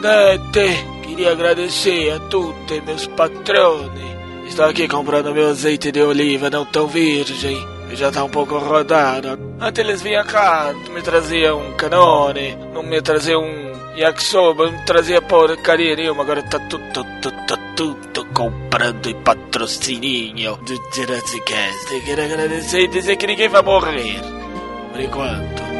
Presidente, queria agradecer a tutti meus patroni. Estou aqui comprando meu azeite de oliva não tão virgem. Já tá um pouco rodado. Antes eles vinham cá, me traziam um canone, não me traziam um yakisoba, não me trazia porcaria nenhuma. Agora tá tudo, tudo, tudo, tudo comprando e patrocininho do Jurassic. Quero agradecer e dizer que ninguém vai morrer. Por enquanto.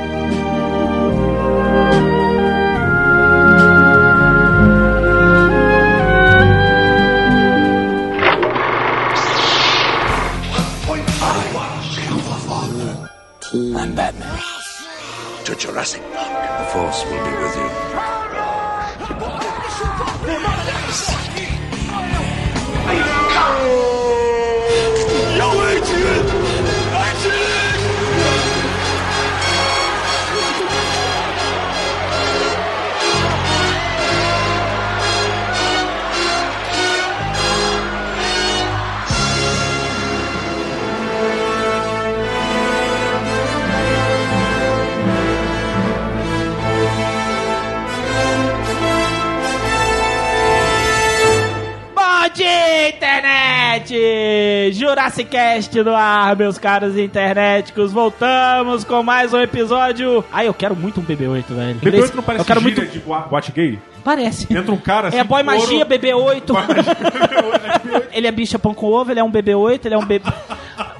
I'm Batman. to Jurassic Park. The Force will be with you. Bom Jurassic Cast no ar, meus caros internéticos. Voltamos com mais um episódio. Ai, eu quero muito um BB-8, velho. BB-8 não parece eu quero muito. de boate gay? Parece. Entra um cara assim... É boy com ouro- magia, BB-8. Boy magia, BB-8. Ele é bicha pão com ovo, ele é um BB-8, ele é um bebê.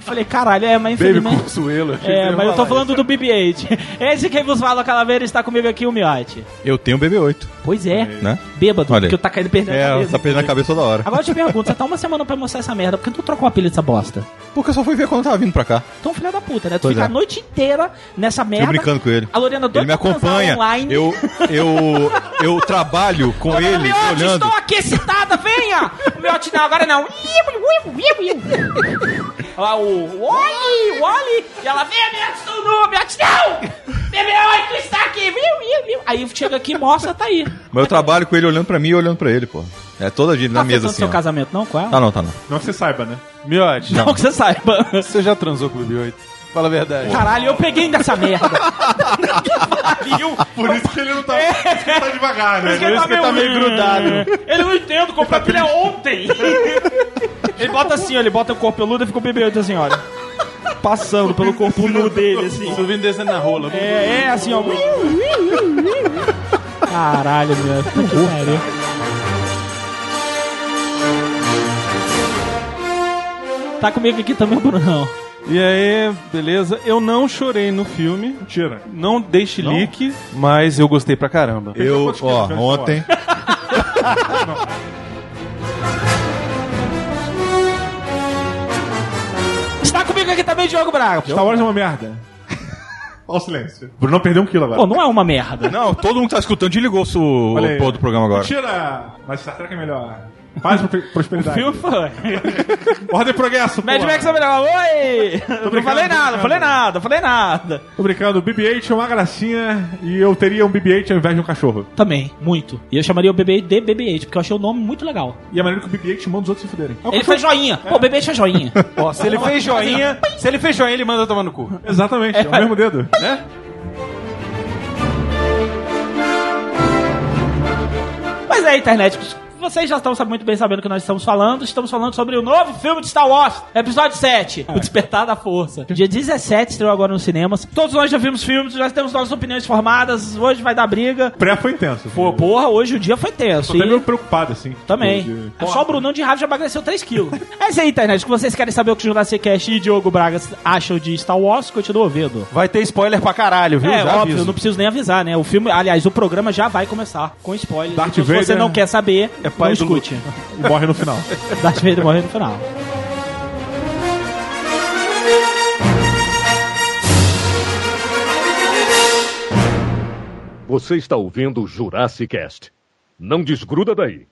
Eu Falei, caralho, é, mas Baby infelizmente. Consuelo. achei que É, mas eu tô falando do BB-8. Esse quem vos fala, Calaveira, está comigo aqui, o Miote. Eu tenho BB-8, Pois é, né? bêbado, Olha porque eu tá caindo perdendo a É, cabeça. tá perdendo a cabeça toda hora. Agora eu te pergunto, você tá uma semana pra mostrar essa merda, por que tu trocou a pilha dessa bosta? Porque eu só fui ver quando eu tava vindo pra cá. Então, filha da puta, né? Tu Pois fica é. a noite inteira nessa merda. Fui brincando com ele. A Lorena doida Ele me acompanha. online. Eu, eu, eu trabalho com Ô, ele Miote, olhando. estou aqui excitada, venha! O Miote não, agora não. Olha lá o Wally, Wally. E ela, vem, Miote, estou nu, Miote, não! BB-8 está aqui, viu, viu, viu? Aí chega aqui e mostra, tá aí. Mas eu trabalho com ele olhando pra mim e olhando pra ele, pô. É toda dia na Tá mesa assim. seu ó. casamento não com ela? Tá não, tá não. Não que você saiba, né? Miote, Não que você saiba. você já transou com o BB-8? Fala a verdade. Caralho, eu peguei dessa merda. Pariu. Por isso que ele não tá... Por isso que ele tá devagar, né? Por isso que ele tá meio grudado. Ele não entendo, comprei a pilha ontem. ele bota assim, ó, ele bota o corpo peludo e fica o bebê assim, olha. Passando pelo corpo nu dele, assim. Subindo e descendo na rola. É, é assim, ó. Caralho, meu. Que pariu. Tá comigo aqui também Brunão. E aí, beleza? Eu não chorei no filme. Mentira. Não dei chilique, mas eu gostei pra caramba. Eu, quantos ó, ontem. Está comigo aqui também Diogo Braga. Star Wars é uma merda. Olha o silêncio. Bruno perdeu um quilo agora. Pô, não é uma merda. Não, todo mundo que tá escutando desligou o, o do programa agora. Mentira! Mas Star Trek é melhor. Paz e prosperidade. Viu, foi? Ordem e progresso. Mad. Max é melhor. Oi! Não falei nada, brincando. falei nada, falei nada. Tô brincando, o BB-8 é uma gracinha e eu teria um BB-8 ao invés de um cachorro. Também, muito. E eu chamaria o BB de BB-8, porque eu achei o nome muito legal. E é maneiro que o BB-8 manda os outros se fuderem. Ele fez joinha. Pô, o BB-8 fez joinha. Ó, se ele fez joinha, se ele fez joinha, ele manda tomar no cu. Exatamente, é o mesmo dedo. Né? Mas é, internet, vocês já estão muito bem sabendo o que nós estamos falando. Estamos falando sobre o novo filme de Star Wars, episódio 7, O Despertar da Força. Dia 17 estreou agora nos cinemas. Todos nós já vimos filmes, já temos nossas opiniões formadas. Hoje vai dar briga. Pré foi intenso. Pô, porra, hoje o dia foi tenso. Tô até meio preocupado, assim. Também. É só o Brunão de raiva já emagreceu 3kg. é isso aí, internet. Que vocês querem saber o que o Jurassic Cast e Diogo Braga acham de Star Wars, continua ouvindo. Vai ter spoiler pra caralho, viu? É, Já óbvio, aviso. não preciso nem avisar, né? O filme, aliás, o programa já vai começar com spoilers. Darth então, se você não quer saber, é pai não do escute. E morre no final. Darth Vader morreu no final. Você está ouvindo o Jurassic Cast. Não desgruda daí.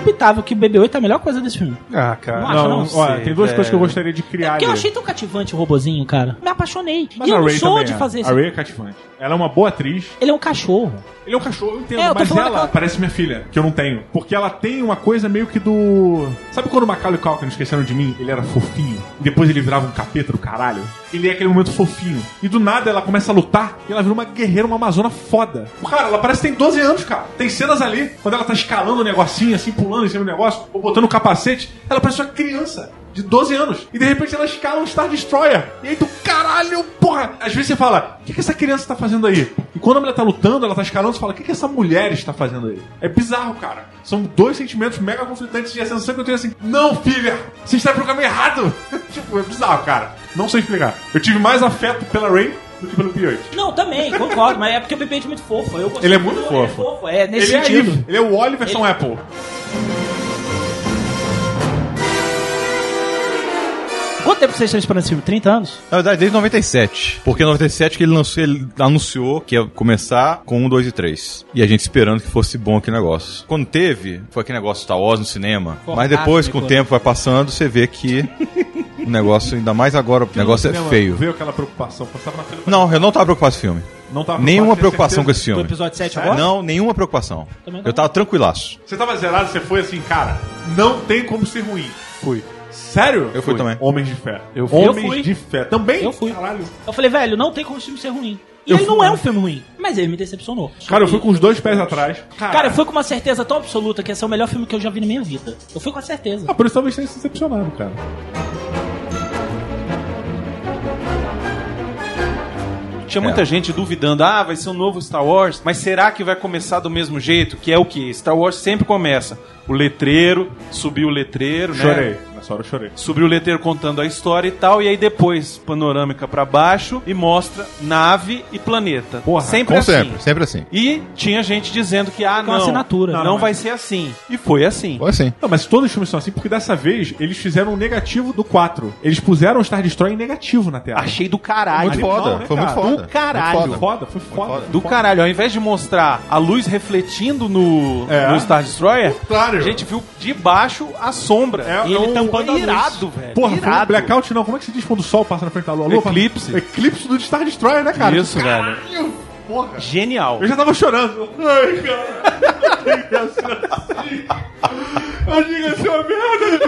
Inacreditável que o BB-8 é a melhor coisa desse filme. Ah, cara. Não acha, Não, não? olha, sei, tem duas coisas que eu gostaria de criar Porque eu ali. achei tão cativante o robozinho, cara. Me apaixonei. Mas e eu a não sou de é. fazer A isso. Ray é cativante. Ela é uma boa atriz. Ele é um cachorro. Ele é um cachorro, eu entendo, É, eu mas ela daquela- parece minha filha, que eu não tenho. Porque ela tem uma coisa meio que do. Sabe quando o Macaulay Culkin, esqueceram de mim, ele era fofinho? E depois ele virava um capeta do caralho? Ele é aquele momento fofinho. E do nada ela começa a lutar e ela vira uma guerreira, uma amazona foda. Cara, ela parece que tem 12 anos, cara. Tem cenas ali, quando ela tá escalando o negocinho, assim, pulando em cima do negócio, ou botando o capacete, ela parece uma criança. De 12 anos. E de repente ela escala um Star Destroyer. E aí tu, caralho, porra. Às vezes você fala, o que, que essa criança tá fazendo aí? E quando a mulher tá lutando, ela tá escalando, você fala, o que, que essa mulher está fazendo aí? É bizarro, cara. São dois sentimentos mega conflitantes e a sensação que eu tenho é assim, não, filha, você está pro caminho errado. tipo, é bizarro, cara. Não sei explicar. Eu tive mais afeto pela Ray do que pelo P8. Não, também, concordo. mas é porque o BB-8 é muito fofo. Eu gostei Ele é muito do- fofo. É, fofo, é nesse ele é sentido. Eve. Ele é o Wally versão Ele- Apple. Quanto tempo vocês estão esperando esse filme? 30 anos? Na verdade, desde 97. Porque em 97 que ele, lançou, ele anunciou que ia começar com 1, 2 e 3. E a gente esperando que fosse bom aquele negócio. Quando teve, foi aquele negócio Star Wars no cinema. Mas depois, com o né? tempo vai passando, você vê que o negócio, ainda mais agora, o negócio é feio. Veio aquela preocupação. Passava na fila. Não, eu não tava preocupado com esse filme. Não tava Nenhuma preocupação com esse certeza. Do filme. episódio 7 agora? Não, nenhuma preocupação. Eu tava tranquilaço. Você tava zerado, você foi assim, cara, não tem como ser ruim. Fui. Sério? Eu fui também. Homens de fé. Eu fui. Homens Eu fui. de fé. Também? Eu fui. Caralho. Eu falei, velho, não tem como esse filme ser ruim. E Eu ele não fui. é um filme ruim, mas ele me decepcionou. Cara, eu fui com os dois pés atrás. Cara, eu fui com uma certeza tão absoluta que esse é o melhor filme que eu já vi na minha vida. Eu fui com a certeza. Ah, por isso talvez tenha se decepcionado, cara. Tinha muita gente duvidando, ah, vai ser um novo Star Wars, mas será que vai começar do mesmo jeito? Que é o que? Star Wars sempre começa. O letreiro, subiu o letreiro, né? Chorei. Nessa hora eu chorei. Subiu o letreiro contando a história e tal, e aí depois panorâmica pra baixo e mostra nave e planeta. Porra, sempre Como assim. sempre, sempre assim. E tinha gente dizendo que, ah, Com não, assinatura. não, Não, não, vai mas- ser assim. E foi assim. Foi assim. Não, mas todos os filmes são assim, porque dessa vez eles fizeram um negativo do 4. Eles puseram o Star Destroyer em negativo na tela. Achei do caralho. Muito Animal, foda. né, Foi muito foda. Do caralho. Muito Foi foda. foi foda. foda. Do caralho, ao invés de mostrar a luz refletindo no, É. no Star Destroyer, Claro. a gente viu de baixo a sombra. É, e ele é um- tampando a luz. irado, velho. Porra, irado. blackout não. Como é que se diz quando o sol passa na frente da lua? A lua passa- Eclipse. Eclipse do Star Destroyer, né, cara? Isso, velho. Caralho, Porra. Genial. Eu já tava chorando. Ai, cara. Não tem que ser assim. Eu digo assim, uma merda,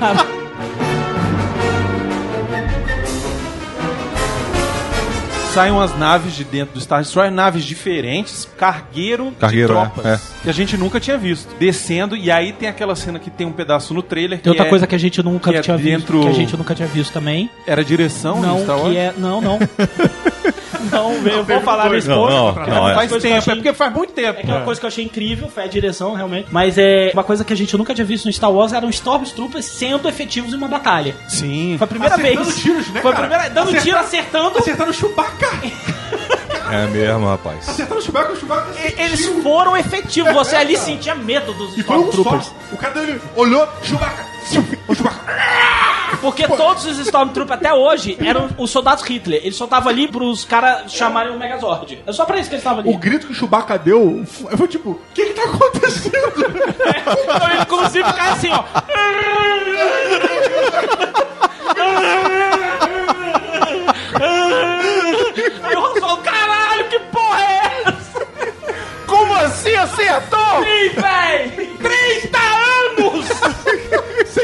cara. Saem umas naves de dentro do Star Destroyer, naves diferentes, cargueiro, Cargueiro, de é, tropas, é. que a gente nunca tinha visto. Descendo, e aí tem aquela cena que tem um pedaço no trailer que Tem outra é- coisa que a gente nunca é tinha dentro- visto. Que a gente nunca tinha visto também. era direção não, no Star Wars? que é. Não, não. não, eu vou falar nesse Não, ponto. não, É não, uma é. Faz que eu tempo, achei- é porque faz muito tempo. É aquela coisa que eu achei incrível, foi a direção, realmente. Mas é uma coisa que a gente nunca tinha visto no Star Wars eram Stormtroopers sendo efetivos em uma batalha. Sim. Foi a primeira Acertando vez. tiros, né, Foi a cara? primeira dando Acertando- tiro, acertando. Acertaram o Chewbacca. É mesmo, rapaz. Acertaram o Chewbacca, o Chewbacca E- Eles foram efetivos. Você ali sentia medo dos E foi um Stormtroopers. só. O cara dele olhou, Chewbacca. O Chewbacca. Porque todos os Stormtroopers até hoje eram os soldados Hitler. Eles só estavam ali pros caras chamarem o Megazord. É só pra isso que eles estavam ali. O grito que o Chewbacca deu foi foi tipo, o que que tá acontecendo? Então ele inclusive ficar assim, ó. Aí o Han Solo, caralho, que porra é essa? Como assim acertou? Sim, véi! 30 anos!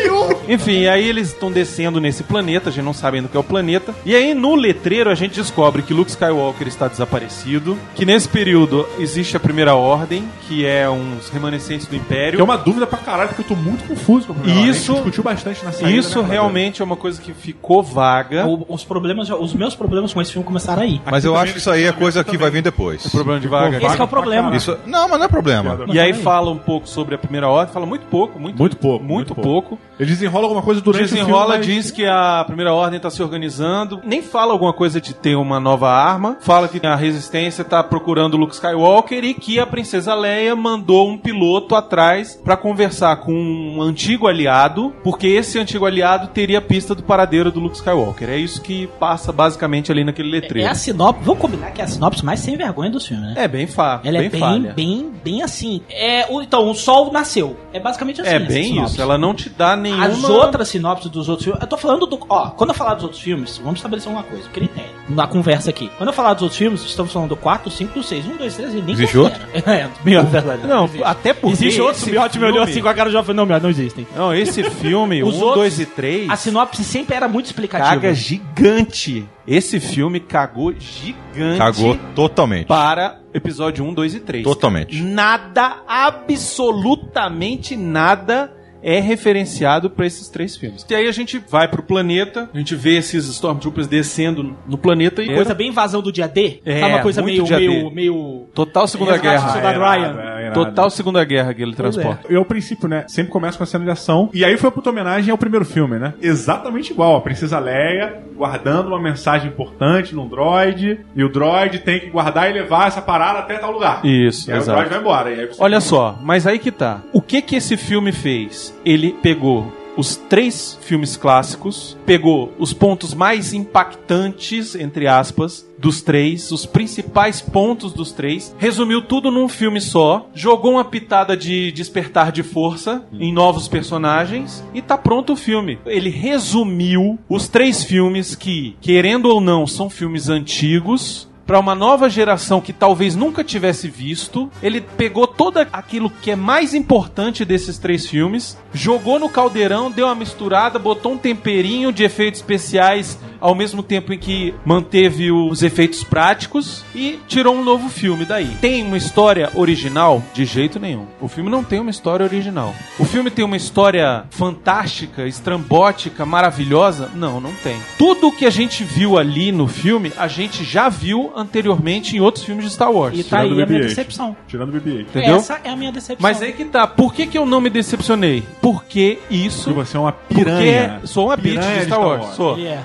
Senhor! Enfim, aí eles estão descendo nesse planeta, a gente não sabe ainda o que é o planeta. E aí no letreiro a gente descobre que Luke Skywalker está desaparecido, que nesse período existe a Primeira Ordem, que é uns remanescentes do Império. Que é uma dúvida pra caralho, porque eu tô muito confuso com o problema. Isso- A gente discutiu bastante na saída, Isso né, realmente é uma coisa que ficou vaga. O- Os problemas, os meus problemas com esse filme começaram aí. Mas eu também acho que isso aí é coisa que vai vir depois. Problema de vaga. Esse que é o problema. Isso, não, mas não é problema. E aí fala um pouco sobre a Primeira Ordem, fala muito pouco, muito, Muito pouco, muito, muito pouco. Ele desenrola desenrola alguma coisa durante o Desenrola, filme. mas- diz que a Primeira Ordem tá se organizando. Nem fala alguma coisa de ter uma nova arma. Fala que a Resistência tá procurando o Luke Skywalker e que a Princesa Leia mandou um piloto atrás pra conversar com um antigo aliado, porque esse antigo aliado teria a pista do paradeiro do Luke Skywalker. É isso que passa basicamente ali naquele É letreiro. a sinopse, vamos combinar que é a sinopse mais sem vergonha dos filmes, né? É bem fa Ela bem é bem, falha. bem, bem assim. É, o- então, o sol nasceu. É basicamente assim. É bem isso. Ela não te dá nenhuma... As outras sinopses dos outros filmes. Eu tô falando do. Ó, quando eu falar dos outros filmes, vamos estabelecer uma coisa, critério. Na conversa aqui. Quando eu falar dos outros filmes, estamos falando do 4, 5, 6, 1, 2, 3 e nem Existe considera. É, melhor, verdade. Não, existe. até porque Existe outro, o Miotti me olhou assim com a cara de jovem. Não, Miotti, não existem. Não, esse filme, Os 1, outros- 2 e 3... A sinopse sempre era muito explicativa. caga gigante. Esse filme cagou gigante Cagou totalmente. para episódio 1, 2 e 3. Totalmente. Nada, absolutamente nada é referenciado para esses três filmes. E aí a gente vai pro planeta, a gente vê esses Stormtroopers descendo no planeta e Coisa bem invasão do dia D. É, Sabe uma coisa muito meio, dia D. meio, meio. total Segunda Guerra. É Ryan. é irado. Total Segunda Guerra que ele transporta. E ao princípio, né? Sempre começa com a cena de ação. E aí foi puta homenagem ao primeiro filme, né? Exatamente igual. A Princesa Leia guardando uma mensagem importante num droid. E o droid tem que guardar e levar essa parada até tal lugar. Isso, E aí o exato. droid vai embora. E Olha só, mas aí que tá. O que que esse filme fez? Ele pegou os três filmes clássicos, pegou os pontos mais impactantes, entre aspas, dos três, os principais pontos dos três, resumiu tudo num filme só, jogou uma pitada de despertar de força em novos personagens e tá pronto o filme. Ele resumiu os três filmes que, querendo ou não, são filmes antigos, para uma nova geração que talvez nunca tivesse visto. Ele pegou todo aquilo que é mais importante desses três filmes, jogou no caldeirão, deu uma misturada, botou um temperinho de efeitos especiais ao mesmo tempo em que manteve os efeitos práticos e tirou um novo filme daí. Tem uma história original? De jeito nenhum. O filme não tem uma história original. O filme tem uma história fantástica, estrambótica, maravilhosa? Não, não tem. Tudo que a gente viu ali no filme, a gente já viu anteriormente em outros filmes de Star Wars. E tá aí Tirando a minha BB-8. decepção. Tirando o BB-8. Entendeu? Essa é a minha decepção. Mas aí que tá. Por que, que eu não me decepcionei? Porque isso. E você é uma Porque piranha. sou uma bitch Piranha de Star Wars. Sou. Ele é.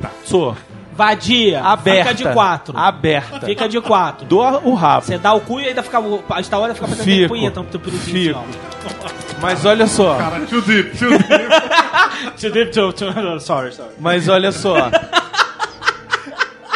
Puta. Sou. Vadia. Aberta. Fica de quatro. Aberta. Fica de quatro. Dou o rabo. Você dá o cu e ainda fica. A Star Wars fica fazendo punheta no teu. Fico. assim, Mas olha só. Cara, too deep, too deep. ó. Sorry, sorry. Mas olha só.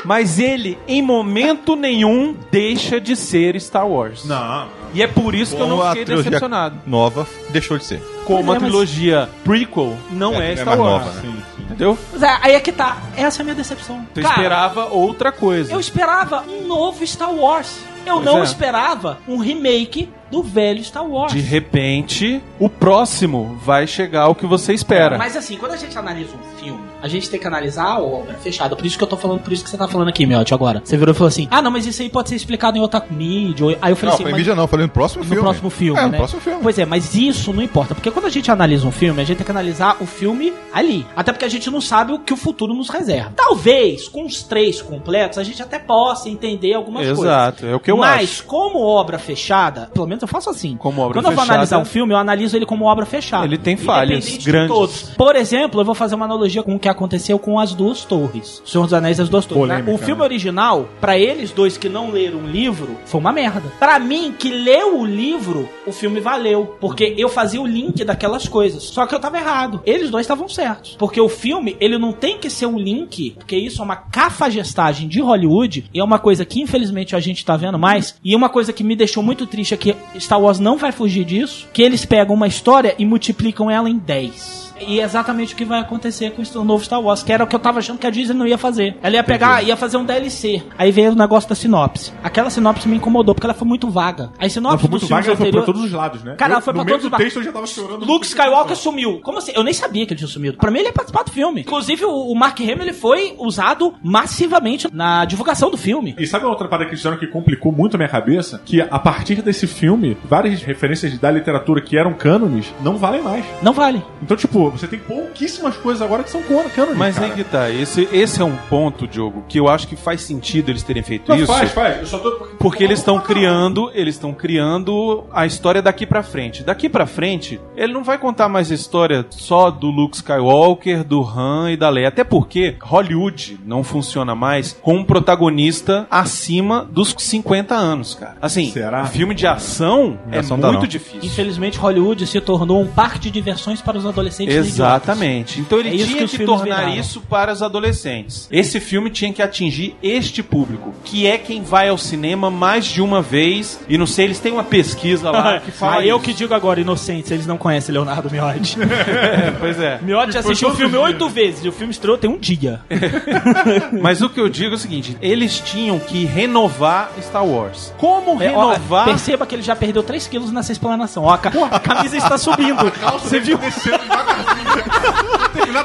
Mas ele, em momento nenhum, deixa de ser Star Wars. Não. E é por isso que eu não fiquei trilogia decepcionado. Nova deixou de ser. Como Pois a é, mas- trilogia prequel não é, É, é Star mais Wars. nova, né? Sim. Entendeu? Mas é, aí é que tá. Essa é a minha decepção. Você Cara, esperava outra coisa. Eu esperava um novo Star Wars. Eu Pois não é. esperava um remake do velho Star Wars. De repente, o próximo vai chegar ao que você espera. Mas assim, quando a gente analisa um filme, a gente tem que analisar a obra fechada. Por isso que eu tô falando, por isso que você tá falando aqui, Miotti, agora. Você virou e falou assim: ah, não, mas isso aí pode ser explicado em outra mídia. Aí eu falei Não, assim: mas- mídia não, falei no próximo no filme. próximo filme, É, né? no próximo filme. Pois é, mas isso não importa, porque quando a gente analisa um filme, a gente tem que analisar o filme ali. Até porque a gente não sabe o que o futuro nos reserva. Talvez, com os três completos, a gente até possa entender algumas coisas. Exato, é o que eu Mas, acho. como obra fechada, pelo menos eu faço assim. Como obra Quando eu vou fechada- analisar um filme, eu analiso ele como obra fechada. Ele tem falhas grandes. todos. Por exemplo, eu vou fazer uma analogia com o que aconteceu com as duas torres. Senhor dos Anéis e as duas torres. Polêmica, o filme né? original, pra eles dois que não leram o livro, foi uma merda. Pra mim, que leu o livro, o filme valeu. Porque eu fazia o link daquelas coisas. Só que eu tava errado. Eles dois estavam certos. Porque o filme, ele não tem que ser um link, porque isso é uma cafagestagem de Hollywood, e é uma coisa que infelizmente a gente tá vendo mais, e uma coisa que me deixou muito triste é que Star Wars não vai fugir disso, que eles pegam uma história e multiplicam ela em 10. E é exatamente o que vai acontecer com o novo Star Wars, que era o que eu tava achando que a Disney não ia fazer. Ela ia pegar, ia fazer um DLC. Aí veio o negócio da sinopse. Aquela sinopse me incomodou, porque ela foi muito vaga. A Ela sinopse foi dos muito vaga, ela foi pra todos os lados, né? Cara, eu, ela foi pra todos os do lados. texto eu já tava chorando. Luke Skywalker sumiu. Como assim? Eu nem sabia que ele tinha sumido. Pra mim, ele ia participar do filme. Inclusive, o o Mark Hamill ele foi usado massivamente na divulgação do filme. E sabe uma outra parada que eles fizeram que complicou muito a minha cabeça? Que a partir desse filme, várias referências da literatura que eram cânones não valem mais. Não vale. Então, tipo, Você tem pouquíssimas coisas agora que são canon, Mas cara. aí que tá, esse, esse é um ponto, Diogo, que eu acho que faz sentido eles terem feito Não, isso. faz, faz. Eu só tô... Porque eles estão criando, eles estão criando a história daqui pra frente. Daqui pra frente, ele não vai contar mais a história só do Luke Skywalker, do Han e da Leia, até porque Hollywood não funciona mais com um protagonista acima dos 50 anos, cara. Assim, Será? filme de ação é ação dá muito não. difícil. Infelizmente, Hollywood se tornou um parque de diversões para os adolescentes. Exatamente. Então ele É tinha que que, tornar viraram. isso para os adolescentes. Esse filme tinha que atingir este público, que é quem vai ao cinema mais de uma vez. E não sei, eles têm uma pesquisa lá que fala. Aí eu isso. que digo agora, inocentes, eles não conhecem Leonardo Miotti. É, pois é. Miotti assistiu o filme oito vezes e o filme estreou tem um dia. Mas o que eu digo é o seguinte: eles tinham que renovar Star Wars. Como É, ó, renovar? perceba que ele já perdeu 3 quilos nessa explanação. Ó, a, ca- a camisa está subindo. Você viu?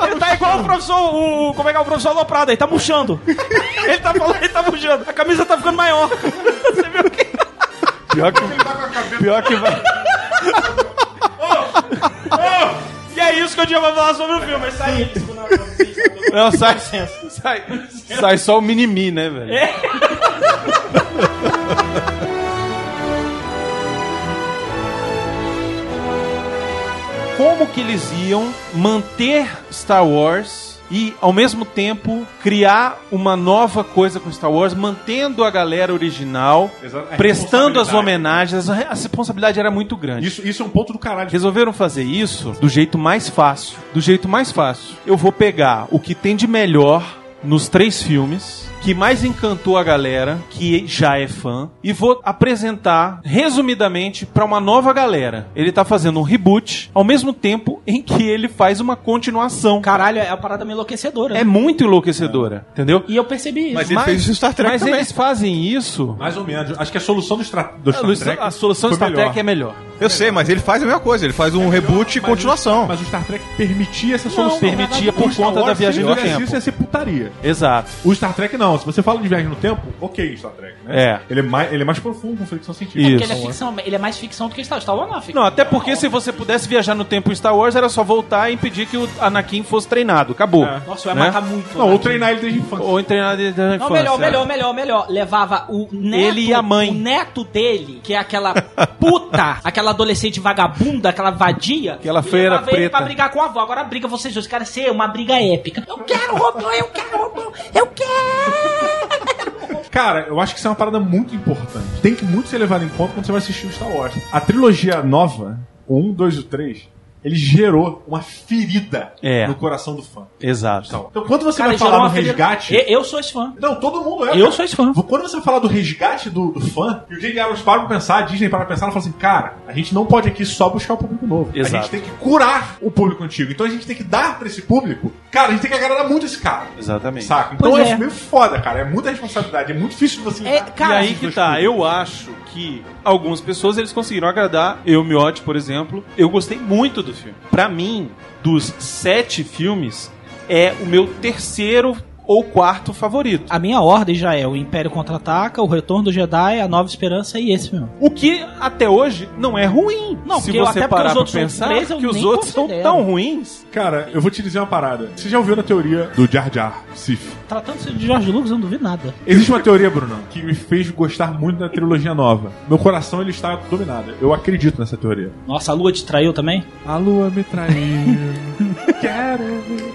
Ele tá igual o professor, o, como é que é o professor Loprado, ele tá murchando. Ele tá falando, ele tá murchando. A camisa tá ficando maior. Você viu o que? Pior que, pior que vai. E é isso que eu tinha pra falar sobre o filme. Mas sai. Não, sai, sai, sai só o mini-mi, né, velho? Como que eles iam manter Star Wars e, ao mesmo tempo, criar uma nova coisa com Star Wars, mantendo a galera original, Exato. Prestando as homenagens. A responsabilidade era muito grande. Isso, isso é um ponto do caralho. Resolveram fazer isso do jeito mais fácil. Do jeito mais fácil. Eu vou pegar o que tem de melhor nos três filmes, que mais encantou a galera, que já é fã, e vou apresentar resumidamente pra uma nova galera. Ele tá fazendo um reboot ao mesmo tempo em que ele faz uma continuação. Caralho, é uma parada meio enlouquecedora. É muito enlouquecedora, entendeu? E eu percebi isso. Mas ele fez isso em Star Trek mas também. eles fazem isso. Mais ou menos. Acho que a solução do, Stra do Star A, Trek a solução do Star melhor. Trek é melhor. Eu sei, mas ele faz a mesma coisa. Ele faz um reboot e continuação. o- Mas o Star Trek permitia essa solução. permitia por Star conta da viagem fizesse tempo. Isso ia ser putaria. Exato. O Star Trek não. Se você fala de viagem no tempo, ok, Star Trek, né? É. Ele é mais, ele é mais profundo com ficção científica. Isso. Porque ele é ficção, ele é mais ficção do que Star Wars. Star Wars não é ficção. Não, até porque se você pudesse viajar no tempo em Star Wars, era só voltar e impedir que o Anakin fosse treinado. Acabou. É. Nossa, ia Né? matar muito. Não, ou treinar ele desde a infância. Ou em treinado desde a Não, infância. melhor, melhor, melhor, melhor. Levava o neto. Ele e a mãe. O neto dele, que é aquela puta, aquela adolescente vagabunda, aquela vadia. Aquela freira levava ele preta. pra brigar com a avó. Agora briga vocês dois. Cara, ser uma briga épica. Eu quero robô, eu quero robô, eu quero. Cara, eu acho que isso é uma parada muito importante. Tem que muito ser levado em conta quando você vai assistir o Star Wars. A trilogia nova, o 1, 2 e o 3, ele gerou uma ferida É. no coração do fã. Exato. Então, quando você Cara, vai falar do ferida- resgate. Eu, eu sou esse fã. Não, todo mundo é. Eu cara. sou esse fã. Quando você vai falar do resgate do, do fã, e o J.J. Abrams para pra pensar, a Disney para pra pensar, ela fala assim, cara, a gente não pode aqui só buscar o público novo. A Exato. gente tem que curar o público antigo. Então a gente tem que dar pra esse público, cara, a gente tem que agradar muito esse cara. Exatamente. Saca? Então Pois é. é. meio foda, cara. É muita responsabilidade. É muito difícil de você. É, cara, e aí que tá, públicos. eu acho que algumas pessoas eles conseguiram agradar. Eu, Miotti, por exemplo, eu gostei muito do filme. Pra mim, dos sete filmes, é o meu terceiro ou quarto favorito. A minha ordem já é o Império Contra-Ataca, o Retorno do Jedi, a Nova Esperança e esse mesmo. O que até hoje não é ruim. Não, se porque você até parar os pra outros pensar três que os outros são considero. tão ruins. Cara, eu vou te dizer uma parada. Você já ouviu na teoria do Jar Jar Sith? Tratando-se de George Lucas, eu não duvido nada. Existe uma teoria, Bruno, que me fez gostar muito da trilogia nova. Meu coração ele está dominado. Eu acredito nessa teoria. Nossa, a lua te traiu também? A lua me traiu. Quero.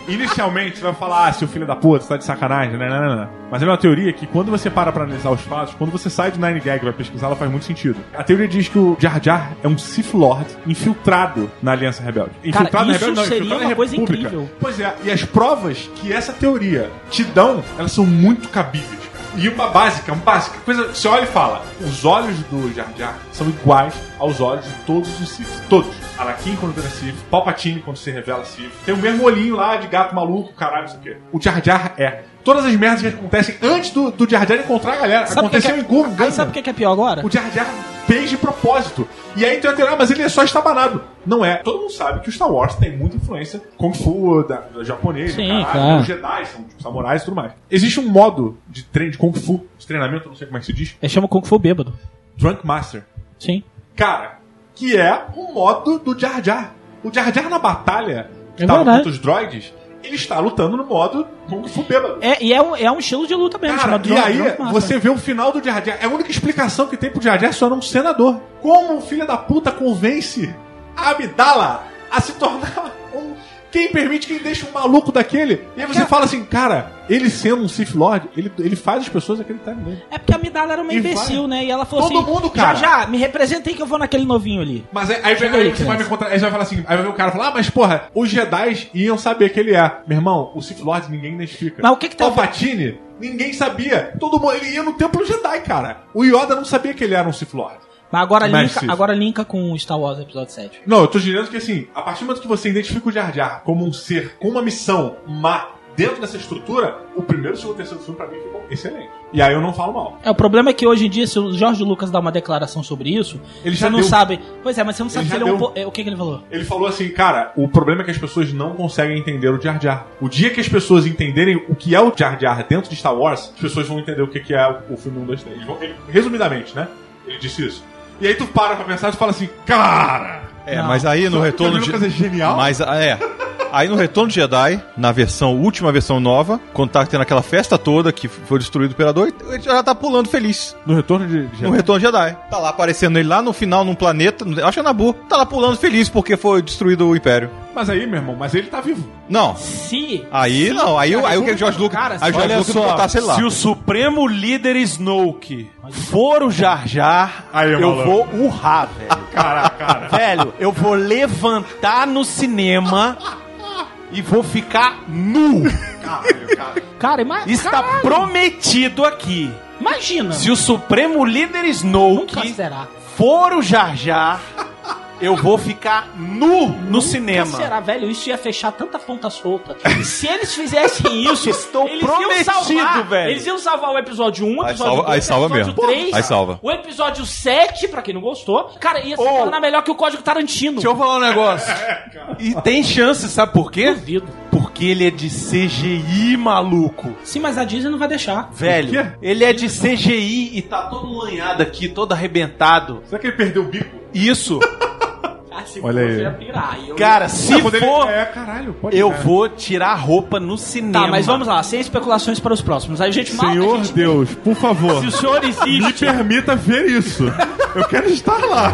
Inicialmente você vai falar, ah, seu filho da puta, você tá de sacanagem, né? Não, não, não. Mas é uma teoria que quando você para pra analisar os fatos, quando você sai do Nine Gag e vai pesquisar, ela faz muito sentido. A teoria diz que o Jar Jar é um Sith Lord infiltrado na Aliança Rebelde. Infiltrado na isso Rebelde, não, seria infiltrado na uma coisa República. incrível. Pois é, e as provas que essa teoria te dão, elas são muito cabíveis. cara. E uma básica, uma básica, coisa, você olha e fala, os olhos do Jar Jar são iguais aos olhos de todos os Sith. Todos. Anakin quando vira Sith, Palpatine quando se revela Sith. Tem o mesmo olhinho lá de gato maluco, caralho, isso aqui. O Jar Jar é. Todas as merdas que acontecem antes do, do Jar Jar encontrar a galera. Sabe que aconteceu que em Gun é... Aí sabe o que é pior agora? o Jar Jar fez de propósito. E aí tu vai ter, ah, mas ele é só estabanado. Não é. Todo mundo sabe que o Star Wars tem muita influência Kung Fu, da, da japonês, Sim, caralho, claro. os Jedi, são tipo, samurais e tudo mais. Existe um modo de treino de Kung Fu, de treinamento, não sei como é que se diz, É chama Kung Fu bêbado. Drunk Master. Sim. Cara, que é o modo do Jar Jar. O Jar Jar na batalha que É tava verdade. contra os droids, ele está lutando no modo Kung Fu bêbado. É, e é um, é um estilo de luta mesmo. Cara, e Drone- aí Drone você vê o final do Jar Jar. É a única explicação que tem pro Jar Jar só um senador. Como o filho da puta convence a Amidala a se tornar. Quem permite, quem deixa um maluco daquele? E aí você fala assim, cara, ele sendo um Sith Lord, ele, ele faz as pessoas acreditarem nele. É porque a Midala era uma E imbecil, vai. né? E ela falou Todo assim: mundo, cara. Já, já, me representei que eu vou naquele novinho ali. Mas aí, aí, Chega aí aí, você vai criança. me contar, aí você vai falar assim, aí vai ver o cara falar, ah, mas porra, os Jedi iam saber que ele é. Meu irmão, o Sith Lord ninguém identifica. Mas o que que ver- Palpatine, ninguém sabia. Todo mundo, ele ia no Templo Jedi, cara. O Yoda não sabia que ele era um Sith Lord. Mas agora Mas linka, sim. agora linka com Star Wars Episódio 7. Não, eu tô dizendo que assim, a partir do momento que você identifica o Jar Jar como um ser com uma missão má dentro dessa estrutura, o primeiro, segundo e terceiro filme pra mim ficou excelente. E aí eu não falo mal. É, o problema é que hoje em dia, se o Jorge Lucas dá uma declaração sobre isso, Ele você já não deu. sabe. Pois é, mas você não sabe Ele se ele é um. po- é, O que, que ele falou? Ele falou assim, cara, o problema é que as pessoas não conseguem entender o Jar Jar. O dia que as pessoas entenderem o que é o Jar Jar dentro de Star Wars, as pessoas vão entender o que é o filme 1, 2, 3. Eles vão- ele- resumidamente, né? Ele disse isso. E aí tu para pra pensar e fala assim, cara... É, Não. mas aí no retorno George Lucas é genial. Mas é. Aí no Retorno de Jedi, na versão, última versão nova, quando tá tendo aquela festa toda que foi destruído pelo Imperador, ele já tá pulando feliz. No retorno de, de No Retorno de Jedi. Tá lá aparecendo ele lá no final, num planeta, acho que é Nabu, tá lá pulando feliz porque foi destruído o Império. Mas aí, meu irmão, mas ele tá vivo. Não. Se. Aí se- não, aí, o- aí o que o George Lucas. Cara, aí o George Lucas botasse ele lá. se o Supremo Líder Snoke for o Jar Jar, Aí, eu maluco. vou urrar, velho. Cara, cara. velho, eu vou levantar no cinema e vou ficar nu. Cara, ima- Está caralho, prometido aqui. imagina. Se o Supremo Líder Nunca Snoke será. for o Jar Jar, eu vou ficar nu no Nunca cinema. será, velho. Isso ia fechar tanta ponta solta. Se eles fizessem isso, Estou eles iam prometido, salvar, velho. Eles iam salvar o episódio 1, o Aí episódio salva- 2, aí salva o episódio mesmo. 3, Aí salva. o episódio 7, pra quem não gostou. Cara, ia se Oh. tornar melhor que o Código Tarantino. Deixa eu falar um negócio. E tem chance, sabe por quê? Duvido. Porque ele é de CGI, maluco. Sim, mas a Disney não vai deixar. Velho, ele é de CGI e tá todo lanhado aqui, todo arrebentado. Será que ele perdeu o bico? Isso. Se Olha aí. eu ia pirar. Eu- Cara, se Quando ele- for, É, caralho, pode eu ser. vou tirar a roupa no cinema. Tá, mas vamos lá, sem especulações para os próximos. Aí a gente Senhor gente- Deus, por favor, Se o senhor me existe. permita ver isso. Eu quero estar lá.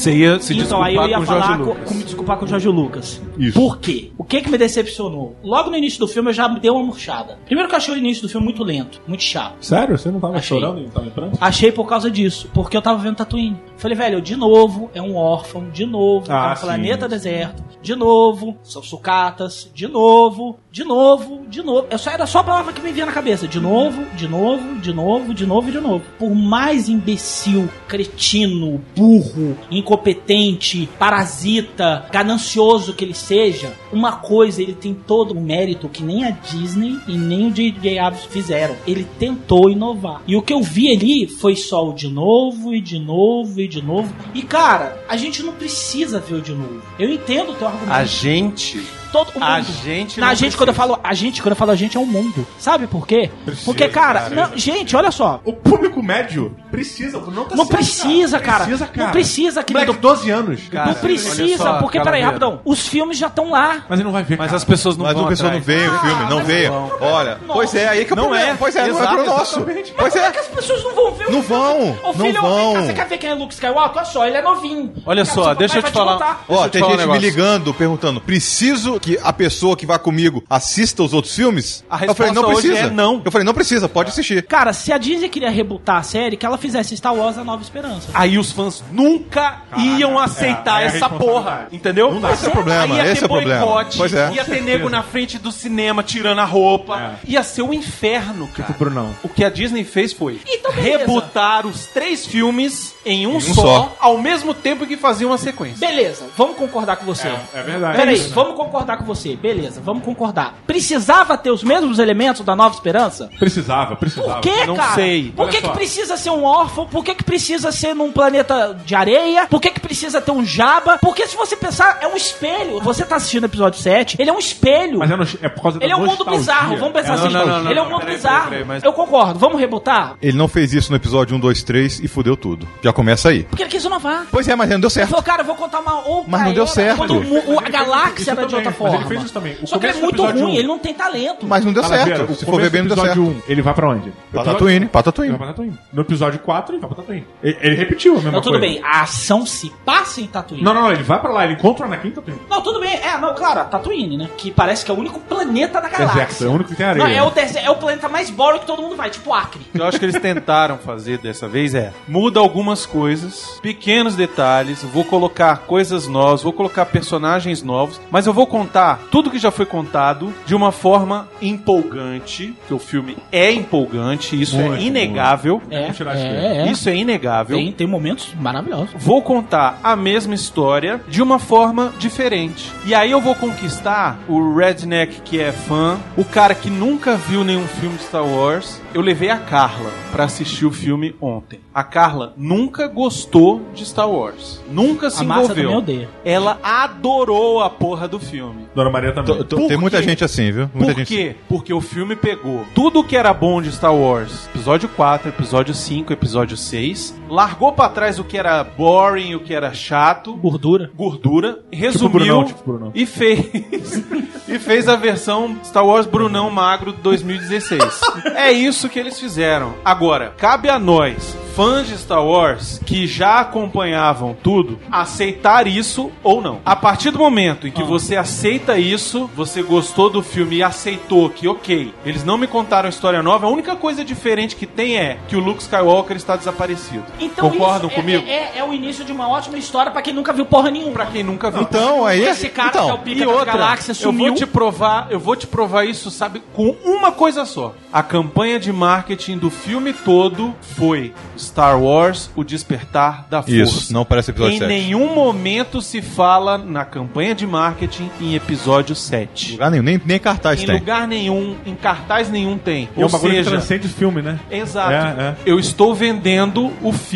Você ia se Então, aí eu desculpar ia com o Jorge falar, com, Lucas. com- me desculpar com o Jorge Lucas. Isso. Por quê? O que que me decepcionou? Logo no início do filme eu já me dei uma murchada. Primeiro que eu achei o início do filme muito lento, muito chato. Sério? Você não tava Achei. chorando e não tava em pranto? Achei por causa disso, porque eu tava vendo Tatooine. Falei, velho, de novo é um órfão, de novo Ah, é um sim, planeta sim. deserto, de novo são sucatas, de novo, de novo, de novo. Eu só, era só a palavra que me vinha na cabeça. De novo, de novo, de novo, de novo e de novo. Por mais imbecil, cretino, burro, incompetente, parasita, ganancioso que ele seja, uma coisa ele tem todo o mérito que nem a Disney e nem o J.J. Abrams fizeram. Ele tentou inovar. E o que eu vi ali foi só o de novo e de novo e de novo. E cara, a gente não precisa ver o de novo. Eu entendo o teu argumento. A gente. Todo o mundo. A gente Na não gente, quando eu falo a gente, quando eu falo a gente, é o mundo. Sabe por quê? Precisa, Porque, cara, cara. não- gente, olha só. O público médio precisa, não tá Não certo, precisa, cara. Precisa, cara. Não precisa, querido. Moleque, 12 anos. Cara, não precisa, só, porque, peraí, Calaveira. rapidão. Os filmes já estão lá. Mas ele não vai ver, Mas cara. as pessoas não Mas vão o pessoal não atrás. veio o filme, não mas veio. não. Olha, pois é, aí que é o Não é. Pois é, não é pro nosso. exatamente. Pois é é. que as pessoas não vão ver o Não vão, Ô, não filho, vem cá, vão. você quer ver quem é Luke Skywalker? Olha só, ele é novinho. Olha Cara, só, deixa eu te falar. Ó, tem um gente me ligando, perguntando: preciso que a pessoa que vai comigo assista os outros filmes? A eu falei, não resposta hoje precisa. é não. Eu falei, não precisa, pode assistir. Cara, se a Disney queria rebutar a série, que ela fizesse Star Wars A Nova Esperança. Aí os fãs nunca iam aceitar é a essa porra, entendeu? Não dá. Esse é o problema, Aí ia esse ter é o problema. boicote, Pois é. Ia ter nego na frente do cinema tirando a roupa. Ia ser um inferno, cara. Tipo, Brunão. O que a Disney fez foi Então, rebutar os três filmes em um, um só, só. ao mesmo tempo que fazia uma sequência. Beleza, vamos concordar com você. É verdade. Peraí, É. vamos concordar concordar com você. Beleza, vamos concordar. Precisava ter os mesmos elementos da Nova Esperança? Precisava, precisava. Por que, não cara? sei. Por Olha que, que só. precisa ser um órfão? Por que, que precisa ser num planeta de areia? Por que, que precisa ter um jaba? Porque se você pensar, é um espelho. Você tá assistindo o episódio 7, ele é um espelho. Mas é, no- é por causa da Ele é um mundo nostalgia. bizarro, vamos pensar É, não, assim. não, não, não, ele é um não, mundo peraí, bizarro. peraí, peraí, mas- Eu concordo, vamos rebutar? Ele não fez isso no episódio 1, 2, 3 e fudeu tudo. Já começa aí. Porque ele quis inovar. Pois é, mas não deu Ele certo. falou, cara, eu vou contar uma outra Mas não deu era, certo. Quando o mu- o- a galáxia era de também, outra mas forma. ele fez isso também. O Só que ele é muito ruim, um. ele não tem talento. Mas não deu Calaveira, certo. Se for ver bem, não deu episódio certo. 1, ele vai pra onde? Pra Tatooine, pra Tatooine. No episódio 4, ele vai pra Tatooine. Ele, ele repetiu a mesma Não, tudo coisa. bem, a ação se passa em Tatooine. Não, não, não, ele vai pra lá, ele encontra o Anakin em Tatooine. Não, tudo bem. É, não, claro, a Tatooine, né? Que parece que é o único planeta da galáxia. Deserto, é o único que tem areia. Não, é o, deser- é o planeta mais boring que todo mundo vai, tipo Acre. O que eu acho que eles tentaram fazer dessa vez é muda algumas coisas, pequenos detalhes, vou colocar coisas novas, vou colocar personagens novos, mas eu vou contar tudo que já foi contado de uma forma empolgante, que o filme é empolgante, isso Muito, é inegável. É, é, é. Isso é inegável. Tem, tem momentos maravilhosos. Vou contar a mesma história de uma forma diferente. E aí eu vou conquistar o redneck que é fã, o cara que nunca viu nenhum filme de Star Wars. Eu levei a Carla pra assistir o filme ontem. A Carla nunca gostou de Star Wars. Nunca se a massa envolveu. odeia. Ela adorou a porra do filme. Dona Maria também. Tô- tô- Por Tem muita gente assim, viu? Muita Por gente quê? Porque o filme pegou tudo que era bom de Star Wars, episódio 4, episódio 5, episódio 6, largou pra trás o que era boring, o que era chato, Gordura. gordura, resumiu Brunão, tipo Brunão. e fez e fez a versão Star Wars Brunão Magro 2016. é isso que eles fizeram. Agora, cabe a nós, fãs de Star Wars que já acompanhavam tudo, aceitar isso ou não. A partir do momento em que você aceita isso, você gostou do filme e aceitou que, ok, eles não me contaram história nova, a única coisa diferente que tem é que o Luke Skywalker está desaparecido. Então Concordam isso é- comigo? É, é- é o início de uma ótima história pra quem nunca viu porra nenhuma. Pra quem nunca viu. Então, aí. Esse cara que é o então, pica E outra, galáxias eu sumiu. vou te provar, eu vou te provar isso, sabe, com uma coisa só. A campanha de marketing do filme todo foi Star Wars: O Despertar da Força. Isso, não parece episódio Em 7. nenhum momento se fala na campanha de marketing em episódio 7. Lugar nenhum, nem, nem cartaz Em tem. lugar nenhum, em cartaz nenhum tem. É Ou um bagulho que seja, transcende filme, né? exato. É, é. Eu estou vendendo o filme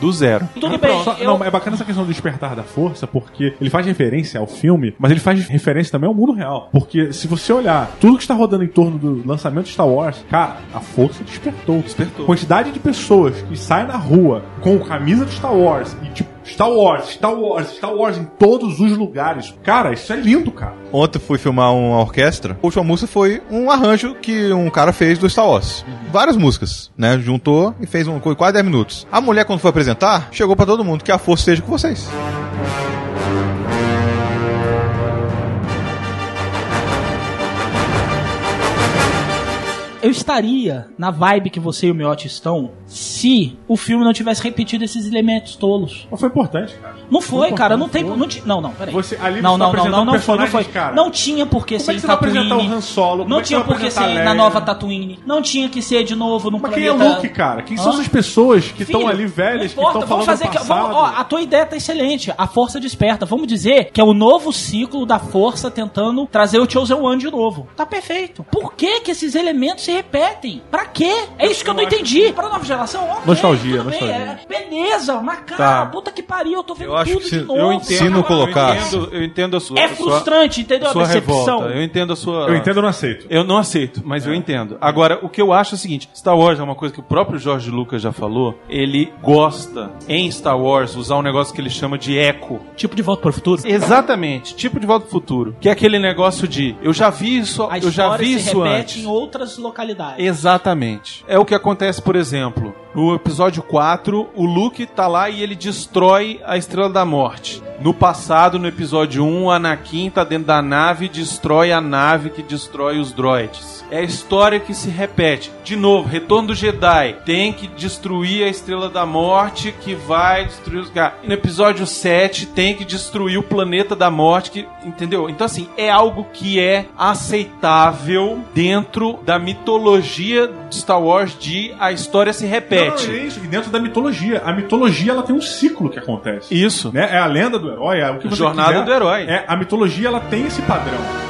do zero. Tudo bem, Só- eu- Não, é bacana essa questão do despertar da força, porque ele faz referência ao filme, mas ele faz referência também ao mundo real. Porque se você olhar tudo que está rodando em torno do lançamento de Star Wars, cara, a força despertou. Despertou. Quantidade de pessoas que saem na rua com camisa de Star Wars e tipo, Star Wars, Star Wars, Star Wars em todos os lugares. Cara, isso é lindo, cara. Ontem fui filmar uma orquestra. A última música foi um arranjo que um cara fez do Star Wars. Várias músicas, né? Juntou e fez um quase 10 minutos. A mulher, quando foi apresentar, chegou pra todo mundo que a força esteja com vocês. Eu estaria na vibe que você e o Miotti estão se o filme não tivesse repetido esses elementos tolos. Mas foi importante, cara. Não foi, Foi cara, não tem. Não, ti- não, não, peraí. Você- ali não, tá não, não, apresentando não, não foi, não foi. cara. Não tinha por que ser é que em Tatooine. apresentar o Han Solo? Como Não é tinha por que ser na nova Tatooine. Não tinha que ser de novo no Mas quem é planeta. o Luke, cara? Quem são Hã? essas pessoas que estão ali velhas, não que estão vamos falando fazer que, passado? vamos, ó, a tua ideia tá excelente. A força desperta. Vamos dizer que é o novo ciclo da força tentando trazer o Chosen One de novo. Tá perfeito. Por que que esses elementos se repetem? Pra quê? É isso que eu não entendi. Pra nova geração, Nostalgia, nostalgia. é, beleza, mas cara, Tá. puta que pariu, eu tô vendo Eu acho tudo que se- de novo. Eu entendo, Se não eu colocasse- entendo, eu entendo a sua, É sua- frustrante, entendeu? sua a decepção. revolta. Eu entendo a sua. Eu entendo ou não aceito. Eu não aceito, mas eu entendo. Agora, o que eu acho é o seguinte: Star Wars é uma coisa que o próprio George Lucas já falou. Ele gosta, em Star Wars, usar um negócio que ele chama de eco. Tipo de volta para o futuro. Exatamente, tipo de volta ao futuro. Que é aquele negócio de eu já vi isso, A eu já vi se isso repete antes. em outras localidades. Exatamente. É o que acontece, por exemplo, no episódio 4, o Luke tá lá e ele destrói a Estrela da Morte. No passado, no episódio 1, o Anakin tá dentro da nave e destrói a nave que destrói os droids. É a história que se repete. De novo, Retorno do Jedi. Tem que destruir a Estrela da Morte que vai destruir os caras. No episódio 7, tem que destruir o planeta da morte. Que, entendeu? Então, assim, é algo que é aceitável dentro da mitologia de Star Wars de a história se Não, repete. é isso. E dentro da mitologia. A mitologia ela tem um ciclo que acontece. Isso. Né? É a lenda do herói, é o que você Jornada quiser. do herói. É, a mitologia ela tem esse padrão.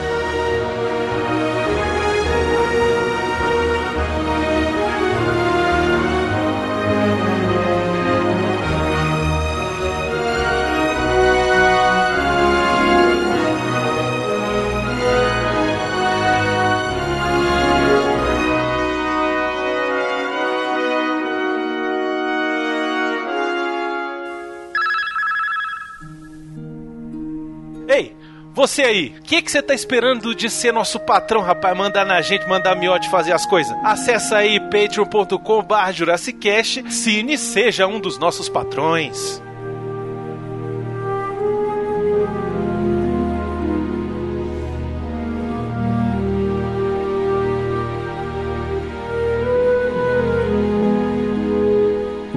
Você aí, o que que você tá esperando de ser nosso patrão, rapaz? Mandar na gente, mandar miote fazer as coisas? Acesse aí patreon.com barra Jurassicast, Cine seja um dos nossos patrões.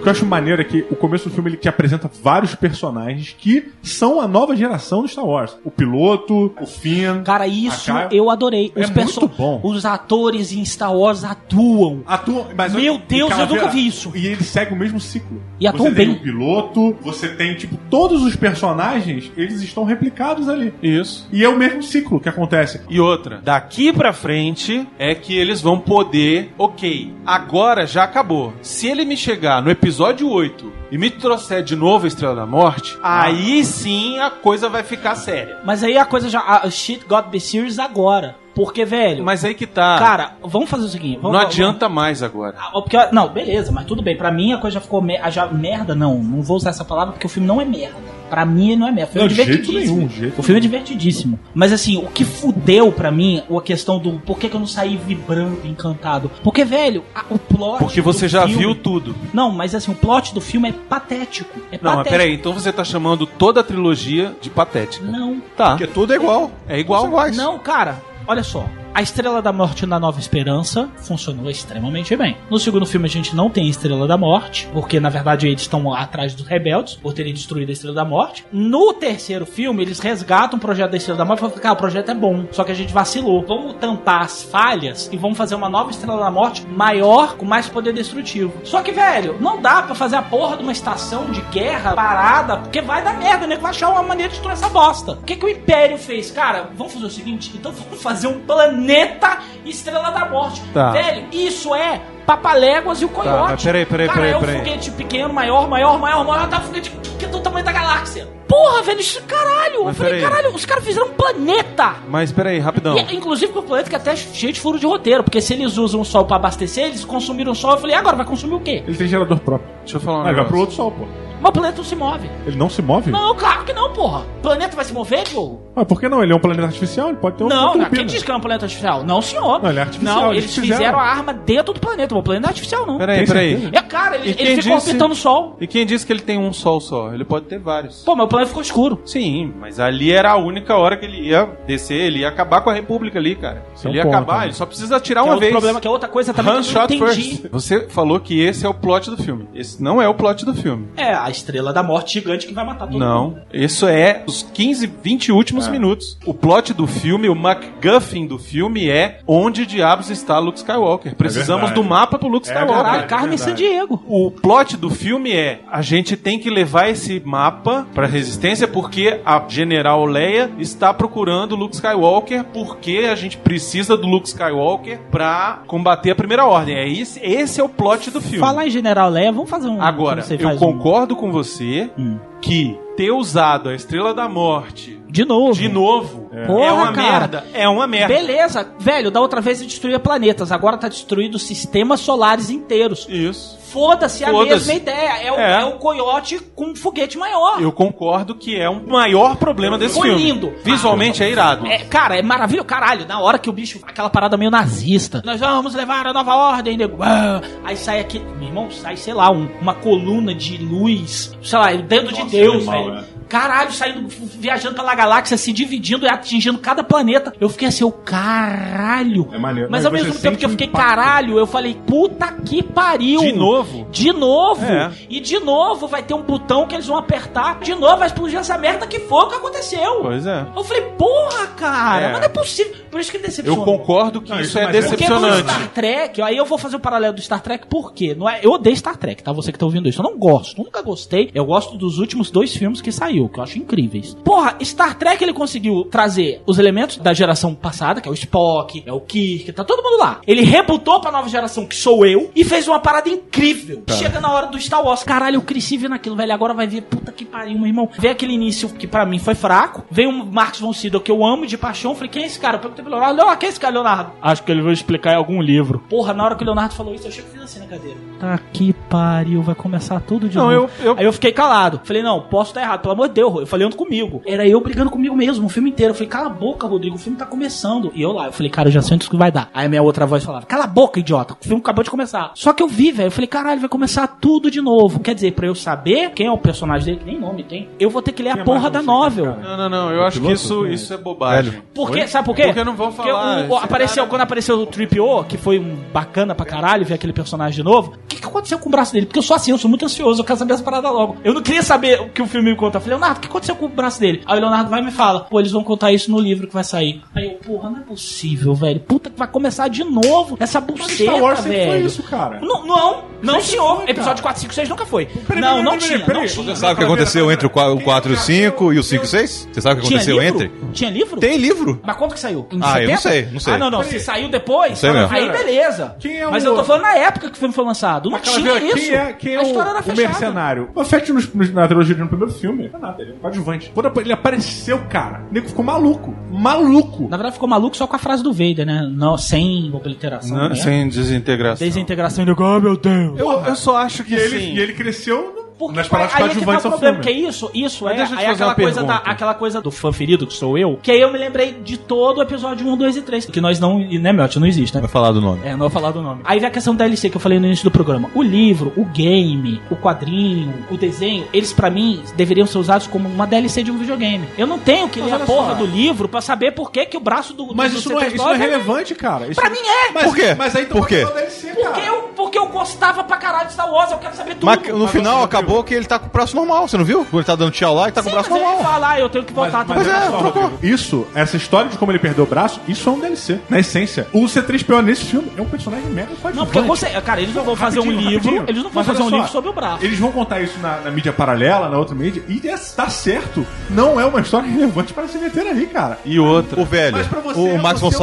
Que eu acho maneiro é que o começo do filme ele te apresenta vários personagens que são a nova geração do Star Wars. O piloto, o Finn. Cara, isso eu adorei. É Os perso- muito bom. Os atores em Star Wars atuam. Atua, mas Meu olha, Deus, eu nunca vi isso. E ele segue o mesmo ciclo. E atuam você tem bem. o piloto, você tem, tipo, todos os personagens, eles estão replicados ali. Isso. E é o mesmo ciclo que acontece. E outra, daqui pra frente é que eles vão poder, ok, agora já acabou. Se ele me chegar no episódio 8 e me trouxer de novo a Estrela da Morte, aí sim a coisa vai ficar séria. Mas aí a coisa já. A shit got be serious agora. Porque, velho. Mas aí que tá. Cara, vamos fazer o seguinte. Vamos, não vamos- adianta mais agora. Ah, Porque, não, beleza, mas tudo bem. Pra mim a coisa já ficou. Me... Já, merda, não. Não vou usar essa palavra porque o filme não é merda. Pra mim não é merda. O filme Não, é divertidíssimo. nenhum, o filme é divertidíssimo. Mas assim, o que fudeu pra mim a questão do por que, que eu não saí vibrando, encantado. Porque, velho, a- o plot. Porque você do já filme- viu tudo. Não, mas assim, o plot do filme é patético. É Não, mas patético. peraí, então você tá chamando toda a trilogia de patética. Não. Tá. Porque tudo é igual. É igual. Não, cara, olha só. A Estrela da Morte na Nova Esperança funcionou extremamente bem. No segundo filme a gente não tem Estrela da Morte, porque na verdade eles estão atrás dos rebeldes por terem destruído a Estrela da Morte. No terceiro filme eles resgatam o projeto da Estrela da Morte e falam, cara, o projeto é bom, só que a gente vacilou. Vamos tampar as falhas e vamos fazer uma nova Estrela da Morte maior, com mais poder destrutivo. Só que, velho, não dá pra fazer a porra de uma estação de guerra parada, porque vai dar merda, né? Vai achar uma maneira de destruir essa bosta. O que, que o Império fez? Cara, vamos fazer o seguinte, então vamos fazer um planeta Estrela da Morte. Tá. Velho, isso é Papaléguas e o Coiote. mas peraí, peraí, Cara, peraí, é um peraí. foguete pequeno, maior, maior, maior, maior, tá um foguete que, que é do tamanho da galáxia. Porra, velho, isso, caralho. Mas eu falei, peraí. caralho, os caras fizeram um planeta. Mas peraí, rapidão. E, inclusive com o planeta que é até cheio de furo de roteiro, porque se eles usam o sol pra abastecer, eles consumiram o sol. Eu falei, agora vai consumir o quê? Ele tem gerador próprio. Deixa eu falar um Ah, ele vai negócio. pro outro sol, pô. Mas o planeta não se move. Ele não se move? Não, claro que não, porra. O planeta vai se mover, Diogo? Ah, por que não? Ele é um planeta artificial, ele pode ter um Não, não, quem diz que é um planeta artificial? Não, senhor. Não, ele é artificial, Não, eles eles fizeram. fizeram a arma dentro do planeta. O planeta não é artificial, não. Peraí, peraí. É, cara, ele, ele ficou disse- orbitando o sol. E quem disse que ele tem um sol só? Ele pode ter vários. Pô, mas o planeta ficou escuro. Sim, mas ali era a única hora que ele ia descer, ele ia acabar com a República ali, cara. Isso é um ele ia ponto, acabar, né? ele só precisa tirar Que é uma outro vez. problema, que é outra coisa também One que eu não shot entendi. first. Você falou que esse é o plot do filme. Esse não é o plot do filme. É, a estrela da morte gigante que vai matar todo mundo. Não, isso é os 15, 20 últimos minutos. O plot do filme, o MacGuffin do filme é onde diabos está Luke Skywalker. Precisamos verdade. do mapa pro Luke É Skywalker. Caralho, verdade. Carmen San Diego. O plot do filme é: a gente tem que levar esse mapa pra resistência porque a General Leia está procurando Luke Skywalker porque a gente precisa do Luke Skywalker pra combater a Primeira Ordem. É esse, esse é o plot do filme. Falar em General Leia, vamos fazer um. Agora, eu faz um- concordo com você Hum. que ter usado a Estrela da Morte De novo. de novo é, Porra, uma cara. merda. É uma merda. Beleza, velho, da outra vez ele destruía planetas, agora tá destruindo sistemas solares inteiros. Isso. Foda-se, é a mesma ideia. É o, É. é o coiote com um foguete maior. Eu concordo que é um maior problema desse Foi filme. lindo. Visualmente é irado. É, cara, é maravilhoso. Caralho, na hora que o bicho. Aquela parada meio nazista. Nós vamos levar a nova ordem, nego. Ah, aí sai aqui. Meu irmão, sai, sei lá, um- uma coluna de luz. Sei lá, o dedo de Deus, velho. Caralho, saindo, viajando pela galáxia, se dividindo e atingindo cada planeta. Eu fiquei assim, o caralho. É maneiro. Mas Mas ao mesmo tempo que eu fiquei, impacto. caralho, eu falei, puta que pariu. De novo? De novo. É. E de novo vai ter um botão que eles vão apertar. De novo vai explodir essa merda que foi o que aconteceu. Pois é. Eu falei, porra, cara, É. mas não é possível. Por isso que Eu decepciona. concordo que Não, isso isso é mas é- Porque no decepcionante. Star Trek, aí eu vou fazer o paralelo do Star Trek, por quê? Não é, eu odeio Star Trek, tá? Você que tá ouvindo isso. Eu não gosto, nunca gostei. Eu gosto dos últimos dois filmes que saiu. Saiu, que eu acho incríveis. Porra, Star Trek ele conseguiu trazer os elementos da geração passada, que é o Spock, é o Kirk, tá todo mundo lá. Ele rebutou pra nova geração, que sou eu, e fez uma parada incrível. Chega na hora do Star Wars, caralho, eu cresci vendo aquilo, velho, agora vai ver, puta que pariu, meu irmão. Vê aquele início que pra mim foi fraco, veio um Marcos von Sydow que eu amo de paixão, falei, quem é esse cara? Eu perguntei pro Leonardo, Leonardo, quem é esse cara, Leonardo? Acho que ele vai explicar em algum livro. Porra, na hora que o Leonardo falou isso, eu chego e fiz assim na cadeira. Tá que pariu, vai começar tudo de Não, novo. eu- eu- Aí eu fiquei calado. Falei, não, posso estar errado, pelo amor de Deus. Eu falei, ando comigo. Era eu brigando comigo mesmo, o filme inteiro. Eu falei, cala a boca, Rodrigo, o filme tá começando. E eu lá, eu falei, cara, eu já sei isso que vai dar. Aí a minha outra voz falava, cala a boca, idiota, o filme acabou de começar. Só que eu vi, velho, eu falei, caralho, vai começar tudo de novo. Quer dizer, pra eu saber quem é o personagem dele, que nem nome tem, eu vou ter que ler Quem a é porra da novel. Não, não, não. Eu acho que isso, é? isso é bobagem. Por quê? Sabe por quê? Porque não vão falar. o- o- apareceu, cara- quando apareceu o Trip O, que foi um bacana pra caralho ver aquele personagem de novo. O que, que aconteceu com o braço dele? Porque eu sou assim, eu sou muito ansioso, eu quero saber as paradas logo. Eu não queria saber o que o filme me conta. Eu falei, Leonardo, o que aconteceu com o braço dele? Aí o Leonardo vai e me fala, pô, eles vão contar isso no livro que vai sair. Aí eu, porra, não é possível, velho. Puta que vai começar de novo essa buceta, Star Wars velho. foi isso, cara. Não, não, não, senhor. foi. Episódio 4, 5, 6 nunca foi. Peraí, não, peraí, não peraí, tinha, peraí, não tinha. Você sabe o que aconteceu entre o 4 e o 5 e o 5 e 6? Você sabe o que aconteceu livro? entre? Tinha livro? Tem livro. Mas quando que saiu? Em Ah, eu não 70? sei, não sei. Ah, não, não. Se saiu depois, sei mesmo. aí beleza. Quem é Mas eu tô falando na época que o filme foi lançado. Não Aquela tinha isso. Quem é, quem é a o, história era o fechada. mercenário? O Fett na trilogia no primeiro filme, nada, ele é um coadjuvante. Quando ele apareceu, cara, o nego ficou maluco. Maluco. Na verdade ficou maluco só com a frase do Vader, né? Não, sem obliteração. Não, né? sem desintegração. Desintegração e oh meu Deus. Eu, eu só acho que ele, ele cresceu Porque nas paradas aí é que tá o problema, filme. que isso, isso Mas é, deixa eu te aí fazer aquela coisa, da, aquela coisa do fã ferido, que sou eu, que aí eu me lembrei de todo o episódio 1, 2 e 3, que nós não, né, Miotti, não existe, né? Vai falar do nome. É, não vou falar do nome. Aí vem a questão do DLC que eu falei no início do programa. O livro, o game, o quadrinho, o desenho, eles pra mim deveriam ser usados como uma DLC de um videogame. Eu não tenho que Mas ler a porra só. do livro pra saber por que, que o braço do Mas do isso não, é, C3PO isso não é vai- relevante, cara. Isso- Pra mim é. Mas, Por quê? Mas aí então Por quê? DLC, cara. Porque eu, porque eu gostava pra caralho de Star Wars, eu quero saber tudo. Mas no final acabou que ele tá com o braço normal, você não viu? Quando ele tá dando tchau lá, ele tá com Sim, o braço mas ele normal. fala, ah, eu tenho que voltar Mas, mas só, trocou. Isso, essa história de como ele perdeu o braço, isso é um DLC. Na essência, o C3PO nesse filme é um personagem mega Não, porque você, cara, eles não vão fazer um livro, rapidinho. eles não vão Mas fazer um livro sobre o braço. Eles vão contar isso na, na mídia paralela, na outra mídia, e tá certo. Não é uma história relevante para se meter ali, cara. E outra. O velho, Mas pra você, o Max von você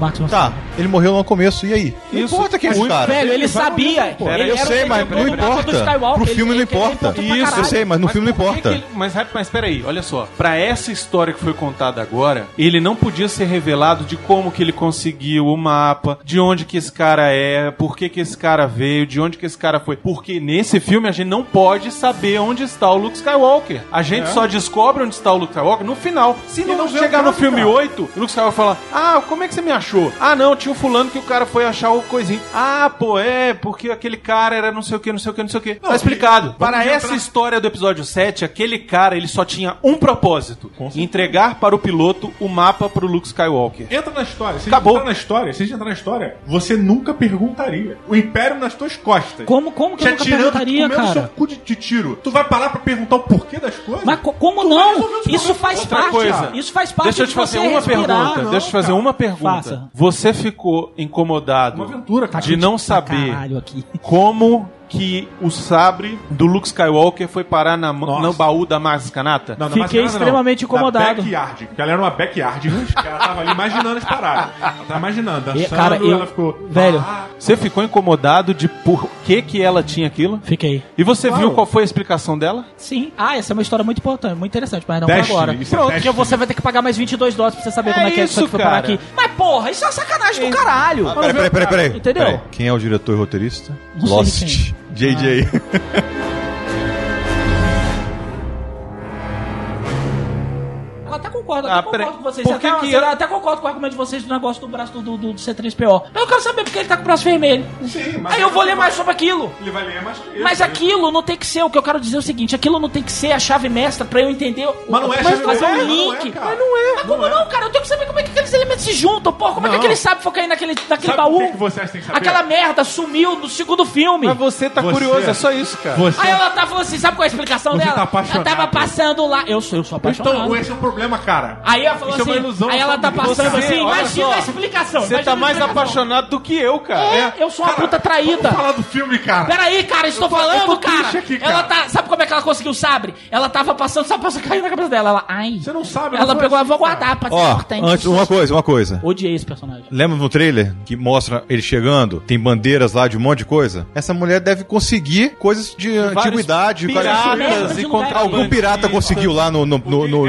é Tá, ele morreu no começo, e aí? Não Isso. importa quem é esse cara. Velho, ele sabia. Ele eu era o sei, mas não do importa. Skywalker, Pro filme ele- não ele- ele importa. importa pra Isso, eu caralho. sei, mas no filme não por que importa. ele- mas, rap- mas peraí, olha só. Pra essa história que foi contada agora, ele não podia ser revelado de como que ele conseguiu o mapa, de onde que esse cara é, por que que esse cara veio, de onde que esse cara foi. Porque nesse filme a gente não pode saber onde está o Luke Skywalker. A gente só descobre onde está o Luke Skywalker no final. Se não, não vê chegar no filme cara. 8, o Luke Skywalker fala: Ah, como é que você me achou? Ah, não, tinha o fulano que o cara foi achar o coisinho. Ah, pô, é, porque aquele cara era não sei o que, não sei o que, não sei o que. Tá explicado. Para essa entrar- história do episódio 7, aquele cara, ele só tinha um propósito: entregar para o piloto o mapa pro Luke Skywalker. Entra na história. Se Acabou. entrar na história, se a gente entrar na história, você nunca perguntaria. O Império nas tuas costas. Como, como que eu nunca perguntaria, comendo seu cara? cu de, de tiro. Tu vai parar pra perguntar o porquê das coisas? Mas co- como Tu não? Isso faz Outra parte. coisa. Isso faz parte Deixa eu te de fazer você uma respirar. pergunta. não, Deixa eu te fazer cara. uma pergunta. Faça. Você ficou incomodado Uma aventura, cara. de não saber como que o sabre do Luke Skywalker foi parar na, Nossa. no baú da Maz Kanata? Não, não, Fiquei nada, não. extremamente incomodado. Da backyard. Porque ela era uma backyard. que ela tava ali imaginando as paradas. Ela tava imaginando, E, dançando, cara, eu- ela ficou... velho. Ah, Você ficou incomodado de por que que ela tinha aquilo? Fiquei. E você Claro. viu qual foi a explicação dela? Sim. Ah, essa é uma história muito importante, muito interessante, mas não Destiny, pra agora. é Pronto, porque você vai ter que pagar mais 22 dólares pra você saber É como é que é isso, que foi parar aqui. Mas porra, isso é uma sacanagem do caralho. Peraí, peraí, peraí, peraí. Entendeu? Peraí. Quem é o diretor e roteirista? Não sei Lost. JJ. Até concordo, Ah, até concordo com vocês. Por até, que que eu até concordo com o argumento de vocês do negócio do braço do, do, do C3PO. Mas eu quero saber porque ele tá com o braço vermelho. Sim, mas Aí eu vou ele ler vai- mais sobre aquilo. Ele vai ler mais que isso. Mas aquilo não tem que ser, o que eu quero dizer é o seguinte, aquilo não tem que ser a chave mestra pra eu entender o- Mas não é mas chave fazer um mestra, não link. é, cara. mas não é. Mas como não, cara? Eu tenho que saber como é que aqueles elementos se juntam, porra. Como é que Não. aquele sabe for cair naquele, naquele Sabe baú? que que você acha que tem que saber? Aquela merda sumiu no segundo filme. Mas você tá Você- curioso, é só isso, cara. Você... Aí ela tá falando assim, sabe qual é a explicação Você dela? tá apaixonado. Ela tava passando lá. Eu sou, eu sou apaixonado. Então, esse é o problema, cara. Cara. Aí ela falou Isso é uma assim, ilusão aí ela tá passando Você, assim, imagina só, a explicação. Você tá mais apaixonado do que eu, cara. É, eu sou uma puta traída. Vamos falar do filme, cara. Peraí, cara, estou Eu tô- eu falando, tô cara. aqui, cara. Ela tá. Sabe como é que ela conseguiu o sabre? Ela tava passando, sabe, passando caindo na cabeça dela. Ela, ai. Você não sabe, Ela não pegou, assim, vou cara. guardar pra ser Ó, importante. antes, uma coisa, uma coisa. Odiei esse personagem. Lembra no trailer que mostra ele chegando? Tem bandeiras lá de um monte de coisa? Essa mulher deve conseguir coisas de antiguidade. Piratas e Algum pirata conseguiu lá no, no, no, Porque no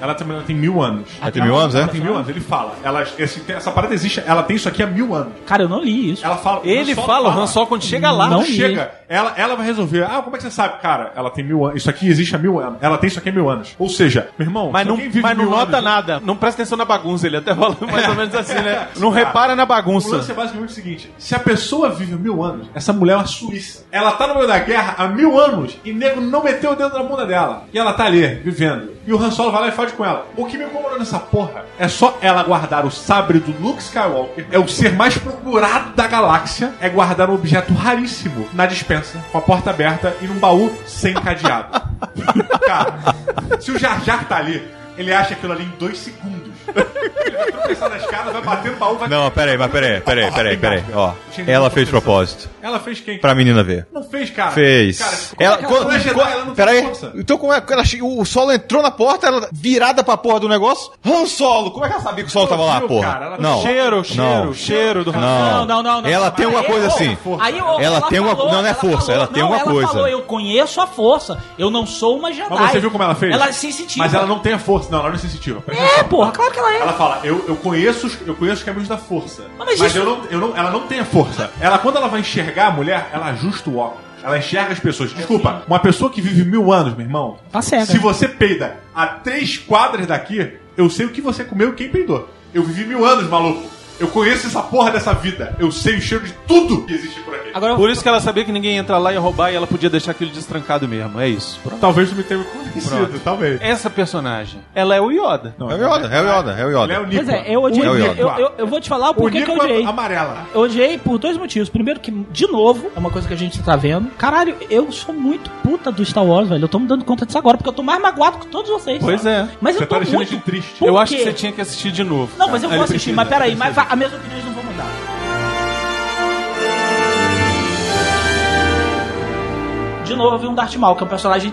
Ela também ela tem mil anos. Ela tem mil anos, é? Ela tem mil anos, ele fala. Ela, esse- essa parada existe, ela tem isso aqui há mil anos. Cara, eu não li isso. Ela fala. Ele Solo fala, o Han Solo quando chega lá. Não chega, ela, ela vai resolver. Ah, como é que você sabe? Cara, ela tem mil anos. Isso aqui existe há mil anos. Ela tem isso aqui há mil anos. Ou seja, meu irmão, Mas não, mas não nota anos- nada. Não presta atenção na bagunça. Ele até fala mais ou menos assim, né? Não repara na O bagunça. lance é basicamente o seguinte: se a pessoa vive mil anos, essa mulher é uma suíça. Ela tá no meio da guerra há mil anos e nego não meteu o dedo na bunda dela. E ela tá ali, vivendo. E o Han Solo vai lá e fode com ela. O que me incomodou nessa porra é só ela guardar o sabre do Luke Skywalker. É o ser mais procurado da galáxia. É guardar um objeto raríssimo na dispensa, com a porta aberta e num baú sem cadeado. Cara, se o Jar Jar tá ali, ele acha aquilo ali em dois segundos. Ele tropeçar na escada, vai bater no baú, vai Não, peraí, mas peraí, peraí, peraí, peraí. Ó, ela fez propósito. Ela fez quem? Pra menina ver. Não fez, cara. Fez. Cara, ela, é que quando, ela é Jedi, quando- ela não peraí. força? Então como é que ela che- o solo entrou na porta, ela virada pra porra do negócio? Han Solo, como é que ela sabia que o solo tava lá, viu, porra? cara, ela não. Cheiro, cheiro, Não. cheiro do Han Solo. Não. Não, não, não. Ela não. tem uma Aí, coisa ô, assim. Aí, ô, Ela tem uma- não, não é força, ela tem não, uma ela coisa. falou, eu conheço a força. Eu não sou uma Jedi. Mas você viu como ela fez? Ela é sensitiva. Mas ela não tem a força. Não, ela não é sensitiva. Presta É, atenção. porra, claro que ela é. Ela fala, eu, eu conheço os, eu conheço os caminhos da força. Mas Mas, isso- eu não, eu não, ela não tem a força. Ela, quando ela vai enxergar a mulher, ela ajusta o óculos. Ela enxerga as pessoas. Desculpa, uma pessoa que vive mil anos, meu irmão. Tá cega. Se você peida a três quadras daqui, eu sei o que você comeu e quem peidou. Eu vivi mil anos, maluco. Eu conheço essa porra dessa vida. Eu sei o cheiro de tudo que existe por aqui. Agora, Por isso que ela sabia que ninguém ia entrar lá e ia roubar e ela podia deixar aquilo destrancado mesmo. É isso. Pronto. Talvez me tenha convencido, Pronto. talvez. Essa personagem, ela é o Yoda. Não, É o Yoda, é o Yoda, é o Ele é o Yoda. Nico. Pois é, eu odiei. É eu, Yoda. eu, eu, vou te falar o O porquê que eu Nico odiei. é amarela. Eu odiei por dois motivos. Primeiro, que, de novo, é uma coisa que a gente tá vendo. Caralho, eu sou muito puta do Star Wars, velho. Eu tô me dando conta disso agora, porque eu tô mais magoado que todos vocês. Pois é. Mas Você eu tô tá deixando muito... de triste. Por eu acho que você tinha que assistir de novo. Não, mas eu vou assistir. precisa, Mas peraí, mas va- as minhas opiniões não De novo, eu vi um Darth Maul, que é um personagem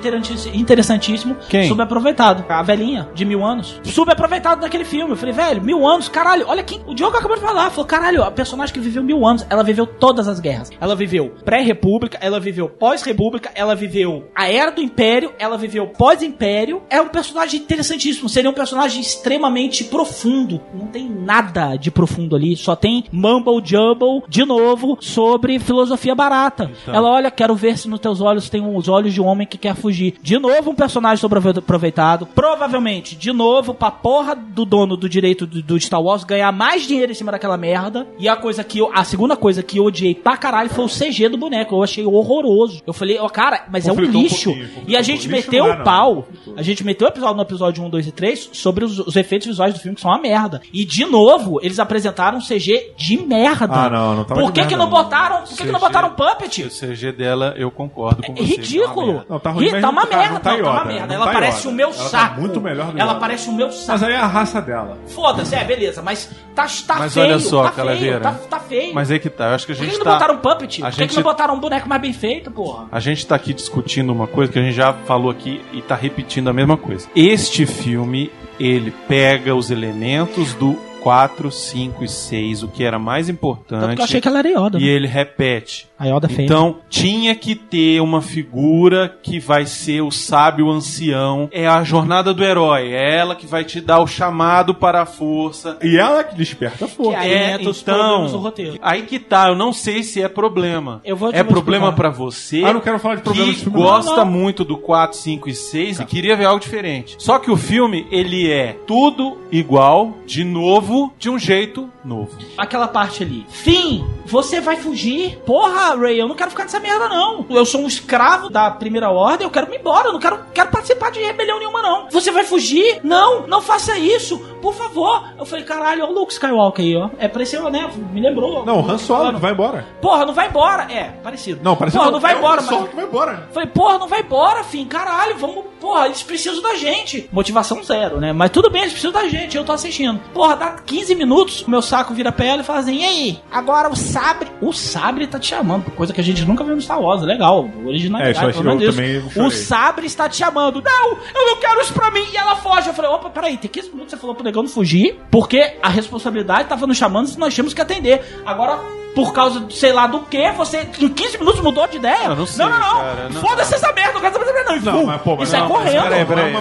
interessantíssimo- Quem? subaproveitado. A velhinha, de mil anos. Subaproveitado naquele filme. Eu falei, velho, mil anos, caralho, olha quem. O Diogo acabou de falar. Falou, caralho, a personagem que viveu mil anos, ela viveu todas as guerras. Ela viveu pré-república, ela viveu pós-república, ela viveu a era do império, ela viveu pós-império. É um personagem interessantíssimo. Seria um personagem extremamente profundo. Não tem nada de profundo ali, só tem mumble jumble de novo sobre filosofia barata. Ela olha, quero ver se nos teus olhos tem os olhos de um homem que quer fugir. De novo um personagem sobreaproveitado. Provavelmente, de novo, pra porra do dono do direito do, do Star Wars ganhar mais dinheiro em cima daquela merda. E a coisa que eu, a segunda coisa que eu odiei pra caralho foi o CG do boneco. Eu achei horroroso. Eu falei, ó, cara, mas é um Conflitou um lixo. conflitou e a um gente meteu é, o não. pau. A gente meteu o episódio no episódio 1, 2 e 3 sobre os, os efeitos visuais do filme que são uma merda. E de novo, eles apresentaram um CG de merda. Ah, não, não tava Por que, merda, que não botaram? Por que, que não CG botaram Puppet? O CG dela, eu concordo com É você. ridículo. Não, tá ruim, mas tá uma tá- merda, não tá não, tá uma merda. Ela tá parece o meu Ela tá saco. muito melhor do Ela parece o meu saco. Mas aí é a raça dela. Foda-se, é, beleza, mas tá, tá Mas feio. olha só, tá Calaveira. feio, tá, tá feio. Mas aí que tá, eu acho que a Por que, gente que tá... não botaram um Puppet? a Por que, gente- que não botaram um boneco mais bem feito, porra? A gente tá aqui discutindo uma coisa que a gente já falou aqui e tá repetindo a mesma coisa. Este filme, ele pega os elementos do 4, 5 e 6, o que era mais Tanto importante, que eu achei que ela era Yoda. e né? ele repete. A Yoda feia. Então, tinha que ter uma figura que vai ser o sábio ancião. É a jornada do herói. É ela que vai te dar o chamado para a força. E ela que desperta a Que força. aí É, então, problemas do roteiro. aí que tá, eu não sei se é problema. Eu vou te- é problema pra você Ah, eu não quero falar de problemas que de filme, gosta Não, muito do 4, 5 e 6 e queria ver algo diferente. Só que o filme, ele é tudo igual, de novo, de um jeito novo. Aquela parte ali. Fim, você vai fugir? Porra, Ray, eu não quero ficar nessa merda, não. Eu sou um escravo da primeira ordem, eu quero me embora, eu não quero, quero participar de rebelião nenhuma, não. Você vai fugir? Não, não faça isso. Por favor. Eu falei, caralho, olha o Luke Skywalker aí, ó. É pareceu, né? Me lembrou. Não, o Han Solo Falando, vai embora. Porra, não vai embora. É, parecido. Não, parece Porra, não vai é embora, o Han Solo mas... que vai embora. Falei, porra, não vai embora, fim. Caralho, vamos. Porra, eles precisam da gente. Motivação zero, né? Mas tudo bem, eles precisam da gente, eu tô assistindo. Porra, dá 15 minutos, o meu saco vira pra ela e fala assim: e aí? Agora o sabre. O sabre tá te chamando, coisa que a gente nunca viu no Star Wars, legal. Originalidade, É, pelo menos isso. O sabre está te chamando. Não, eu não quero isso pra mim. E ela foge. Eu falei, opa, peraí, tem 15 minutos você falou pro não fugir, porque a responsabilidade tava nos chamando e nós tínhamos que atender. Agora. Por causa, de sei lá do que, você em 15 minutos mudou de ideia? Eu não sei, não, não, não. cara, não. Foda-se essa merda, eu quero saber merda. Não, e Não, mas pô, mas Isso é não, mas correndo. Peraí, peraí.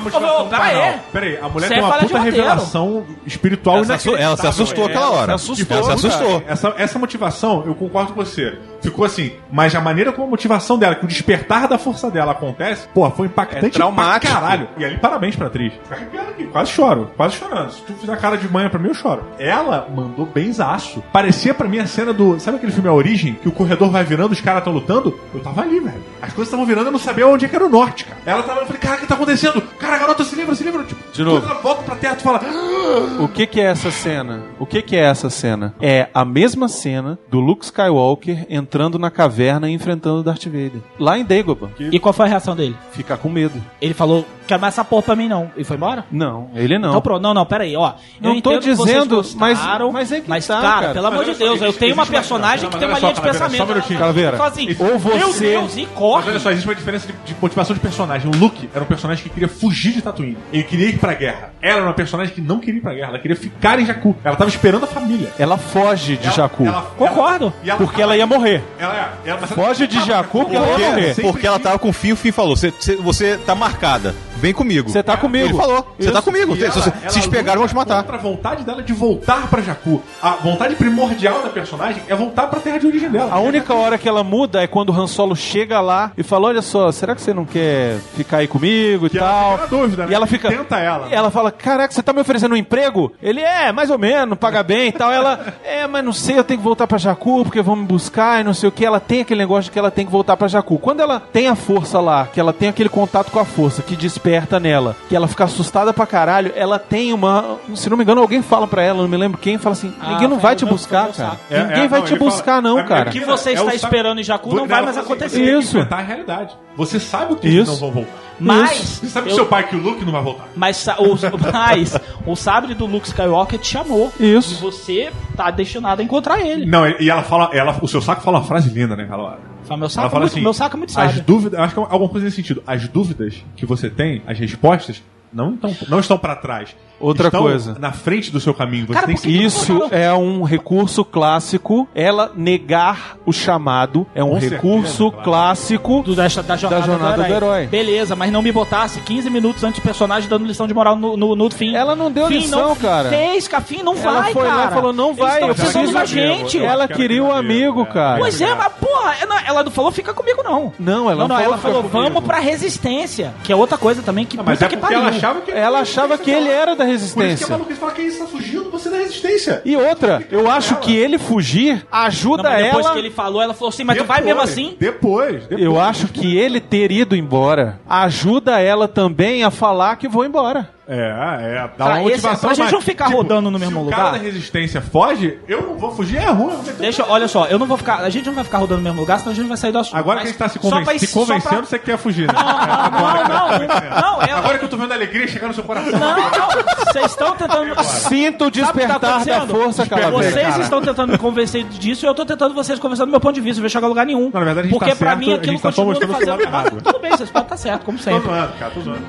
Peraí, a mulher tem é uma falha de puta revelação espiritual Ela se, ela se assustou aquela hora. se assustou, ela se assustou. É, Essa, essa motivação, eu concordo com você. Ficou assim, mas a maneira como a motivação dela, que o despertar da força dela acontece, pô, foi impactante É traumático. pra caralho. E ali, parabéns pra atriz. Fica arrepiado aqui, quase choro, quase chorando. Se tu fizer cara de manhã pra mim, eu choro. Ela mandou benzaço. Parecia pra mim a cena do. Sabe aquele filme A Origem? Que o corredor vai virando, os caras tão lutando? Eu tava ali, velho. As coisas estavam virando, eu não sabia onde é que era o norte, cara. Ela tava, eu falei, cara, o que tá acontecendo? Cara, garota se livra, se livra. Tipo, De novo. Ela volta pra terra, tu fala. O que que é essa cena? O que que é essa cena? É a mesma cena do Luke Skywalker entrando na caverna e enfrentando Darth Vader. Lá em Dagobah. E qual foi a reação dele? Ficar com medo. Ele falou, quer mais essa porra pra mim não. E foi embora? Não, ele não. Então pronto, não, não, pera aí, ó. Não eu tô que dizendo, gostaram, mas- mas é que mas tá, cara, cara. pelo amor de Deus, eu tenho uma uma- personagem não, que mas tem uma só, linha de Calaveira, pensamento. só um minutinho. Calaveira, Fala assim, ou meu você- Deus, e Mas corre. olha só, existe uma diferença de, de motivação de personagem. O Luke era um personagem que queria fugir de Tatooine. Ele queria ir pra guerra. Ela era uma personagem que não queria ir pra guerra. Ela queria ficar em Jakku. Ela tava esperando a família. Ela foge de Ela- Jakku. ela- Concordo. e ela porque tava- ela ia morrer. Ela, ela, ela- mas- Foge de Jakku porque ela ia Porque- morrer. Porque ela que- tava com o fio, o fio falou: "Cê- cê- você tá marcada, vem comigo. Você tá comigo. Ele falou: você tá comigo. E Se, ela- se, ela pegarem, vão te matar. Contra a vontade dela de voltar pra Jakku. A vontade primordial da personagem é voltar pra terra de origem dela. A única hora que ela muda é quando o Han Solo chega lá e fala: Olha só, será que você não quer ficar aí comigo e Que ela tal? na dúvida, né? E ela fica. tenta ela. Ela fala: Caraca, você tá me oferecendo um emprego? Ele é, mais ou menos, paga bem e tal. Ela, é, mas não sei, eu tenho que voltar pra Jakku porque vão me buscar e não sei o que. Ela tem aquele negócio de que ela tem que voltar pra Jakku. Quando ela tem a força lá, que ela tem aquele contato com a força que desperta nela, que ela fica assustada pra caralho, ela tem uma. Se não me engano, alguém fala pra ela, não me lembro quem, fala assim: Ah, Ninguém não foi vai te buscar, cara. saco. É, Ninguém é, vai não, te fala- buscar, não, É, cara. O que você É está o saco- esperando em Jakku não vai mais acontecer. Você tem que Isso. enfrentar a realidade. Você sabe o que eles Isso. não vão voltar. Mas, Você sabe que eu- seu pai, que o Luke, não vai voltar. mas, o, mas o sabre do Luke Skywalker te chamou. Isso. E você tá destinado a encontrar ele. Não, e ela fala, ela, o seu saco fala uma frase linda, né, hora. Fala, meu Ela saco, é fala muito, assim, meu saco é muito as sábio. dúvidas, acho que é alguma coisa nesse sentido. As dúvidas que você tem, as respostas, não estão, não estão para trás. Outra Estão coisa. na frente do seu caminho. Você Cara, tem que Isso não é um recurso clássico. Ela negar o chamado é um Com recurso certeza, clássico. Do, da, da jornada, jornada do herói. Beleza, mas não me botasse 15 minutos antes do personagem dando lição de moral no, no, no fim. Ela não deu fim lição, não cara. Fez, cara. Fim não Ela vai, foi cara. lá e falou: Não Eles vai, estão eu precisando preciso da gente. Eu Ela que queria o amigo, é. cara. Pois é, mas porra, ela, ela não falou fica comigo, não. Não, ela não, não não, ela falou, falou, vamos pra resistência. Que é outra coisa também que Não, mas puta é que porque pariu. ela achava que Ela achava que ele era da Por isso que a resistência. maluca fala que isso tá fugindo, você é da resistência. E outra, eu acho que ele fugir Não, ajuda mas depois ela. que ele falou, ela falou assim, mas tu vai mesmo assim? Depois, depois. Eu acho que ele ter ido embora ajuda ela também a falar que vou embora. É, é, dá Tá, uma esse- motivação. pra gente mas, não ficar rodando no mesmo se lugar. o cara da resistência foge, eu não vou fugir, é ruim. Deixa, olha só, eu não vou ficar, a gente não vai ficar rodando no mesmo lugar, senão a gente não vai sair do assunto. Agora que Mas a gente tá se, conven- pra- se só pra- convencendo, você quer fugir, né? Não, não, não, não, é- Agora que eu tô vendo a alegria chegar no seu coração. Não, não, vocês estão tentando... Sinto o que tá despertar da acontecendo? força, Calaveira. Vocês cara. estão tentando me convencer disso e eu tô tentando vocês convencer do meu ponto de vista. Eu não vou chegar a lugar nenhum. Não, na verdade, a gente Porque tá pra certo, mim a aquilo gente tá continua fazendo. Tudo bem, vocês podem estar certo, como Tô sempre. zoando, cara, tô zoando.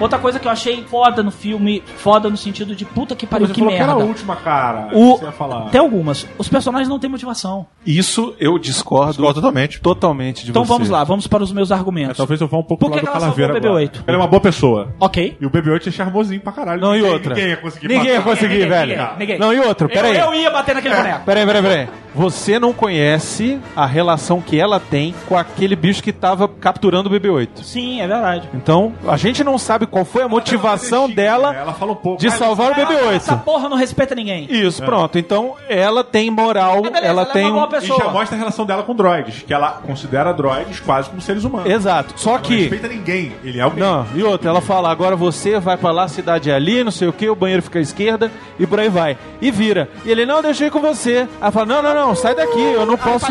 Outra coisa que eu achei foda no filme, foda no sentido de puta que pariu, Você que falou que era a merda. última, cara. O- Você ia falar. Tem algumas. Os personagens não têm motivação. Isso eu discordo Discordo totalmente. totalmente de Então você. vamos lá, vamos para os meus É, argumentos. talvez eu vá um pouco Por que que do ela Calaveira salvou o agora. BB-8? Ele é uma boa pessoa. Ok. E o BB-8 é charmosinho pra caralho. Não, e Ninguém- outra. Ninguém ia conseguir Ninguém ia matar. conseguir, Ninguém, velho. ninguém, ninguém. Não, e outra, Eu, peraí. eu ia bater naquele boneco. Peraí, peraí, peraí. Você não conhece a relação que ela tem com aquele bicho que tava capturando o BB-8. Sim, é verdade. Então, a gente não sabe qual foi a motivação dela Ela fala um pouco. de Ah, salvar o Essa BB-8. porra não respeita ninguém. Isso, pronto. Então, ela tem moral, Ah, beleza, ela ela é tem uma boa um... E pessoa. já mostra a relação dela com droids, que ela considera droids quase como seres humanos. Exato. Só Ela não que... respeita ninguém. Ele é alguém. Não, e outra, ela fala, agora você vai pra lá, a cidade é ali, não sei o que, o banheiro fica à esquerda, e por aí vai. E vira. E ele, não, deixa eu ir com você. Ela fala, não, não, não, sai daqui, eu não posso...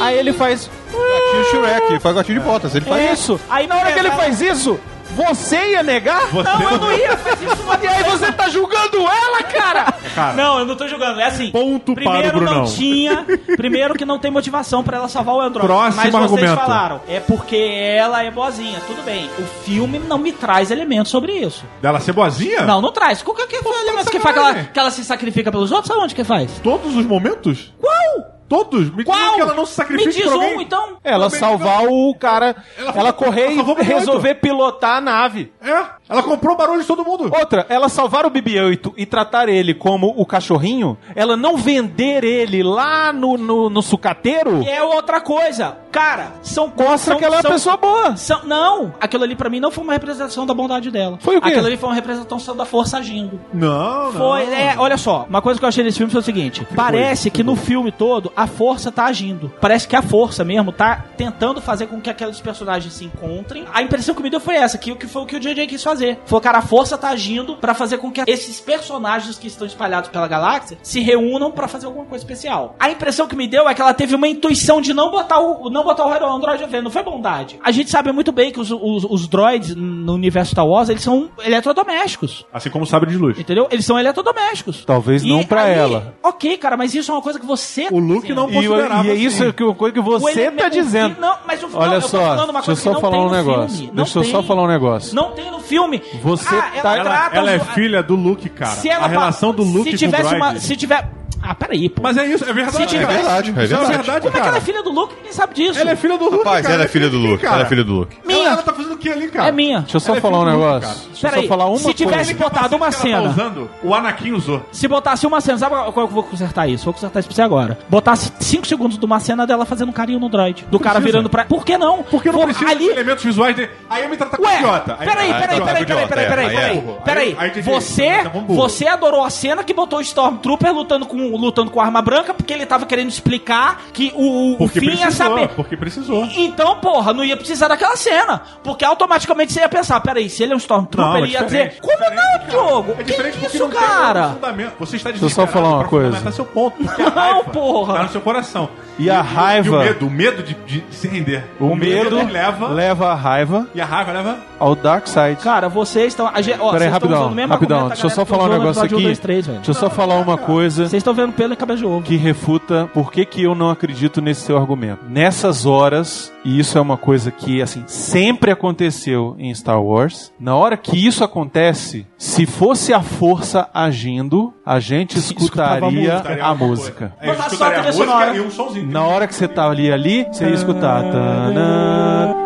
Aí ele faz, Gatinho Shrek, faz gatinho de botas. Ele faz é isso. Aí na hora que ele faz isso, você ia negar? Você Não, eu não ia fazer isso E aí você tá julgando ela, cara! Cara, Não, eu não tô julgando. É assim. Ponto para o primeiro Brunão. não tinha. Primeiro que não tem motivação pra ela salvar o Android. Próximo Mas vocês argumento. falaram. É porque ela é boazinha. Tudo bem. O filme não me traz elementos sobre isso. dela ser boazinha? Não, não traz. Qual que é o elemento que faz que ela, que ela se sacrifica pelos outros? Aonde que faz? Todos os momentos? Qual? Todos? Me diz Qual? que ela não se sacrifica Me diz um, alguém. então. Ela Também salvar o cara, Ela ela, correr ela e BB-8. resolver pilotar a nave. É, ela comprou o barulho de todo mundo. Outra, ela salvar o BB-8 e tratar ele como o cachorrinho, ela não vender ele lá no, no, no sucateiro, é outra coisa. Cara, são mostra são, que ela é uma pessoa boa. são- não, aquilo ali pra mim não foi uma representação da bondade dela. Foi o quê? Aquilo ali foi uma representação da força agindo. Não, não. Foi, é, olha só, uma coisa que eu achei nesse filme foi o seguinte: parece que no filme todo a força tá agindo. Parece que a força mesmo tá tentando fazer com que aqueles personagens se encontrem. A impressão que me deu foi essa, que, o que foi o que o JJ quis fazer. Falou, cara, a força tá agindo pra fazer com que esses personagens que estão espalhados pela galáxia se reúnam pra fazer alguma coisa especial. A impressão que me deu é que ela teve uma intuição de não botar o não botar o Android AV, não foi bondade. A gente sabe muito bem que os, os, os droids no universo Star Wars, eles são eletrodomésticos. Assim como o sabre de luz. Entendeu? Eles são eletrodomésticos. Talvez não pra aí- ela. Ok, cara, mas isso é uma coisa que você. O Luke não E, considerava e é assim. isso que, uma coisa que você elemento- tá dizendo. Não, mas o não, Olha eu tô só, falando uma deixa eu coisa só que não falar tem um no negócio. filme. Deixa Não eu só falar um negócio. Não tem no filme. Você ah, tá- ela, Ela, é filha do Luke, cara. Se ela a relação do Luke se com o tivesse droid. uma, se tiver Ah, peraí, pô. Mas é isso, é verdade. Se tiver- É verdade, é Isso é verdade. Como é que ela é filha do Luke? Ninguém sabe disso. Ela é filha do Luke, Rapaz, cara. ela é filha do Luke. cara. Ela é filha do Luke. Minha. Ela, ela tá fazendo o que ali, cara? É minha. Deixa eu só Ela é falar um filha do Luke, negócio. cara. Deixa eu Peraí, só falar uma se coisa. tivesse botado uma Ela tá cena. usando, o Anakin usou. Se botasse uma cena, sabe qual que eu vou consertar isso? Vou consertar isso pra você agora. Botasse 5 segundos de uma cena dela fazendo carinho no droid. Do cara precisa. virando pra. Por que não? Porque não Pô, precisa ali. de elementos visuais de... Aí eu me trata como Ué, idiota. Aí- peraí, Ah, peraí, então peraí, é peraí, idiota, peraí, é, peraí, aí é peraí, peraí. Aí- aí tem Você, jeito, tá bom, burro. você adorou a cena que botou o Stormtrooper lutando com, lutando com arma branca porque ele tava querendo explicar que o, o Porque fim ia precisou, saber. porque precisou. Então, porra, não ia precisar daquela cena. Porque automaticamente você ia pensar, peraí, se ele é um Stormtrooper, Não, é ele ia diferente, dizer, como diferente, não. Diogo? É que diferente porque isso, cara? Você está eu só falar uma coisa. seu ponto. a Não, raiva porra. Tá no seu coração. E a E raiva- o medo, o medo de, de se render. O medo leva... leva a raiva E a raiva leva... ao Dark Side. Cara, vocês estão. a Peraí, vocês estão rapidão, o rapidão. Deixa eu só que falar um negócio aqui. 1, 2, 3, velho. Deixa eu só falar uma coisa Vocês estão vendo pelo cabeça de ovo. que refuta por que, que eu não acredito nesse seu argumento. Nessas horas, e isso é uma coisa que assim sempre aconteceu em Star Wars, na hora que isso acontece, se fosse a força agindo, a gente escutaria Escutaria a música. É, escutaria só a música e um somzinho. Na hora que você tá ali ali, você ia escutar. tanã.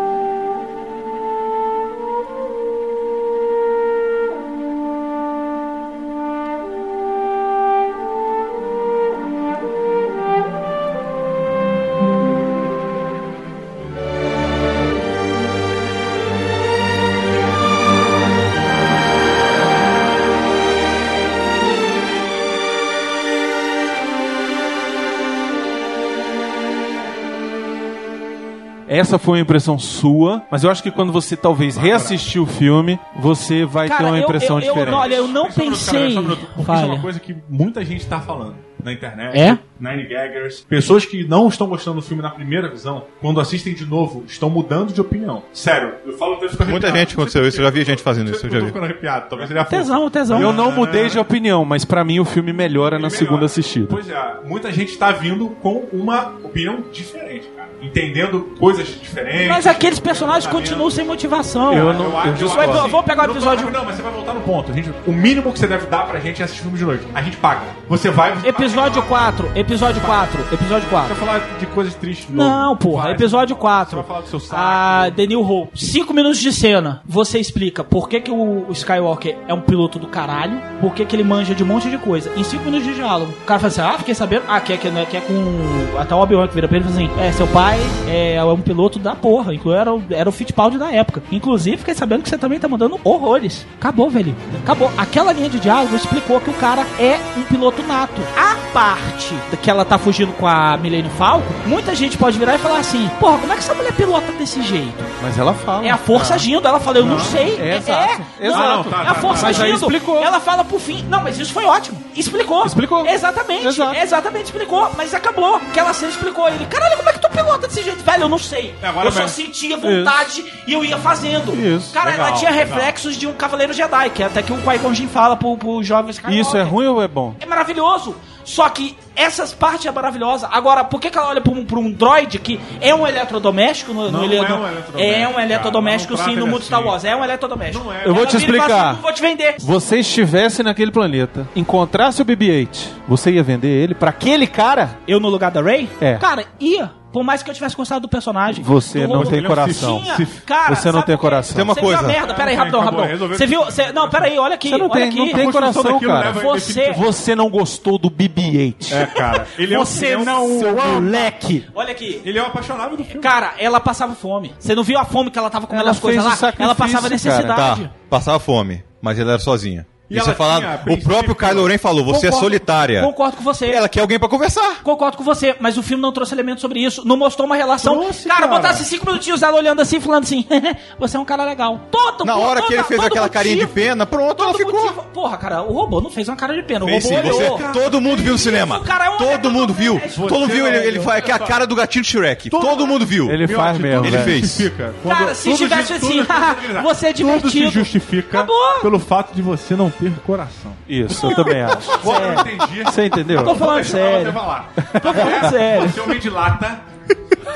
Essa foi uma impressão sua, mas eu acho que quando você talvez reassistir o filme, você vai ter uma eu- impressão eu, eu, diferente. olha, eu não cara, pensei. só um minuto, porque isso é uma coisa que muita gente tá falando na internet. É? Nine Gaggers. Pessoas que não estão gostando do filme na primeira visão, quando assistem de novo, estão mudando de opinião. Sério, eu falo desse Muita gente aconteceu isso, eu já vi gente fazendo isso, eu já vi. ficando arrepiado, talvez a força. Tesão, tesão. Eu não mudei de opinião, mas pra mim o filme melhora na Ele segunda melhora. assistida. Pois é, muita gente tá vindo com uma opinião diferente, cara. Entendendo coisas diferentes. Mas aqueles personagens continuam sem motivação. Eu não- eu acho assim, Vamos pegar o eu tô episódio- Não, mas você vai voltar no ponto. A gente, o mínimo que você deve dar pra gente é assistir filme de noite. A gente paga. Você vai. Episódio 4, episódio 4, episódio 4. Você vai falar de coisas tristes. novo. Não, porra, Vai. episódio 4. Você vai falar do seu saco. A The New Hope. Cinco minutos de cena. Você explica por que, que o Skywalker é um piloto do caralho, por que, que ele manja de um monte de coisa. Em cinco minutos de diálogo. O cara fala assim: ah, fiquei sabendo. Ah, que é, que é, que é com. Até o Obi-Wan que vira pra ele e fala assim: é, seu pai é, é um piloto da porra. Inclusive, era, o- era o Fittipaldi da época. Inclusive, fiquei sabendo que você também tá mandando horrores. Acabou, velho. Acabou. Aquela linha de diálogo explicou que o cara é um piloto nato. A parte que ela tá fugindo com a Millennium Falcon, muita gente pode virar e falar assim: porra, como é que essa mulher pilota desse jeito? Mas ela fala. É a força agindo. Ela fala, eu não, sei. é É, exato. é, Exato. não, Não, tá, é a tá, força tá. Agindo. explicou. Ela fala pro fim. Não, mas isso foi ótimo. Explicou. Explicou. Exatamente. Exato. Exatamente, explicou. Mas acabou. Aquela cena explicou. Ele, caralho, como é que tu pilota desse jeito? Velho, eu não sei. Agora eu só mesmo. sentia vontade e eu ia fazendo. Isso. Cara, ela Legal, tinha legal. reflexos de um Cavaleiro Jedi, que é até que o Qui-Gon Jinn fala pro, pro jovem Skywalker. Isso é ruim ou é bom? É maravilhoso. Só que essas partes é maravilhosa. Agora, por que, que ela olha pra um, pra um droid que é um eletrodoméstico? No, no Não ele- é um no- eletrodoméstico, É um cara. eletrodoméstico, Não sim, no mundo Star assim. Wars. É um eletrodoméstico. Não é. Eu vou Ela te explicar. assim, vou te vender. Você estivesse naquele planeta, encontrasse o BB-8, você ia vender ele pra aquele cara? Eu no lugar da Rey? É. Cara, ia. Por mais que eu tivesse gostado do personagem. Você Do não tem coração. Tinha. Cara, Você não tem coração. Tem uma Você viu a coisa. merda? Pera aí, rapidão, rapidão. Você viu? Você, não, pera aí, olha aqui. Você não olha tem, aqui. não tem coração, cara. leva- Você, Você não gostou do BB-8. É, cara. Ele é um- Você ele é um- não, seu moleque. olha aqui. Ele é um apaixonado do filme. Cara, ela passava fome. Você não viu a fome que ela tava comendo Ela as coisas lá? Ela passava cara. necessidade. Tá, passava fome, mas ela era sozinha. E Isso ela é falado. tinha O próprio Kylo Ren falou: você é Concordo- solitária. Concordo com você. Ela quer alguém pra conversar. Concordo com você, mas o filme não trouxe elementos sobre isso. Não mostrou uma relação. Trouxe, cara, cara. botasse cinco minutinhos ela olhando assim, falando assim: você é um cara legal. Todo Na hora que ele fez aquela carinha de pena, pronto, ela Todo ficou. motivo. Porra, cara, o robô não fez uma cara de pena. O Fez robô sim, você- olhou. todo mundo viu no cinema. O cara é um Todo mundo viu. eletrodoméstico. Todo mundo viu. Ele, Você ele faz que é a cara do gatinho Shrek. Todo mundo viu. Ele faz mesmo, Ele velho. fez. justifica. Cara, se tivesse assim, você é Tudo se divertido. justifica pelo fato de você não ter coração. Isso, eu também acho. Agora eu entendi. Você entendeu? Tô falando Deixa sério. Tô falando sério. Você é homem de lata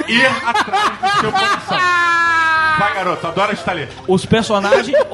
ir atrás do seu coração. Vai, garoto, adora estar ali. Os personagens.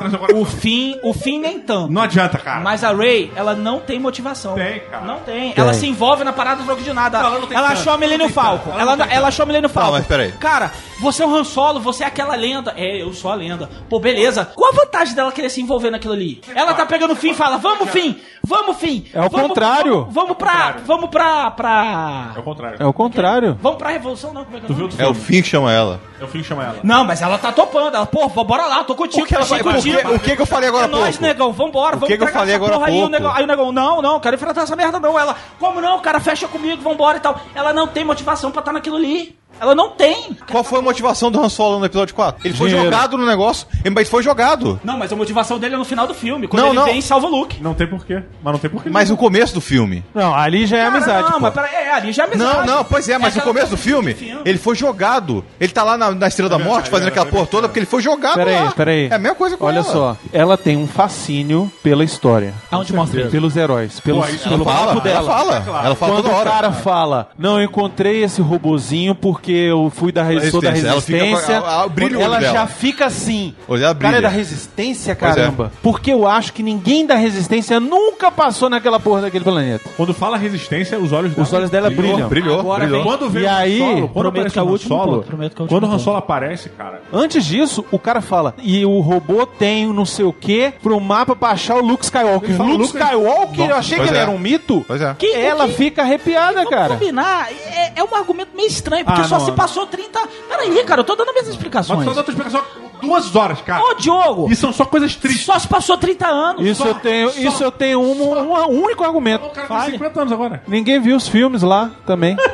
Do seu o fim, o fim nem tanto. Não adianta, cara. Mas a Ray, ela não tem motivação. Tem, cara. Não tem. Ela se envolve na parada do troco de nada. Não, ela não tem ela achou a Millennium não tem Falcon. tanto. Ela, Ela não tem ela achou a Millennium Falcon. mas peraí. Cara, você é um Han Solo, você é aquela lenda. É, eu sou a lenda. Pô, beleza. Qual a vantagem dela querer se envolver naquilo ali? Ela tá pegando o fim e fala: Vamos, fim! Vamos, fim! É o Vamos- contrário. Vamos, vamos pra. Vamos pra. pra... É o contrário. É o contrário. Vamos pra Revolução, não? Como é que é o Tu viu É o fim que chama ela. É o fim que chama ela. Não, mas ela tá topando. Ela, pô, bora lá, tô contigo. O que ela vai- o contigo. que- o que que eu falei agora É há nóis, pouco? negão, vambora, vamos que que eu falei agora porra aí, o negão, aí o negão, não, não, quero enfrentar essa merda não. Ela, como não, cara, fecha comigo, vambora e tal. Ela não tem motivação pra estar naquilo ali. Ela não tem. Qual foi a motivação do Han Solo no episódio 4? Ele foi Dinheiro. jogado no negócio, mas foi jogado. Não, mas a motivação dele é no final do filme, quando Não, ele não. vem e salva o Luke. Não tem porquê. Mas não tem porquê. Mas no começo do filme. Não, ali já é Cara, amizade, não, pô. mas peraí, é, ali já é Não, amizade. não, pois é, mas no aquela começo do coisa filme, filme. ele foi jogado. Ele tá lá na, na Estrela da Morte fazendo aquela porra toda porque ele foi jogado Peraí, lá. peraí. É a mesma coisa com Olha ela. só, ela tem um fascínio pela história. Aonde mostra isso? Pelos heróis, pelos, Pô, isso pelo fala, papo ela dela. fala. Ela fala Quando toda o hora. cara fala, não, eu encontrei esse robozinho porque eu fui da, resi- sou da Resistência. Ela resistência. a- a- brilho ela dela. já fica assim. Olha, ela O cara é brilha. da resistência, é. caramba. Porque eu acho que ninguém da resistência nunca passou naquela porra daquele planeta. Quando fala resistência, os olhos dela Os olhos dela brilham. Brilhou, Agora brilhou. vem- Quando vem E aí, Solo, quando prometo aparece que é o Han último Solo, ponto, é o último quando o Han ponto. Solo aparece, cara, Antes disso, o cara fala, e o robô tem um não sei o que pro mapa pra achar o Luke Skywalker. Fala Luke Luke- Skywalker, eu achei que pois ele é. era um mito. Pois é. Que- Ela que- fica arrepiada, cara. combinar, é, é um argumento meio estranho, porque Ah, só não, se não. passou 30... Peraí, cara, eu tô dando minhas mas explicações. só dá outra explicação duas horas, cara. Ô, Diogo, E são só coisas tristes. só se passou 30 anos. Isso Só- eu tenho, só- isso eu tenho um, um único argumento. O cara tem 50 anos agora. Ninguém viu os filmes lá também.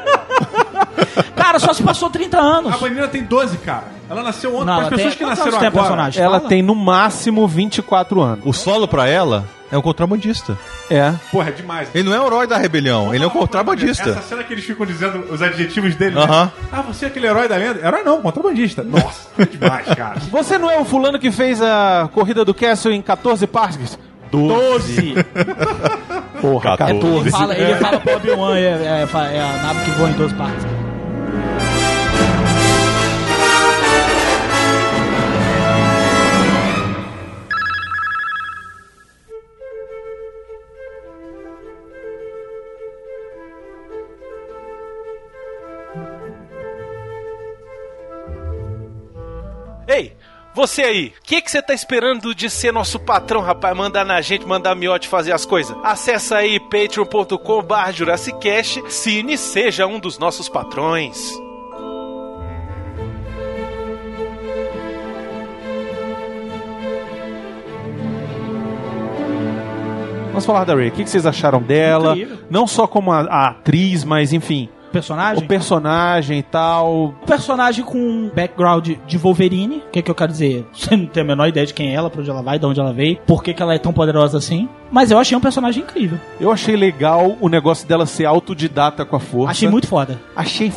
Cara, só se passou 30 anos. A menina tem 12, cara. Ela nasceu ontem. Não, As pessoas tem- que quantos nasceram agora. personagem? Ela Fala. tem no máximo 24 anos. O solo pra ela é um contrabandista. É. Porra, é demais. Ele não é o herói da rebelião, ele é um Essa contrabandista. cena que eles ficam dizendo os adjetivos dele, Aham. né? Ah, você é aquele herói da lenda? Herói não, contrabandista. Nossa, é demais, cara. Você não é o fulano que fez a corrida do Castle em 14 parques? 12. Porra, 14. 14. Ele fala, ele fala pro Obi-Wan, é, é, é a nave que voa em duas partes. Você aí, o que que você tá esperando de ser nosso patrão, rapaz? Mandar na gente, mandar miote fazer as coisas. Acesse aí patreon.com barra Jurassicast, cine seja um dos nossos patrões. Vamos falar da Ray. O que que vocês acharam dela? Incrível. Não só como a, a atriz, mas enfim, Personagem? o personagem e tal. Um personagem com um background de Wolverine. O que, que eu quero dizer? Você não tem a menor ideia de quem é ela, pra onde ela vai, de onde ela veio, por que, que ela é tão poderosa assim. Mas eu achei um personagem incrível. Eu achei legal o negócio dela ser autodidata com a força. Achei muito foda. Achei que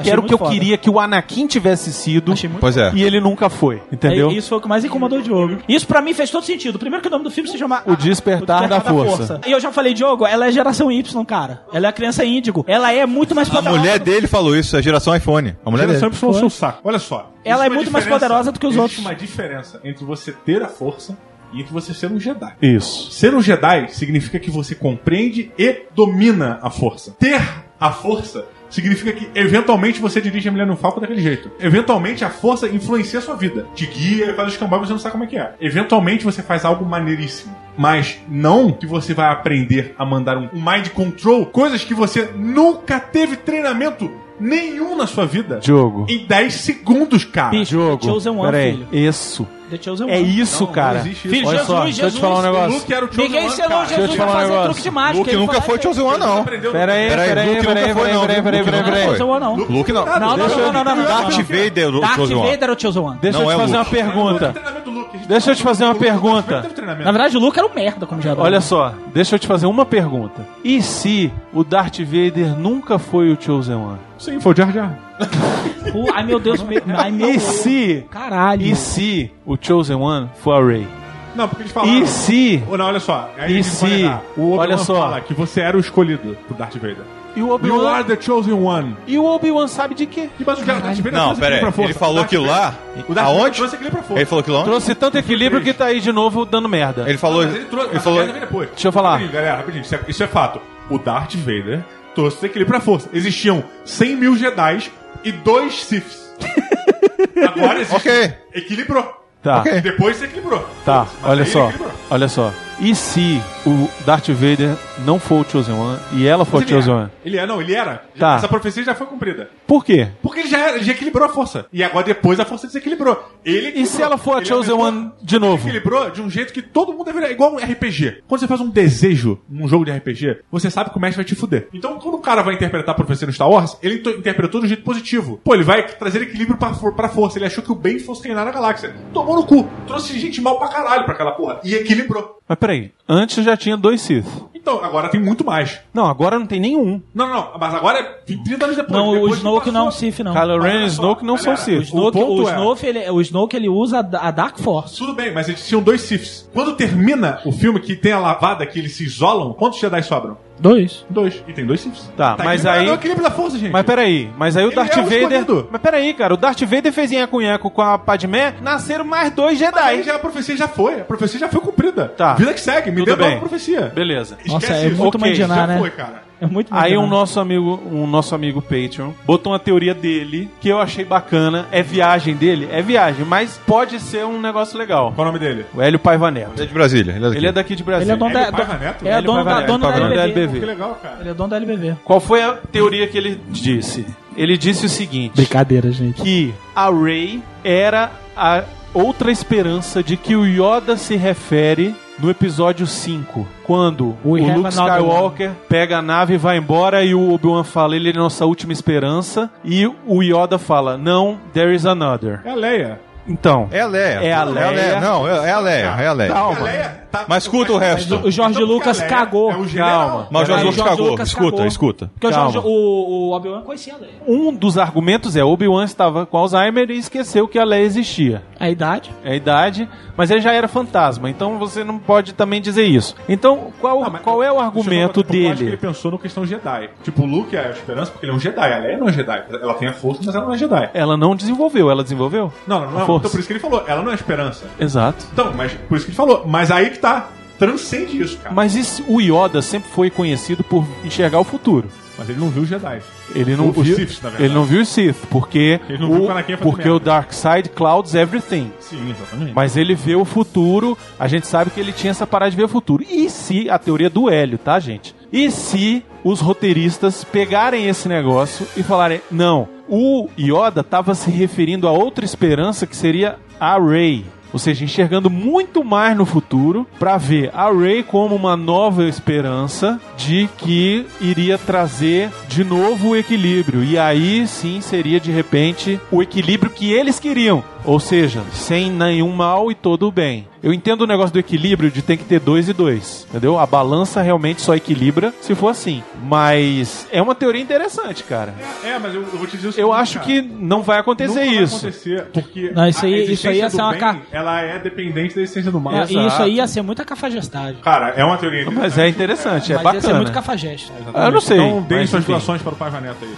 Achei era o que eu foda. queria que o Anakin tivesse sido. Achei muito Pois é. E ele nunca foi, entendeu? É, Isso foi o que mais incomodou o Diogo. Isso pra mim fez todo sentido. Primeiro que o nome do filme se chama O Despertar da Força. E eu já falei, Diogo, ela é geração Y, cara. Ela é a criança índigo. Ela é muito mais A poderosa. mulher dele falou isso, é geração iPhone. A mulher Geração dele. Y é o seu saco. Olha só. Ela é muito mais poderosa do que os existe outros. uma diferença entre você ter a força e entre você ser um Jedi. Isso. Ser um Jedi significa que você compreende e domina a força. Ter a força significa que eventualmente você dirige a Millennium Falcon daquele jeito. Eventualmente a força influencia a sua vida. Te guia, faz os cambais, você não sabe como é que é. Eventualmente você faz algo maneiríssimo. Mas não que você vai aprender a mandar um mind control, coisas que você nunca teve treinamento nenhum na sua vida. Diogo. Em 10 segundos, cara. Diogo. Chosen One, Peraí. filho. Isso. The Chosen É One. isso, Não, cara. não existe isso. Filho, Olha Jesus, só, deixa eu te Jesus. falar um O negócio. Luke era o Chosen Ninguém One, selou cara. Deixa eu Jesus te pra um fazer negócio. truque de mágica. Luke nunca foi Chosen. One, não. Aprendeu- Pera aí, Peraí, pera aí, Luke pera aí, pera aí, não. pera aí, pera aí. Chosen One, não. Luke não. Não, não, não, não, não, não, Darth não, não. Vader o Darth Chosen One. Vader era o Chosen One. Deixa Não eu é te fazer uma pergunta. Luke. Deixa eu te fazer uma pergunta. Teve treinamento. Na verdade, o Luke era um merda como Jedi. Olha só, deixa eu te fazer uma pergunta. E se o Darth Vader nunca foi o Chosen One? Sim, foi o Jar Jar. Pô, ai, meu Deus. Meu, ai, meu E se... Caralho. E se o Chosen One for a Rey? Não, porque eles falaram... E se... Ou não, olha só. Aí E se-. O Obi-Wan olha só. fala que você era o escolhido pro Darth Vader. E o You Obi-Wan... are the chosen one. E o Obi-Wan sabe de quê? E mas o Darth Vader Não, pera aí. equilíbrio pra força. Ele falou aquilo lá. O Darth Aonde? trouxe equilíbrio pra força. Ele falou aquilo lá? Trouxe tanto equilíbrio que tá aí de novo dando merda. Ele falou. Mas ele trouxe... Ele falou. depois. Deixa eu falar. Rapidinho, galera, rapidinho. Isso é, isso é fato. O Darth Vader trouxe equilíbrio pra força. Existiam 100 mil Jedi e dois Siths. Agora existe... Ok. Equilibrou. Tá, Ok. Depois se equilibrou. tá, Mas olha aí só. equilibrou. Olha só. E se o Darth Vader não for o Chosen One e ela for o Chosen era. One? Ele é, não, ele era. Tá. Essa profecia já foi cumprida. Por quê? Porque ele já, era, ele já equilibrou a força. E agora depois a força desequilibrou. Ele E se ela for a Ele Chosen One de novo? Ele equilibrou de um jeito que todo mundo deveria. Igual um RPG. Quando você faz um desejo num jogo de RPG, você sabe que o mestre vai te fuder. Então, quando o cara vai interpretar a profecia no Star Wars, ele to- interpretou de um jeito positivo. Pô, ele vai trazer equilíbrio pra, pra força. Ele achou que o bem fosse reinar na galáxia. Tomou no cu. Trouxe gente mal pra caralho pra aquela porra. E equilibrou. Mas peraí, antes já tinha dois Sith. Então, agora tem muito mais. Não, agora não tem nenhum. Não, não, não. Mas agora é 30 anos depois. Não, o Depois que Snoke passou- não é um Sith, não. Kylo Ren e Snoke não são galera, Sith. O Snoke, O o é- Snoke, ele, o Snoke ele usa a a Dark Force. Tudo bem, mas eles tinham dois Siths. Quando termina o filme que tem a lavada que eles se isolam, quantos Jedi sobram? Dois. Dois. E tem dois Siths. Tá, mas equilibrado, aí- É o equilíbrio da força, gente. Mas peraí, mas aí o Ele Darth é o Vader. escolhido. Mas peraí, cara, o Darth Vader fez nheco-nheco com a Padmé, nasceram mais dois Mas aí Jedi. já, a profecia já foi. A profecia já foi cumprida. Tá. Vida que segue. Me Tudo deu bem. nova profecia. Beleza. Nossa, Esquece é isso. muito Ok, mandinar, Já né? foi, cara. É muito Aí um nosso amigo, um nosso amigo Patreon botou uma teoria dele que eu achei bacana. É viagem dele? É viagem, mas pode ser um negócio legal. Qual o nome dele? O Hélio Paiva Neto. Ele é de Brasília. Ele é daqui. Ele é daqui de Brasília. Ele é dono Hélio da, Paiva Neto? é dono Paiva da, Neto, dono da LBV. LBV. Que legal, cara. Ele é dono da LBV. Qual foi a teoria que ele disse? Ele disse o seguinte: Brincadeira, gente. que a Rey era a outra esperança de que o Yoda se refere no episódio 5, quando o We Luke Skywalker pega a nave e vai embora e o Obi-Wan fala, ele é nossa última esperança, e o Yoda fala, não, there is another. É a Leia. Então, É a Leia. É a Leia. Não, é é a Leia. É a Leia. A calma. Leia tá- Mas escuta o resto. O Jorge Então, Lucas a cagou. É o general. Calma. Mas o Jorge Lucas Jorge cagou. Lucas Escuta, cagou. escuta. Porque o, Jorge, o, o Obi-Wan conhecia a Leia. Um dos argumentos é Obi-Wan estava com Alzheimer e esqueceu que a Leia existia. A idade. É a idade, mas ele já era fantasma, então você não pode também dizer isso. Então, qual, Não, qual é o argumento falar, Eu acho que ele dele? pensou no questão Jedi. Tipo, o Luke é a esperança porque ele é um Jedi. A Leia não é Jedi. Ela tem a força, mas ela não é Jedi. Ela não desenvolveu, ela desenvolveu? Não, não, A não. força. Então por isso que ele falou. Ela não é esperança. Exato. Então, mas por isso que ele falou. Mas aí que tá. transcende isso, cara. Mas isso- o Yoda sempre foi conhecido por enxergar o futuro. Mas ele não viu os Jedi. Ele não O- viu, verdade. ele não viu os Sith, porque Ele não viu o, Anakin fazer porque merda. o Dark Side clouds everything. Sim, exatamente. Mas ele vê o futuro, a gente sabe que ele tinha essa parada de ver o futuro. E se a teoria do Hélio, tá, gente? E se os roteiristas pegarem esse negócio e falarem, não, o Yoda tava se referindo a outra esperança que seria a Rey. Ou seja, enxergando muito mais no futuro pra ver a Rey como uma nova esperança de que iria trazer de novo o equilíbrio. E aí sim seria de repente o equilíbrio que eles queriam. Ou seja, sem nenhum mal e todo o bem. Eu entendo o negócio do equilíbrio de tem que ter dois e dois, entendeu? A balança realmente só equilibra se for assim. Mas é uma teoria interessante, cara. É, mas eu, eu vou te dizer o Eu seguinte, acho cara. que não vai acontecer Nunca vai isso. acontecer, porque Não, isso aí- a isso aí ia ser uma bem, ca- ela é dependente da existência do mal. É, e isso aí ia ser muita cafajestagem. Cara, é uma teoria Mas é interessante, é Mas ia ser bacana. muito cafajeste. Exatamente. Eu não sei, Então, deem mas suas doações para o Pai Vaneta aí.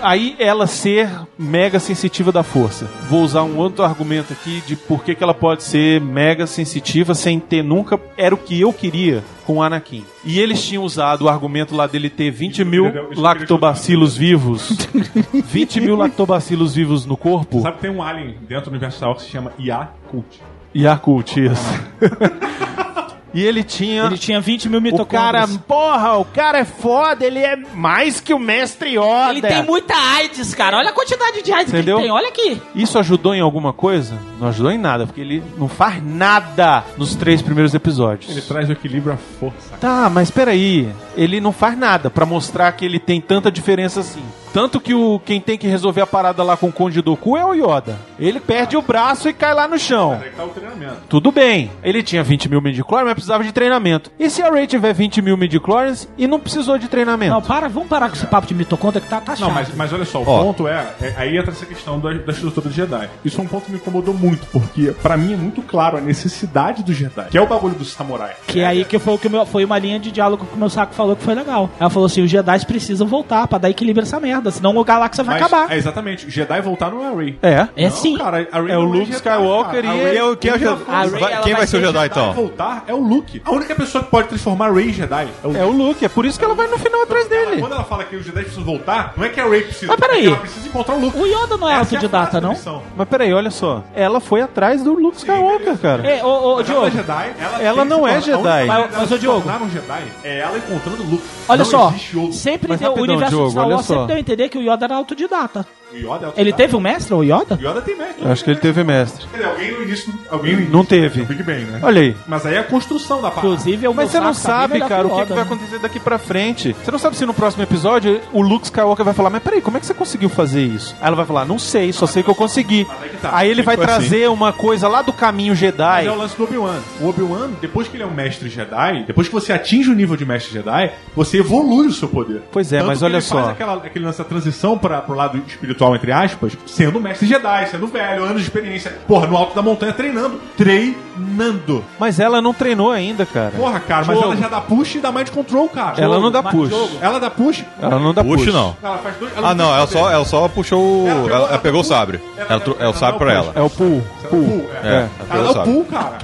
Aí ela ser mega sensitiva da força. Vou usar um outro argumento aqui de por que, que ela pode ser mega sensitiva sem ter nunca. Era o que eu queria com o Anakin. E eles tinham usado o argumento lá dele ter 20 mil lactobacilos vivos. 20 mil lactobacilos vivos no corpo. Sabe que tem um alien dentro do universo que se chama Yakult. E a cult, isso. e ele tinha. Ele tinha 20 mil O cara, mitocôndrias. porra, o cara é foda, ele é mais que o mestre Yoda. Ele tem muita AIDS, cara. Olha a quantidade de AIDS Entendeu? que ele tem. Olha aqui. Isso ajudou em alguma coisa? Não ajudou em nada, porque ele não faz nada nos três primeiros episódios. Ele traz o equilíbrio à força. Tá, mas peraí. Ele não faz nada pra mostrar que ele tem tanta diferença assim. Tanto que o quem tem que resolver a parada lá com o Conde Doku é o Yoda. Ele perde o braço e cai lá no chão. Tá. Tudo bem, ele tinha 20 mil midichlorians, mas precisava de treinamento. E se a Ray tiver 20 mil midichlorians e não precisou de treinamento? Não, para, vamos parar com esse papo de mitocôndria que tá, tá chato. Não, mas, mas olha só, o Ó. ponto é, é- Aí entra essa questão da, da estrutura do Jedi. Isso é um ponto que me incomodou muito, porque pra mim é muito claro a necessidade do Jedi, que é o bagulho do samurai. Que é aí que foi, o que o meu, foi uma linha de diálogo que o meu saco falou que foi legal. Ela falou assim: os Jedi precisam voltar pra dar equilíbrio a essa merda, senão o galáxia vai Mas, acabar. É, exatamente. O Jedi voltar não é a Rey. É. É Não, sim. cara, a Rey É o não Luke Jedi, Skywalker cara. A e Rey é o- quem é o Quem Jedi? A Rey, vai- Quem vai vai ser o ser Jedi vai então? voltar é o Luke. A única pessoa que pode transformar a Rey em Jedi é o Luke. É o Luke, é por isso que ela vai no final atrás dele. Quando ela fala que os Jedi precisam voltar, não é que a Rey precisa. Mas peraí. é Ela precisa encontrar o Luke. O Yoda não é Essa a autodidata, da não? Mas peraí, olha só. Ela foi atrás do Luke Skywalker, cara. É, ô, ô, Diogo. Ela, é Jedi, ela, Ela tem não é Jedi. a única maneira Mas- mas, ô, se Diogo. um Jedi é ela encontrando o Luke. Olha não só, sempre Mas deu, o universo Diogo, de Star olha Wars só. sempre deu a entender que o Yoda era autodidata. O Yoda é Ele teve um mestre, o Yoda? O Yoda tem mestre. Eu acho que ele teve mestre. Quer dizer, alguém no início. Alguém no início, Não teve. né? Big Bang, né? Olha aí. Mas aí é a construção da parada. Inclusive, o Mas você não sabe, cara, o que, Yoda, que vai né? acontecer daqui pra frente. Você não sabe se no próximo episódio o Luke Skywalker vai falar, mas peraí, como é que você conseguiu fazer isso? Aí ela vai falar, não sei, só sei que eu consegui. Mas aí tá. Aí ele vai foi trazer uma coisa lá do caminho Mas Jedi. é o lance do Obi-Wan. O Obi-Wan, depois que ele é um mestre Jedi, depois que você atinge o nível de mestre Jedi, você evolui o seu poder. Pois é, Tanto mas que olha ele só. faz aquela, aquele lance da transição para pro lado espiritual, entre aspas, sendo mestre Jedi, sendo velho, anos de experiência. Porra, no alto da montanha treinando. Treinando. Mas ela não treinou ainda, cara. Porra, cara, mas Jogo. ela já dá push e dá mind control, cara. Ela não dá mas push. jogo. Ela dá push. Ela não dá push. Push não. Ela faz dois. Ah, não, ela só, ela só puxou o. Ela pegou- Ela, ela ela pegou o sabre. ela- Ela, tro- ela- é o ela sabre dá pra ela. É o pull. Pull, é. É. ela Ela dá o pull, cara.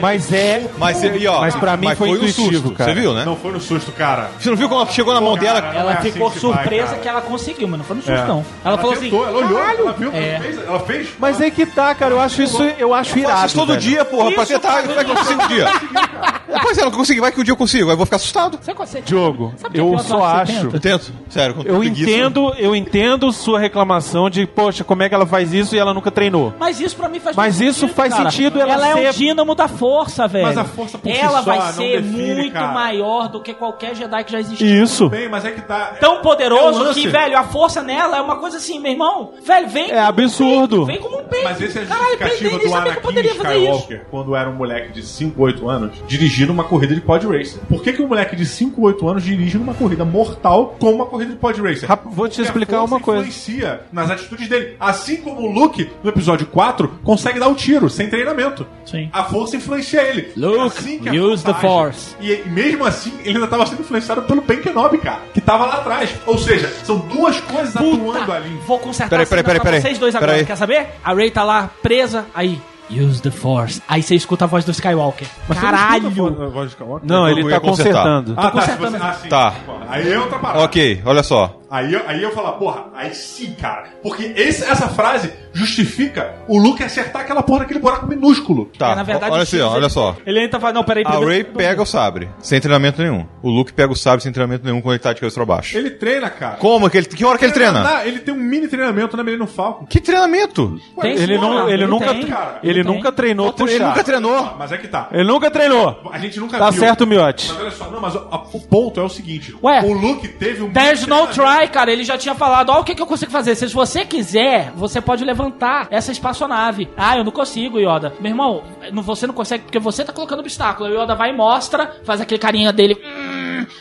Mas é. Mas, e, ó, Mas pra mim mas foi o intuitivo, susto. cara. Você viu, né? Não foi no susto, cara. Você não viu quando ela chegou na mão dela? Cara, Ela é assim ficou surpresa que ela conseguiu, mas não foi no susto, É. não. Ela, falou assim: ela olhou, "Caralho!" ela viu, É. ela fez, ela fez. Mas aí que tá, cara. Eu acho isso, eu acho Eu faço irado. isso todo velho. dia, porra, pra Isso, tentar. cara, Vai que eu consigo um dia. Pois é, ela conseguir, vai que um dia eu consigo, aí eu vou ficar assustado. Você consegue? Diogo, eu é só acho. Eu tento, sério. Eu entendo, eu entendo sua reclamação de, poxa, como é que ela faz isso e ela nunca treinou. Mas isso pra mim faz Mas isso faz cara. sentido ela é um ser- dínamo da força, velho. Mas a força por si Ela vai ser define, muito cara. maior do que qualquer Jedi que já existiu. Isso. Bem, mas é que tá. Tão É poderoso um lance. que, velho, a força nela é uma coisa assim, meu irmão. Velho, vem. É um absurdo. peito, Vem como um Prende. Mas esse é a Caralho, justificativa prende, do Anakin Skywalker, quando era um moleque de 5, 8 anos, dirigindo uma corrida de pod racer. Por que, que um moleque de 5, 8 anos dirige numa corrida mortal como uma corrida de pod racer? Rap- vou te Porque a explicar uma coisa. influencia nas atitudes dele. Assim como o Luke, no episódio 4, consegue dar o tiro, sem treinamento. Sim. A força influencia ele. Luke, Assim que use the force. E, mesmo assim, ele ainda estava sendo influenciado pelo Ben Kenobi, cara, que tava lá atrás. Ou seja, são duas coisas atuando ali. Vou consertar Peraí, peraí, pra peraí, vocês dois peraí. agora. Quer saber? A Ray tá lá presa, aí. Use the force. Aí você escuta a voz do Skywalker. Mas você não Caralho! escuta a voz de Skywalker? Não, Eu ele tá consertando. Ah, tá. se consertando. você- ah, sim. Tá. Aí é outra parada. Ok, olha só. Aí, eu- aí eu falo, porra, aí sim, cara. Porque esse- essa frase justifica o Luke acertar aquela porra daquele buraco minúsculo. Tá, É, na verdade, olha assim, ó, olha ele- só. Ele ainda fala, não, peraí, A primeiro- Ray pega o sabre, sem treinamento nenhum. O Luke pega o sabre sem treinamento nenhum quando ele tá de cabeça pra baixo. Ele treina, cara. Como? Que, ele, que hora que ele treina? Não, ele tem um mini treinamento na Millennium Falcon. Que treinamento? Tem Ele, não, cara, ele, nunca, tem. cara. ele Ele tem. nunca treinou Ele puxar. nunca treinou. Ah, Mas é que tá. Ele nunca treinou. A gente nunca Tá viu. certo, Miotti. Mas olha só, não, mas o, a- o ponto é o seguinte: Ué, o Luke teve um. There's no treinamento. Try, cara. Ele já tinha falado, ó, o que, que eu consigo fazer? Se você quiser, você pode levantar essa espaçonave. Ah, eu não consigo, Yoda. Meu irmão, você não consegue porque você tá colocando obstáculo. O Yoda vai e mostra, faz aquele carinha dele.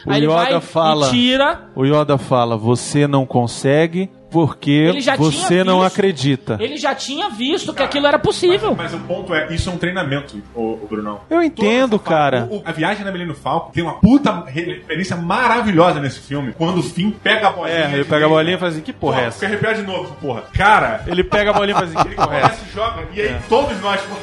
O aí ele Yoda vai fala- e tira. O Yoda fala: você não consegue porque você não visto. acredita. Ele já tinha visto que aquilo era possível. Mas, mas o ponto é, isso é um treinamento, o, Brunão. Eu entendo, cara. o- a viagem na Millennium Falcon tem uma puta referência maravilhosa nesse filme. Quando o Finn pega a bolinha. É, ele pega a bolinha e faz assim: que porra é essa? Fica arrepiado de novo, porra. Cara, Ele pega a bolinha e faz assim: que ele porra é começa essa? e joga, e aí todos nós. tipo,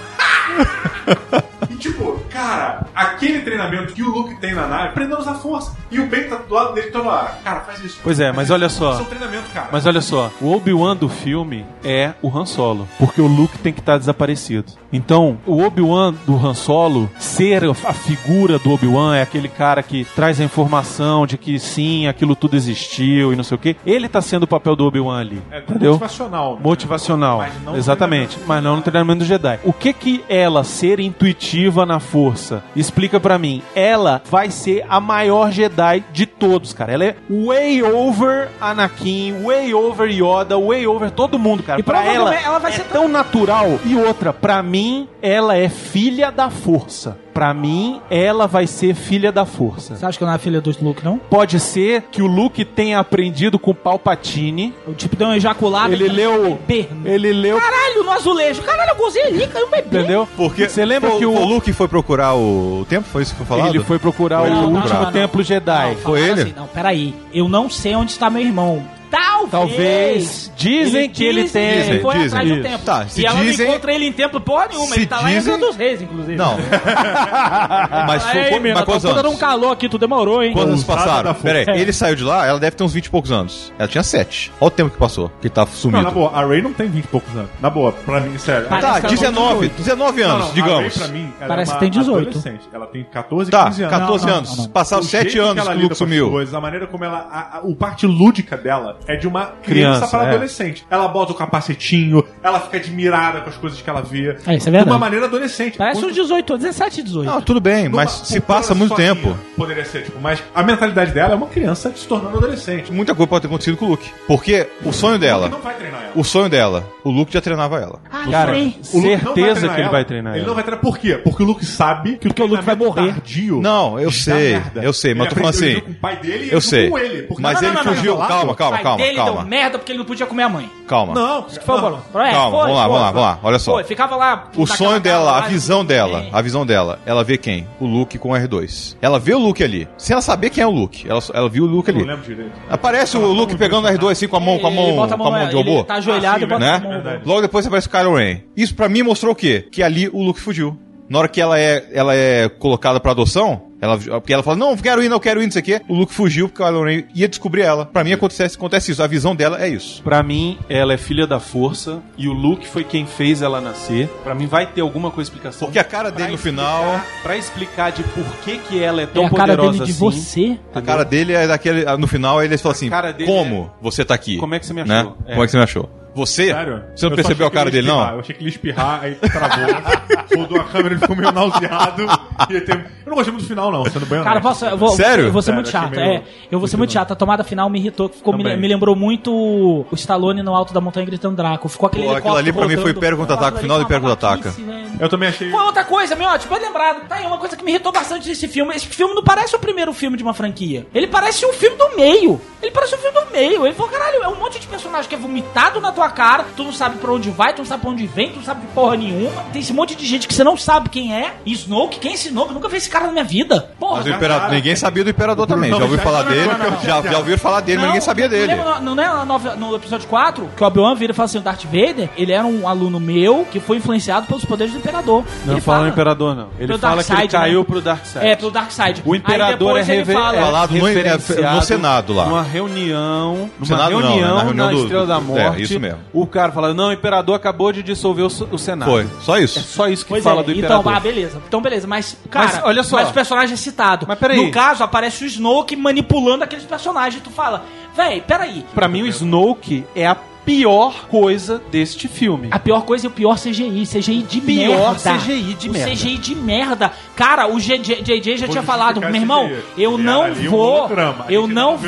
e tipo, cara, aquele treinamento que o Luke tem na nave, aprendemos a força. E o Ben tá do lado dele toda hora. Cara, faz isso. Pois é, mas olha só. Isso é treinamento, cara. Mas olha só, o Obi-Wan do filme é o Han Solo, porque o Luke tem que estar desaparecido. Então, o Obi-Wan do Han Solo ser a figura do Obi-Wan é aquele cara que traz a informação de que sim, aquilo tudo existiu e não sei o que. Ele tá sendo o papel do Obi-Wan ali, É entendeu? motivacional. né? Motivacional, Mas exatamente, mas não no treinamento do Jedi. O que que ela ser intuitiva na força explica pra mim? Ela vai ser a maior Jedi de todos, cara. Ela é way over Anakin, way over Yoda, way over todo mundo, cara. E pra ela, ela vai é ser tão natural. E outra, pra mim, ela é filha da força. Pra mim, ela vai ser filha da força. Você acha que não é filha do Luke, não? Pode ser que o Luke tenha aprendido com o Palpatine. O tipo deu um ejaculado. Ele leu, Bebê. ele leu Caralho, no azulejo. Caralho, eu gozei ali, caiu um bebê. Entendeu? Porque você lembra foi, que o, o Luke foi procurar o, o tempo? Foi isso que foi falado? ele foi procurar Foi o ele último não, não. templo Jedi? Não, Foi ele? Assim, não, peraí. Eu não sei onde está meu irmão. Talvez. Talvez. Dizem que ele tem. Ele Dizem, foi dizem. atrás do templo. Tá, se e ela dizem- não encontra ele em templo porra nenhuma. Se ele tá lá em dizem- dos Reis, inclusive. Não. mas foi, Ei, mina, mas tá quantos anos? um calor aqui, tu demorou, hein? Quantos anos passaram? Pera aí, força. ele saiu de lá, ela deve ter uns 20 e poucos anos. Ela tinha 7. Olha o tempo que passou, que tá Não, sumido. na boa, a Ray não tem 20 e poucos anos. Na boa, pra mim, sério. Parece tá, que ela tem 19, 19 Não, anos, não, A Ray, digamos. pra mim, ela Parece é uma que tem 18. adolescente. Ela tem 14, Tá, 15 anos. 14 Não, não, anos. não, não. Passaram O 7 jeito que anos ela que o Luke sumiu. A maneira como ela. O parte lúdica dela é de uma criança, Criança, para é. adolescente. Ela bota o capacetinho, ela fica admirada com as coisas que ela vê. É, isso é De verdade. uma maneira adolescente. Parece Enquanto- uns 18, 17, 18. Não, tudo bem, numa- mas se passa muito tempo. Poderia ser, tipo, mas a mentalidade dela é uma criança se tornando adolescente. Muita coisa pode ter acontecido com o Luke. Porque o sonho dela, Ele não vai treinar ela. o sonho dela, o Luke já treinava ela. Ah, Cara. O Luke não vai certeza que ele ela. vai treinar Ele ela. não vai treinar por quê? Porque o Luke sabe que Porque o Luke vai morrer. Tardio Não, eu sei, merda. eu sei, mas Ele tô falando assim, o Eu sei. com ele. porque- Mas Não, não, ele não, não, fugiu. não, não. calma, O calma, pai calma, dele calma. deu merda porque ele não podia comer a mãe. Calma. Não, Isso que foi o não. valor. É, Calma, foi, vamos lá, foi, vamos lá, foi. vamos lá, olha só. Foi, ficava lá. O sonho dela, casa a lá, visão e- dela, É. a visão dela, ela vê quem? O Luke com o R2. Ela vê o Luke ali. Sem ela saber quem é o Luke, ela, ela viu o Luke Não ali. lembro direito. Aparece o Luke pegando o R2 assim com a mão, com a Ele mão, bota a com a mão de ele robô. Tá ajoelhado Ah, sim, e bota né? a mão. Verdade. Logo depois aparece o Kylo Ren. Isso pra mim mostrou o quê? Que ali o Luke fugiu. Na hora que ela é, ela é colocada pra adoção, ela, porque ela fala, não, quero ir, não quero ir, não sei o quê. O Luke fugiu porque o Kylo Ren ia descobrir ela. Pra mim acontece, acontece isso. A visão dela é isso. Pra mim, ela é filha da força e o Luke foi quem fez ela nascer. Pra mim, vai ter alguma coisa explicação. Porque a cara dele no explicar- final, Pra explicar de por que, que ela é É tão a cara poderosa dele de assim. você. a cara dele é daquele, no final ele fala assim, cara dele como você tá aqui? Como é que você me Né? achou? É. Como é que você me achou? Você? Sério? Você não Eu percebeu a cara dele, ia não? espirrar. Eu achei que ele ia espirrar, aí travou. Mudou a câmera, ele ficou meio nauseado. E teve... Eu não gostei muito do final, não, sendo bem Cara, honesto. posso, eu vou, Sério? Eu vou ser Sério, muito chato. meio- É, eu vou ser muito chato. A tomada final me irritou, ficou, me, Também. me lembrou muito o Stallone no alto da montanha gritando Draco. Ficou aquele Pô, aquilo ali pra mim foi Império Contra-Ataca, final do Império Contra-Ataca. Eu também achei... Foi outra coisa, meu, tipo, bem lembrado. Tá aí uma coisa que me irritou bastante desse filme. Esse filme não parece o primeiro filme de uma franquia. Ele parece um filme do meio. Ele parece um filme do meio. Ele falou, caralho, é um monte de personagem que é vomitado na tua cara. Tu não sabe pra onde vai, tu não sabe pra onde vem, tu não sabe de porra nenhuma. Tem esse monte de gente que você não sabe quem é. E Snoke, quem é esse Snoke? Eu nunca vi esse cara na minha vida. Porra, Mas o Imperador, ninguém sabia do Imperador também. Já ouviu falar dele, já, já ouviu falar dele, mas ninguém sabia dele. Lembra, no, não é na nova- no episódio 4 que o Obi-Wan vira e fala assim: o Darth Vader, ele era um aluno meu que foi influenciado pelos poderes do Imperador. Não ele fala fala no Imperador, não. Ele Pelo fala que ele né? caiu pro Dark Side. É, pelo Dark Side. O Aí Imperador depois é, ele reve- fala- é Falado no- no Senado lá. Numa reunião. Numa Senado não, né? reunião Na reunião na do- Estrela da é, Morte. isso mesmo. O cara fala: Não, o Imperador acabou de dissolver o, o Senado. Foi, só É isso. só isso que Pois fala é, do então, Imperador. ah, beleza. Então, beleza. Mas, cara, Mas, olha só. mas o personagem é citado. Mas peraí. No caso, aparece o Snoke manipulando aqueles personagens. Tu fala, véi, peraí. Pra mim, o Snoke é a pior coisa deste filme. A pior coisa é o pior CGI. CGI de Pior merda. CGI de o merda. CGI de merda. Cara, o JJ, já Vou tinha falado, meu irmão, CGI. eu Ele não vou. eu não.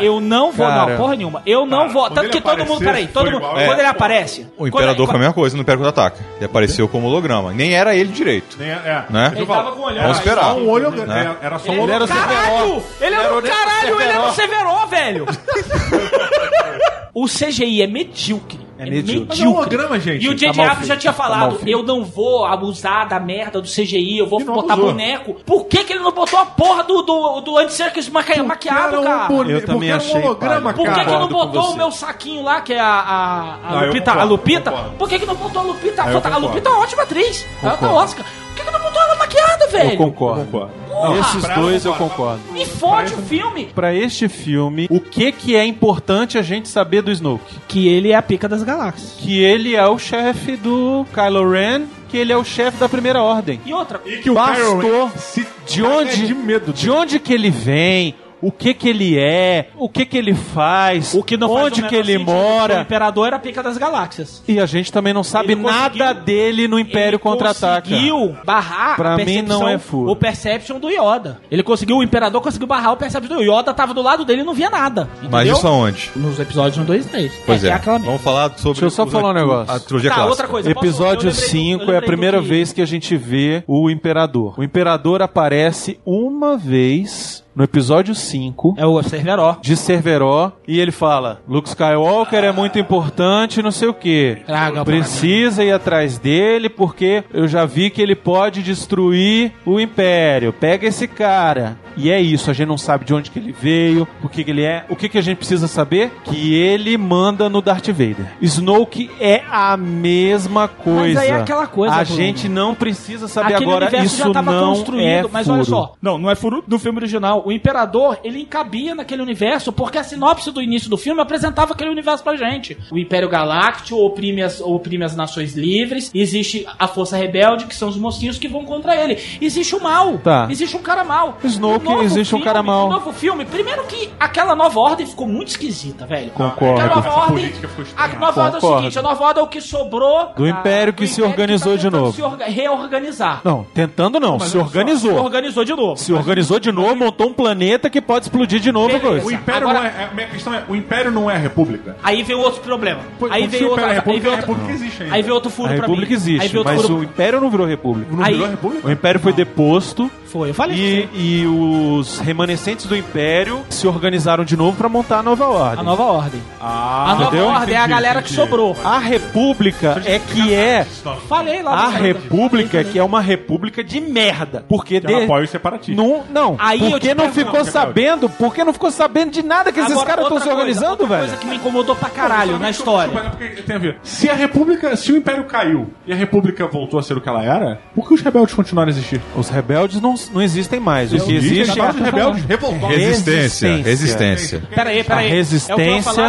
Eu não vou, não, porra nenhuma. Eu não vou. Tanto ele que todo mundo, peraí, todo mundo. Quando É. ele aparece. O Imperador foi a mesma coisa no Imperio Contra-Ataca. Ele apareceu como holograma. Nem era ele direito. Nem- é. Né? Ele tava com o olhar. Vamos esperar. Só um olho, Né? era só um Ele olho. era o Severo. caralho! Ele era o caralho! Ele era o Severo, velho! O CGI é medíocre. É medíocre. Mas é um holograma, gente. E o Tá J.J. mal Abrams já tinha Tá falado: feito. eu não vou abusar da merda do CGI, eu vou não botar abusou. boneco. Por que, que ele não botou a porra do, do, do Andy Serkis maqui- maquiado, Era um cara? bone- Eu porque também era um achei, holograma. Por que, que não Concordo botou o meu saquinho lá, que é a, a, a eu Lupita? a concordo, Lupita? concordo. Por que, que não botou a Lupita? A concordo. Lupita é uma ótima atriz. Ela tá Concordo. Oscar. Por que, que não botou ela maquiada, velho? Eu concordo. Concordo. Porra, Esses pra dois eu concordo. Me fode o filme. Pra este filme, o que que é importante a gente saber do Snoke? Que ele é a pica das galáxias. Que ele é o chefe do Kylo Ren, que ele é o chefe da Primeira Ordem. E outra, E que o Bastou Kylo Ren se de onde, de medo de onde que ele vem, o que que ele é, o que que ele faz, o que não faz onde o que ele sentido, O mora. Imperador era a pica das galáxias. E a gente também não sabe Ele nada dele no Império ele Contra-Ataca. conseguiu barrar Pra a mim não é furo. o Perception do Yoda. Ele conseguiu, o Imperador conseguiu barrar o Perception do Yoda, tava do lado dele e não via nada. Mas entendeu? isso aonde? Nos episódios 1, 2 e 3. Pois é. que aquela Vamos falar sobre. Deixa eu só falar um negócio. A trilogia Tá, clássica. outra coisa. posso- Episódio eu lembrei do- 5 eu é a primeira que- vez que a gente vê o Imperador. O Imperador aparece uma vez no episódio 5 É o Cerveró. de Cerveró e ele fala: Luke Skywalker é muito importante, não sei o que. Traga Precisa ir atrás dele porque eu já vi que ele pode destruir o Império. Pega esse cara. E é isso, a gente não sabe de onde que ele veio, o que que ele é. O que que a gente precisa saber? Que ele manda no Darth Vader. Snoke é a mesma coisa. aí é aquela coisa, A gente não precisa saber Aquele agora, isso já tava não construído, é mas furo. olha só, não, não é furo do filme original. O Imperador, ele encabia naquele universo porque a sinopse do início do filme apresentava aquele universo pra gente. O Império Galáctico oprime as, oprime as nações livres, existe a Força Rebelde, que são os mocinhos que vão contra ele. Existe o mal, Tá. existe um cara mal. Snoke, Novo existe um filme- cara mal. Novo filme, primeiro que aquela nova ordem ficou muito esquisita, velho. Concordo. Aquela nova ordem, a nova ordem é o Concordo. seguinte, a nova ordem é o que sobrou Do Império que do se Império organizou tá de tentando novo. se orga- reorganizar. Não, tentando não, se Se organizou. organizou de novo. Se organizou de novo, montou um planeta que pode explodir de novo a Beleza. coisa. O Império Agora- não é, é- A minha questão é: o Império não é a República? Aí vem outro problema. Aí se vem outro, é a aí República, vem a outro, República existe ainda. aí vem outro furo A pra República mim. existe, aí vem outro mas o Império não virou República. Não virou a República? O Império foi deposto Foi, eu falei e, isso. e os remanescentes do Império se organizaram de novo pra montar a nova ordem. A nova ordem. Ah, a nova entendeu? ordem é a Entendi, galera que entendi. sobrou. A República é que é Falei lá. a República é que é uma república de merda, porque Que ela de... apoia o separatismo. não, não. Aí porque não ficou sabendo? Porque não ficou sabendo de nada que esses Agora, caras estão se coisa, organizando, outra velho. coisa que me incomodou pra caralho na história. É tem a ver. Se a República, se o Império caiu e a República voltou a ser o que ela era, por que os rebeldes continuaram a existir? Os rebeldes não, rebeldes não existem mais. O que Existe é rebeldes revoltados. Resistência. Resistência. Pera aí, pera a aí. É resistência.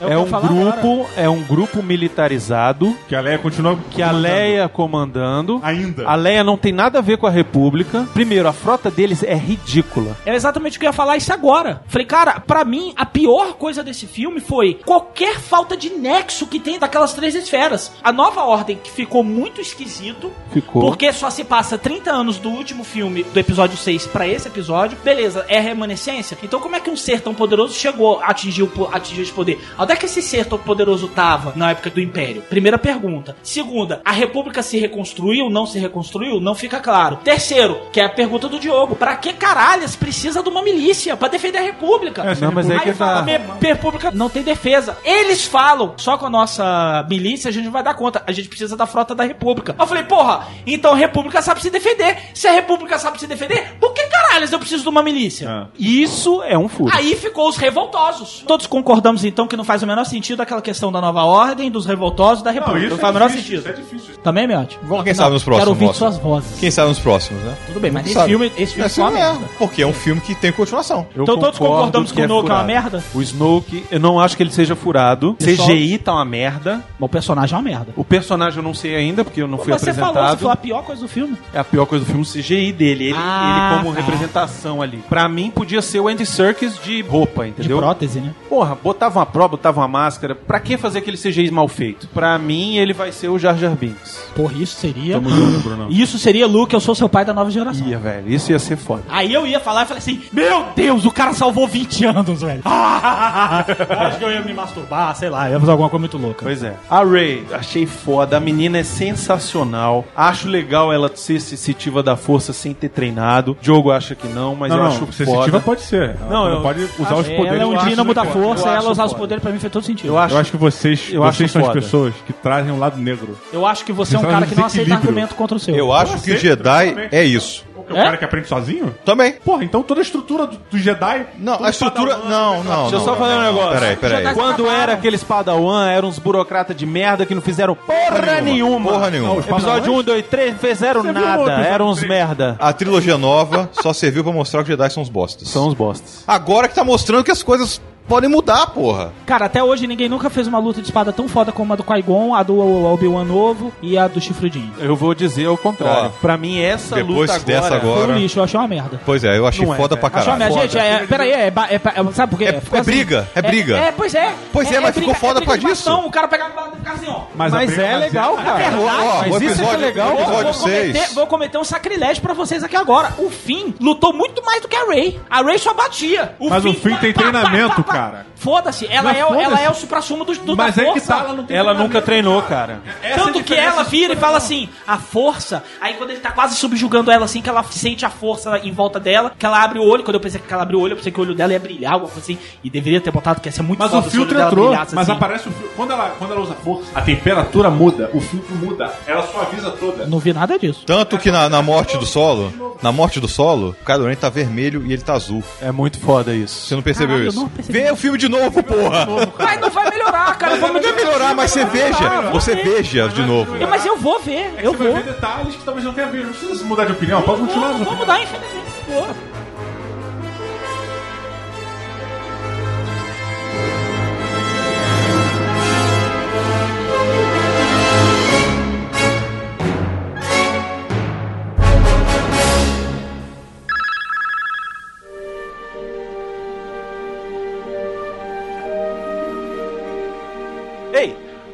É, é um grupo, é um grupo militarizado Que a Leia continua. que a Leia comandando. Ainda. A Leia não tem nada a ver com a República. Primeiro, a frota deles é ridícula. É exatamente o que eu ia falar isso agora. Falei, cara, pra mim, a pior coisa desse filme foi qualquer falta de nexo que tem daquelas três esferas. A nova ordem, que ficou muito esquisito, Ficou. porque só se passa 30 anos do último filme, do episódio 6 pra esse episódio. Beleza, é remanescência. Então como é que um ser tão poderoso chegou a atingir, o, atingir esse poder? Onde é que esse ser tão poderoso tava na época do Império? Primeira pergunta. Segunda, a República se reconstruiu, não se reconstruiu? Não fica claro. Terceiro, que é a pergunta do Diogo. Pra que caralhas precisa de uma milícia pra defender a República? É, Não, mas é Aí que fala, tá. "Me- República não tem defesa. Eles falam, só com a nossa milícia a gente não vai dar conta. A gente precisa da frota da República. Eu falei, porra, então a República sabe se defender. Se a República sabe se defender, por que caralhos eu preciso de uma milícia? Ah. Isso é um furo. Aí ficou os revoltosos. Todos concordamos então que não faz o menor sentido aquela questão da nova ordem, dos revoltosos da República. Não, faz o menor difícil, sentido. Isso é difícil. Também, Miotti? Vamos, quem sabe nos próximos, Quero ouvir suas vozes. Quem sabe nos próximos, né? Tudo bem, mas Não esse sabe. filme, esse filme foi uma é, merda. porque é um filme que tem continuação. Eu Então todos concordamos que o Snoke é uma furado. merda? O Snoke, eu não acho que ele seja furado. Pessoal- CGI tá uma merda. O personagem é uma merda. O personagem eu não sei ainda, porque eu não fui Você falou, apresentado. você falou a pior coisa do filme. É a pior coisa do filme, o CGI dele. Ele, Ah, ele como tá. representação ali. Pra mim, podia ser o Andy Serkis de roupa, De entendeu? prótese, né? Porra, botava uma prova, botava uma máscara. Pra que fazer aquele CGI mal feito? Pra mim, ele vai ser o Jar Jar Binks. Porra, isso seria. Tamo junto, Bruno. Isso seria Luke, eu sou seu pai da nova geração. Ia, velho. Isso ia ser foda. Aí eu ia falar e falei assim: Meu Deus, o cara salvou 20 anos, velho. Acho que eu ia me masturbar, sei lá, ia fazer alguma coisa muito louca. Pois é. A Ray, achei foda. A menina é sensacional. Acho legal ela ser sensitiva da força sem ter treinado. Diogo acha que não, mas não, eu não, acho sensitiva pode ser. Ela Não, eu pode usar os acho- poderes. ela é um dínamo da força, ela usar os poderes pra mim fez todo sentido. Eu acho, Eu acho que vocês, Eu acho vocês são as pessoas que trazem um lado negro. Eu acho que você é um cara que não aceita argumento contra o seu. Eu acho que o Jedi é isso. O É? cara que aprende sozinho? Também. Porra, então toda a estrutura do, do Jedi. Não, a estrutura. padawan, Não, não. Deixa eu não. só falar um negócio. Peraí, peraí. Quando era aqueles padawan, eram uns burocratas de merda que não fizeram porra nenhuma. Porra nenhuma. Episódio 1, 2, 3 não fizeram Você viu o nada. episódio Eram uns três? merda. A trilogia nova só serviu pra mostrar que os Jedi são os bostas. São os bostas. Agora que tá mostrando que as coisas podem mudar, porra. Cara, até hoje ninguém nunca fez uma luta de espada tão foda como a do Qui-Gon, a do Obi-Wan novo e a do Chifrudinho. Eu vou dizer ao contrário. Ó, pra mim, essa depois luta dessa agora... agora- Foi um lixo, eu achei uma merda. Pois é, eu achei Não é, foda velho. pra Achei uma caralho. merda. Gente, é, peraí, é, ba- é, é, sabe por quê? É- Ficou é briga, é briga. É, pois é. Pois é, mas ficou foda de disso. bastão, O cara pegava ficava assim, ó. Mas, a briga é legal, cara. É verdade, Ó, mas o isso é que é legal. o Vou, vou cometer, 6. vou cometer um sacrilégio pra vocês aqui agora. O Finn lutou muito mais do que a Ray. A Ray só batia. Mas o Finn tem treinamento, cara. Foda-se, ela, é, o- foda-se. ela é o supra-sumo do, do Mas da é que força. tá, ela não tem Ela nunca treinou, cara. é Tanto que ela vira e fala assim, a força. Aí quando ele tá quase subjugando ela, assim, que ela sente a força em volta dela, que ela abre o olho. Quando eu pensei que ela abre o olho, eu pensei que o olho dela ia brilhar, alguma coisa assim. E deveria ter botado que ia ser muito Mas foda o filtro dela entrou, brilhasse mas assim. aparece o filtro. Quando ela, quando ela usa força, a temperatura muda, o filtro muda. Ela suaviza toda. Não vi nada disso. Tanto que na, na morte do solo, na morte do solo, o Kylo Ren tá vermelho e ele tá azul. É muito foda isso. Você não percebeu Caralho, eu isso? não percebi. Vê o filme de novo, porra! Mas não vai melhorar, cara. Vamos Não vai melhorar, mas você veja. Você veja de novo. É, Mas eu vou ver, eu Você vai vou. ver detalhes que talvez não tenha visto. Não precisa mudar de opinião, pode continuar. Vou, vou opinião. mudar, infelizmente. Vou.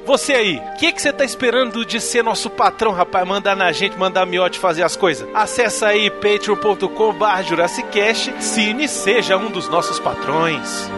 Você aí, o que que você tá esperando de ser nosso patrão, rapaz? Mandar na gente, mandar a miote fazer as coisas? Acesse aí patreon.com barra Jurassicast, Cine seja um dos nossos patrões.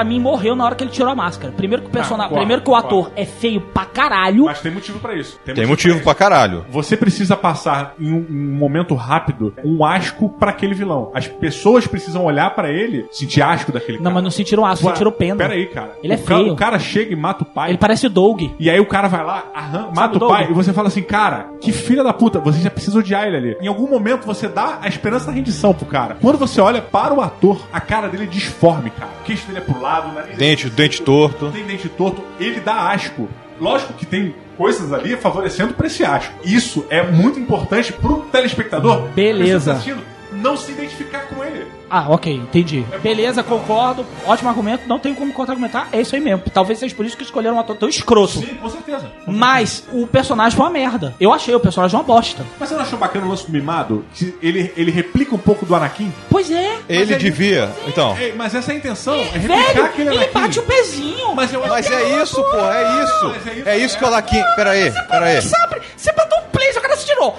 Pra mim, morreu na hora que ele tirou a máscara. Primeiro que o personagem. concordo, primeiro que o ator concordo. é feio pra caralho. Mas tem motivo pra isso. Tem motivo pra caralho. Você precisa passar em um, um momento rápido um asco pra aquele vilão. As pessoas precisam olhar pra ele, sentir asco daquele Não, cara. mas não sentiram aço, Ué, sentiram pena. Pera aí, cara. Ele é o cara- feio. o cara chega e mata o pai. Ele parece o Doug. E aí o cara vai lá, arran- mata o o pai, e você fala assim, cara, que filha da puta, você já precisa odiar ele ali. Em algum momento você dá a esperança da rendição pro cara. Quando você olha para o ator, a cara dele é disforme, cara. O queixo dele é pro lado, nariz Dente, dente torto. não tem dente torto, ele dá asco. Lógico que tem coisas ali favorecendo pra esse asco. Isso é muito importante pro telespectador. Beleza. Não se identificar com ele. Ah, ok, entendi. Beleza, concordo. Ótimo argumento, não tenho como contra-argumentar. É isso aí mesmo. Talvez seja por isso que escolheram um ator tão escroto. Sim, com certeza. Mas o personagem foi uma merda. Eu achei o personagem uma bosta. Mas você não achou bacana o lance do mimado? Que ele, ele replica um pouco do Anakin? Pois é. Ele é- devia. Então. É, mas essa é a intenção, é replicar Velho, aquele ele Anakin. bate o pezinho. Mas eu Mas é isso, pô, é isso. Mas é isso, É isso que o Alaquim. Pera aí, pera aí. Você botou um play, o cara se tirou.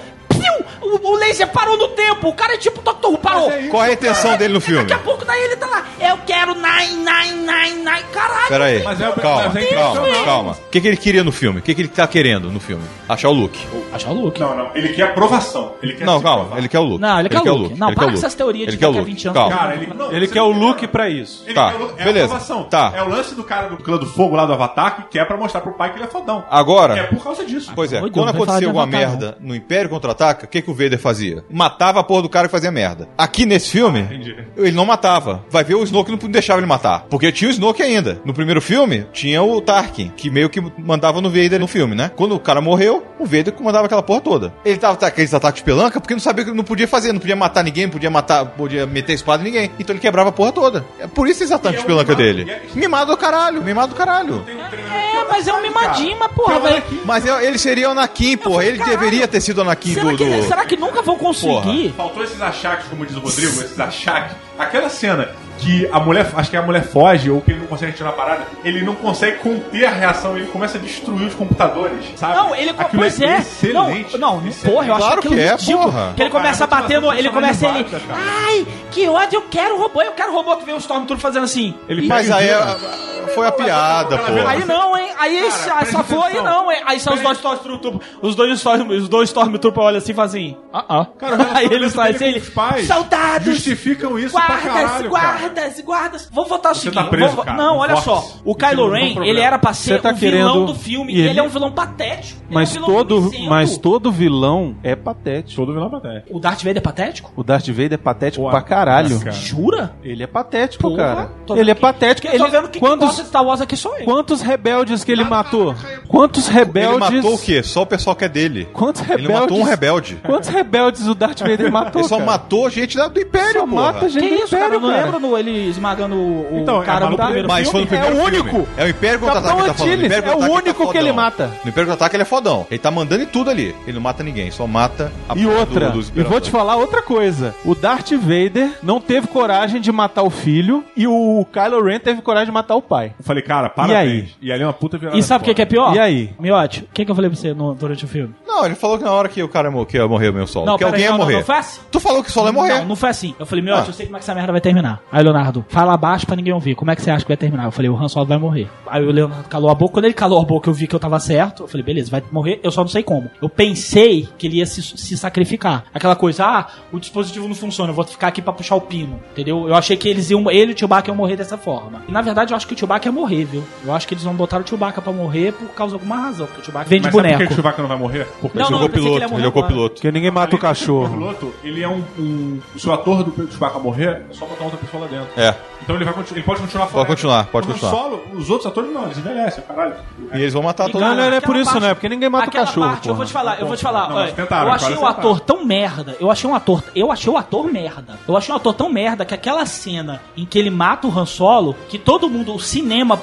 O, o laser parou no tempo. O cara é tipo Dr. Parou. É isso. Qual é a intenção dele no filme? Daqui a pouco daí ele tá lá. Eu quero nine, nine, nine, nine. Caralho. Pera aí. Mas é- Calma, mas é calma, intencional. calma. O que, que ele queria no filme? O que, que ele tá querendo no filme? Achar o Luke. Achar o Luke. Não, não, ele quer aprovação. Ele quer Não, calma, provar. ele quer o Luke. Não, ele quer o Luke. Não, ele para quer com essas teorias de Ele quer o daqui a Luke. 20 anos. Calma. Cara, ele, não, Ele quer o look pra isso. Ele Tá, quer o- é beleza. a aprovação. Tá. É o lance do cara do clã do fogo lá do Avatar que quer pra mostrar pro pai que ele é fodão. Agora, É por causa disso. Pois é, quando acontecia alguma merda no Império Contra-Ataca, o que, que o Vader fazia? Matava a porra do cara que fazia merda. Aqui nesse filme, Entendi. ele não matava. Vai ver o Snoke não deixava ele matar. Porque tinha o Snoke ainda. No primeiro filme, tinha o Tarkin, que meio que mandava no Vader no filme, né? Quando o cara morreu, o Vader comandava aquela porra toda. Ele tava com aqueles ataques de pelanca porque não sabia que não podia fazer, não podia matar ninguém, não podia matar, podia meter espada em ninguém. Então ele quebrava a porra toda. É por isso esses ataques E é de pelanca mimado, dele. é- Mimado do caralho, mimado do caralho. É, mas é um mimadinho, mas porra, velho. Mas é- ele seria o Anakin, porra. Ele caralho, deveria ter sido o Anakin Será do. que, do- será que nunca vão conseguir? Faltou esses achaques, como diz o Rodrigo, esses achaques. Aquela cena que a mulher, acho que a mulher foge ou que ele não consegue tirar a parada, ele não consegue conter a reação, ele começa a destruir os computadores, sabe? Não, ele Aquilo pois é. excelente, não, não, excelente. porra, eu acho Claro aquilo que é, ridículo. porra. Que ele cara, começa a bater no, ele começa ele, ai, que ódio, eu quero robô, eu quero robô que vem o Stormtrooper fazendo assim. Ele Mas aí é- foi a piada, pô. Aí não, hein? Aí Cara, só foi aí atenção. não, hein? Aí são os dois Stormtroopers, os dois Storm, os dois Stormtroopers olham assim e fazem ah, ah. Cara, aí fazem dele assim, com os pais soldados, justificam isso pra guardas, caralho, cara. Guardas, guardas. Vamos votar o Você seguinte, tá preso, vamos- cara, não, olha só, o Kylo Ren, ele era pra ser tá o vilão querendo- do filme, e e ele... ele- é um vilão patético. Ele Mas é um vilão todo, mas todo vilão é patético. Todo vilão patético. O Darth Vader é patético? O Darth Vader é patético Pô, pra caralho. cara. Jura? Ele é patético, Porra, cara. Ele é patético. Eu tô Ele, vendo que quem gosta quantos, de Star Wars aqui sou eu. quantos rebeldes que ele matou? Quantos rebeldes... Ele matou o quê? Só o pessoal que é dele. Quantos Ele rebeldes... não matou um rebelde. Quantos rebeldes o Darth Vader matou, Ele só cara? matou gente do Império, Só porra. mata gente Que do isso, cara? Eu Império, não cara. lembro no, ele esmagando o, Então, é cara no maluco primeiro Mas foi no filme. primeiro É o filme. único. É o Império Contra-Ataque que tá falando. Império é o Contra-Ataque único tá que ele mata. No Império Contra-Ataque ele é fodão. Ele tá mandando em tudo ali. Ele não mata ninguém, só mata a E outra, do- e vou te falar outra coisa. O Darth Vader não teve coragem de matar o filho e o Kylo Ren teve coragem de matar o pai. Eu falei, cara, E parabéns. aí? E ali é uma puta virada. E sabe o que, que é pior? E aí? Miotti, o que, que eu falei pra você no- durante o filme? Não, ele falou que na hora que o cara que ia morrer o meu solo. que pera alguém aí, ia não, não, morrer. Não, foi assim. Tu falou que o solo ia morrer. Não, não foi assim. Eu falei, Miotti, Ah. eu sei como é que essa merda vai terminar. Aí, Leonardo, fala abaixo pra ninguém ouvir. Como é que você acha que vai terminar? Eu falei, o Han Solo vai morrer. Aí o Leonardo calou a boca. Quando ele calou a boca, eu vi que eu tava certo. Eu falei, beleza, vai morrer. Eu só não sei como. Eu pensei que ele ia se, se sacrificar. Aquela coisa, ah, o dispositivo não funciona, eu vou ficar aqui pra puxar o pino. Entendeu? Eu achei que eles iam, ele e o Chewbacca iam morrer dessa forma. E na verdade, eu acho que o Chewbacca ia morrer, viu? Eu acho que eles vão botar o Chewbacca pra morrer por causa de alguma razão. Porque o Chewbacca vem de Mas sabe por que boneco. o Chewbacca não vai morrer? Porque Não, Ele é o pensei que ele é o copiloto. Porque ninguém mata o O cachorro. piloto, ele é um, um. Se o ator do Chewbacca morrer, é só botar outra pessoa lá dentro. É. Então ele, vai, ele pode continuar Pode continuar, pode continuar. Solo, os outros atores não, eles envelhecem, caralho. E eles vão matar todo Não, mundo. não, não é por isso, parte- né? Porque ninguém mata o cachorro, parte, eu vou te falar, eu vou te falar. Não, olha, tentaram, eu achei o tentaram. ator tão merda. Eu achei um ator, eu achei o ator merda. Eu achei um ator tão merda que aquela cena em que ele mata o Han Solo, que todo mundo, o cinema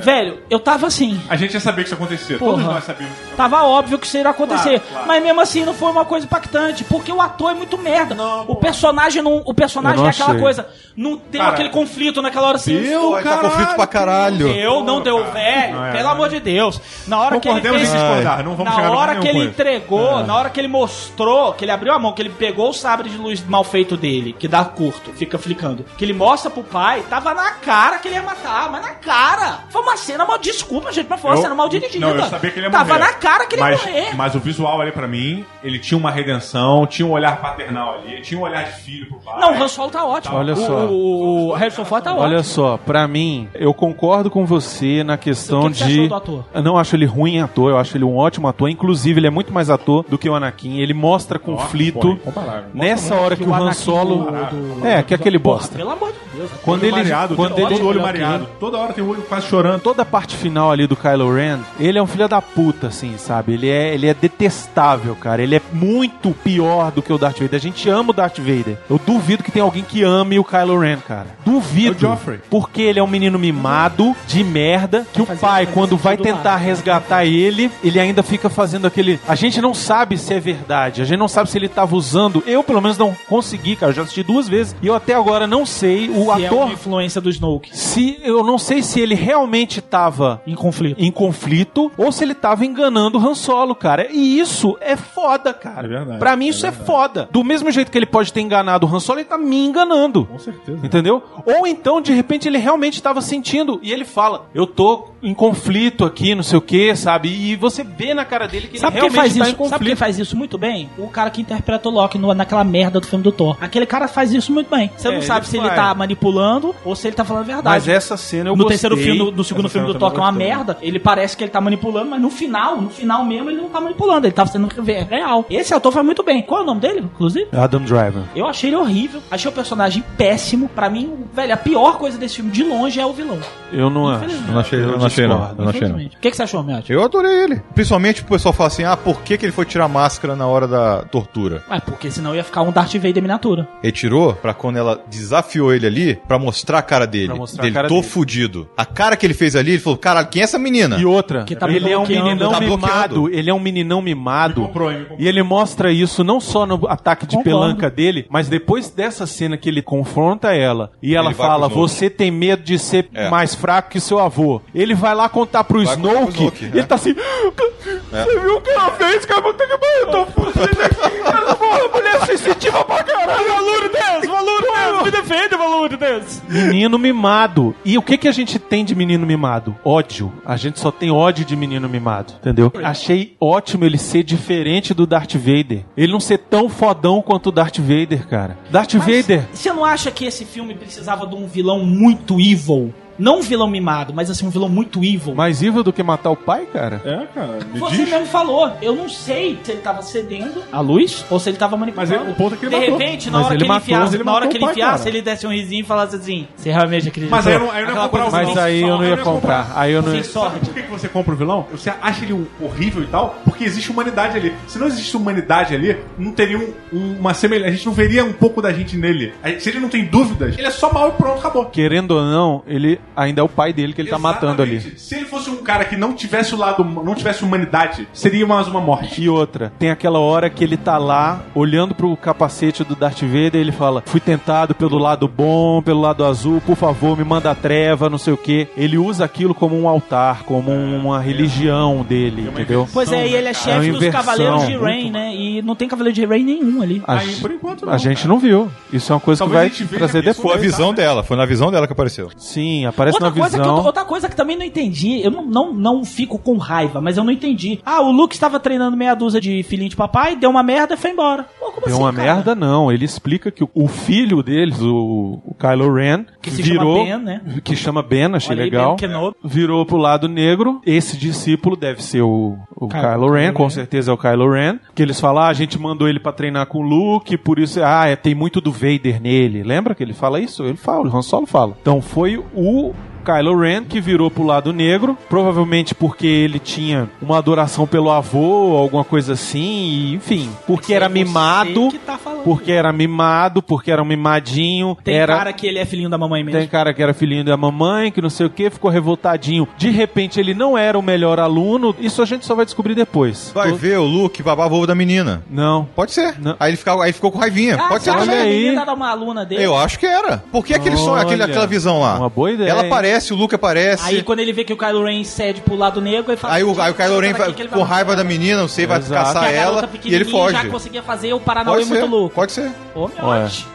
Velho, eu tava assim. A gente já sabia que isso ia acontecer. Porra. Todos nós sabíamos. Tava óbvio que isso iria acontecer. Claro, claro. Mas mesmo assim não foi uma coisa impactante. Porque o ator é muito merda. o personagem não. O personagem não é aquela achei. coisa. Não deu aquele conflito naquela hora assim. deu, tá conflito pra caralho. Eu não deu, velho. Não é, pelo é. amor de Deus. Na hora que ele fez. discordar. Não vamos Na hora que ele entregou, na hora que ele mostrou, que ele abriu a mão, que ele pegou o sabre de luz mal feito dele, que dá curto, fica flicando, que ele mostra pro pai, tava na cara que ele ia matar, mas na cara. Foi uma cena mal, desculpa, gente, mas foi uma Eu- cena mal dirigida. Não, eu sabia que ele ia Tava morrer. na cara que ele mas, ia morrer. Mas o visual ali pra mim, ele tinha uma redenção, tinha um olhar paternal ali, tinha um olhar de filho pro pai. Não, o Han Solo tá ótimo. Olha O- só. O, o Harrison Ford tá ótimo. Olha só, pra mim, eu concordo com você na questão O que que você de. achou do ator? Eu não acho ele ruim ator, eu acho ele um ótimo ator. Inclusive, ele é muito mais ator do que o Anakin. Ele mostra conflito. Pô, incomparável. Nessa hora que o Han Solo. do- do- É, que é aquele bosta. Pelo amor de Deus. Quando ele. mareado, Quando todo, ele. todo olho que mareado. Toda hora tem o olho quase chorando. Toda a parte final ali do Kylo Ren, ele é um filho da puta, assim, sabe? Ele é, ele é detestável, cara. Ele é muito pior do que o Darth Vader. A gente ama o Darth Vader. Eu duvido que tenha alguém que ame o Kylo Ren, cara. Duvido. É o Joffrey. Porque ele é um menino mimado, de merda, que o pai, quando vai tentar lá. resgatar ele, ele ainda fica fazendo aquele. A gente não sabe se é verdade. A gente não sabe se ele tava usando. Eu, pelo menos, não consegui, cara. Eu já assisti duas vezes. E eu até agora não sei. O Se é ator. uma influência do Snoke Se eu não sei se ele realmente tava em conflito. em conflito ou se ele tava enganando o Han Solo, cara. E isso é foda, cara. É verdade, Pra mim é isso é, foda. Do mesmo jeito que ele pode ter enganado o Han Solo, ele tá me enganando. Com certeza. Entendeu? Ou então, de repente, ele realmente estava sentindo e ele fala: Eu tô em conflito aqui, não sei o que, sabe? E você vê na cara dele que Sabe ele quem faz realmente tá em isso? Sabe conflito. quem faz isso muito bem? O cara que interpreta o Loki no- naquela merda do filme do Thor. Aquele cara faz isso muito bem. Você É, não ele sabe se ele tá manipulando ou se ele tá falando a verdade. Mas essa cena eu no gostei. terceiro filme, do, do segundo Essa filme do Thor, que é uma merda, ele parece que ele tá manipulando, mas no final, no final mesmo, ele não tá manipulando, ele tá sendo re- real. Esse ator faz muito bem. Qual é o nome dele, inclusive? Adam Driver. Eu achei ele horrível, achei o personagem péssimo. Pra mim, velho, a pior coisa desse filme de longe é o vilão. Eu não acho. Não achei, eu não achei não. discordo. Eu não achei não. O que, que você achou, Miotti? Eu adorei ele. Principalmente o pessoal fala assim: ah, por que, que ele foi tirar a máscara na hora da tortura? Ah, porque senão ia ficar um Darth Vader miniatura. Ele tirou pra quando ela desafiou ele ali, pra mostrar a cara dele. Pra mostrar a dele, cara tô dele. fudido. A cara que ele fez ali, ele falou: caralho, quem é essa menina? E outra, Que tá ele é um meninão Tá mimado, ele é um meninão mimado. Me comprou, me comprou. E ele mostra isso não só no ataque de Concordo. pelanca dele, mas depois dessa cena que ele confronta ela e ela Ele fala. Você tem medo de ser É. mais fraco que seu avô. Ele vai lá contar pro Vai contar pro Snoke. Snoke, ele é. tá assim: Você viu o que ela fez, cara? Eu tô fudido aqui. Porra, mulher sensitiva pra caralho. Valor Deus, valor Deus, me defende, valor Deus. Menino mimado. E o que que a gente tem de menino mimado? Ódio. A gente só tem ódio de menino mimado, entendeu? Achei ótimo ele ser diferente do Darth Vader. Ele não ser tão fodão quanto o Darth Vader, cara. Darth Vader. Você não acha que esse filme precisava de um vilão muito evil? Não um vilão mimado, mas assim, um vilão muito evil. Mais evil do que matar o pai, cara? É, cara. Me Você diz. mesmo falou, eu não sei se ele tava cedendo a luz ou se ele tava manipulando. Mas ele- o ponto é que ele De matou. repente, na Mas hora ele que ele matou, enfiasse, ele na hora que ele pai, enfiasse, cara. ele desse um risinho e falasse assim: Você realmente acredita? Mas aí eu não, aí eu não ia comprar o vilão. Mas aí eu não ia comprar. Aí eu não ia. Sorte. Por que, que você compra o vilão? Você acha ele horrível e tal? Porque existe humanidade ali. Se não existe humanidade ali, não teria um- um- uma semelhança. A gente não veria um pouco da gente nele. Se ele não tem dúvidas, ele é só mal e pronto, acabou. Querendo ou não, ele ainda é o pai dele que ele tá matando ali. Exatamente. Se ele fosse um cara que não tivesse o lado, não tivesse humanidade, seria mais uma morte. E outra, tem aquela hora que ele tá lá, olhando pro capacete do Darth Vader, e ele fala: Fui tentado pelo lado bom, pelo lado azul, por favor, me manda a treva, não sei o que. Ele usa aquilo como um altar, como uma religião dele, entendeu? Pois é, e ele é É chefe uma dos inversão. Cavaleiros de Rain, né? E não tem Cavaleiro de Rain nenhum ali. A, Aí, por enquanto, não, a gente não viu. Isso é uma coisa Talvez que vai trazer isso Foi a depois. visão dela, foi na visão dela que apareceu. Sim, aparece Outra na coisa, que eu, visão. outra coisa que também não entendi, eu não, não, não fico com raiva, mas eu não entendi. Ah, o Luke estava treinando meia dúzia de filhinho de papai, deu uma merda e foi embora. Pô, como Deu assim, uma cara? merda, não. Ele explica que o- o filho deles, o, o Kylo Ren, Que se virou. chama Ben, né? Que chama Ben, achei Olha aí, legal. Ben. Virou pro lado negro. Esse discípulo deve ser o, o Kylo- Kylo, Ren, com Ren. certeza é o Kylo Ren. Que eles falam, ah, a gente mandou ele pra treinar com o Luke, por isso, ah, é, tem muito do Vader nele. Lembra que ele fala isso? Ele fala, o Han Solo fala. Então foi o Kylo Ren, que virou pro lado negro, provavelmente porque ele tinha uma adoração pelo avô, alguma coisa assim, e, enfim, porque era É mimado, tá porque era mimado, porque era um mimadinho, Tem era cara que ele é filhinho da mamãe mesmo. tem cara que era filhinho da mamãe, que não sei o que, ficou revoltadinho. De repente ele não era o melhor aluno. Isso a gente só vai descobrir depois. Vai Tô- ver o Luke babar o ovo da menina. Não. Pode ser. Não. Aí ele ficou, aí ficou com raivinha. Ah, Pode ser também. aí. menina era uma aluna dele? Eu acho que era. Por que aquele sonho, aquele, aquela visão lá? uma boa ideia, Ela hein? Aparece, o Luke aparece. Aí quando ele vê que o Kylo Ren cede pro lado negro, ele fala... Aí o, aí o Kylo Ren "Daqui vai, que ele com raiva da menina, não sei, vai Exato. caçar ela e ele foge. já conseguia fazer o Paranauê Pode ser, muito louco. pode ser.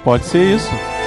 Pode ser isso.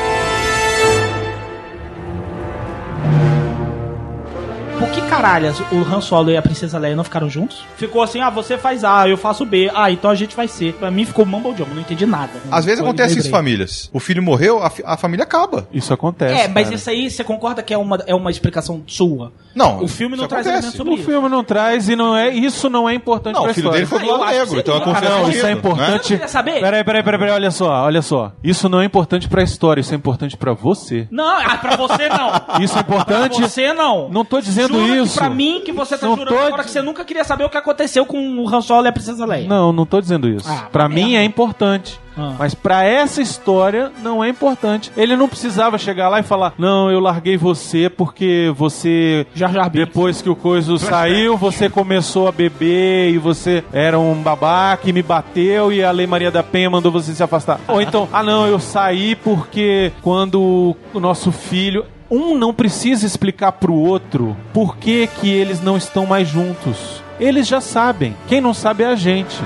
Por que caralhas o Han Solo e a Princesa Leia não ficaram juntos? Ficou assim, ah, você faz A, eu faço B. Ah, então a gente vai C. Pra mim ficou mumble jumble, não entendi nada. Às vezes Foi acontece isso famílias. O filho morreu, a, a família acaba. Isso acontece. É, mas cara. isso aí você concorda que é uma, é uma explicação sua? Não, O filme não traz acontece. sobre O isso. filme não traz e não é, isso não é importante Não, pra o filho história. dele foi Ah, negro, então é confiança não, disso, isso é né? importante. Queria saber? Peraí, peraí, peraí, peraí, olha só, olha só. Isso não é importante pra história, isso é importante pra você. Não, ah, pra você não. Isso é importante. Pra você não. Não tô dizendo Jura que isso. pra mim que você tá Não jurando tô agora que você nunca queria saber o que aconteceu com o Han Solo e a Princesa Leia. Não, não tô dizendo isso. Ah, pra mim merda. é importante. Ah. Mas pra essa história não é importante. Ele não precisava chegar lá e falar: "Não, eu larguei você porque você Jar Jar Binks. depois que o coisa saiu, você começou a beber e você era um babaca e me bateu e a Lei Maria da Penha mandou você se afastar". Ou então: "Ah, não, eu saí porque quando o nosso filho um não precisa explicar pro outro por que que eles não estão mais juntos. Eles já sabem. Quem não sabe é a gente.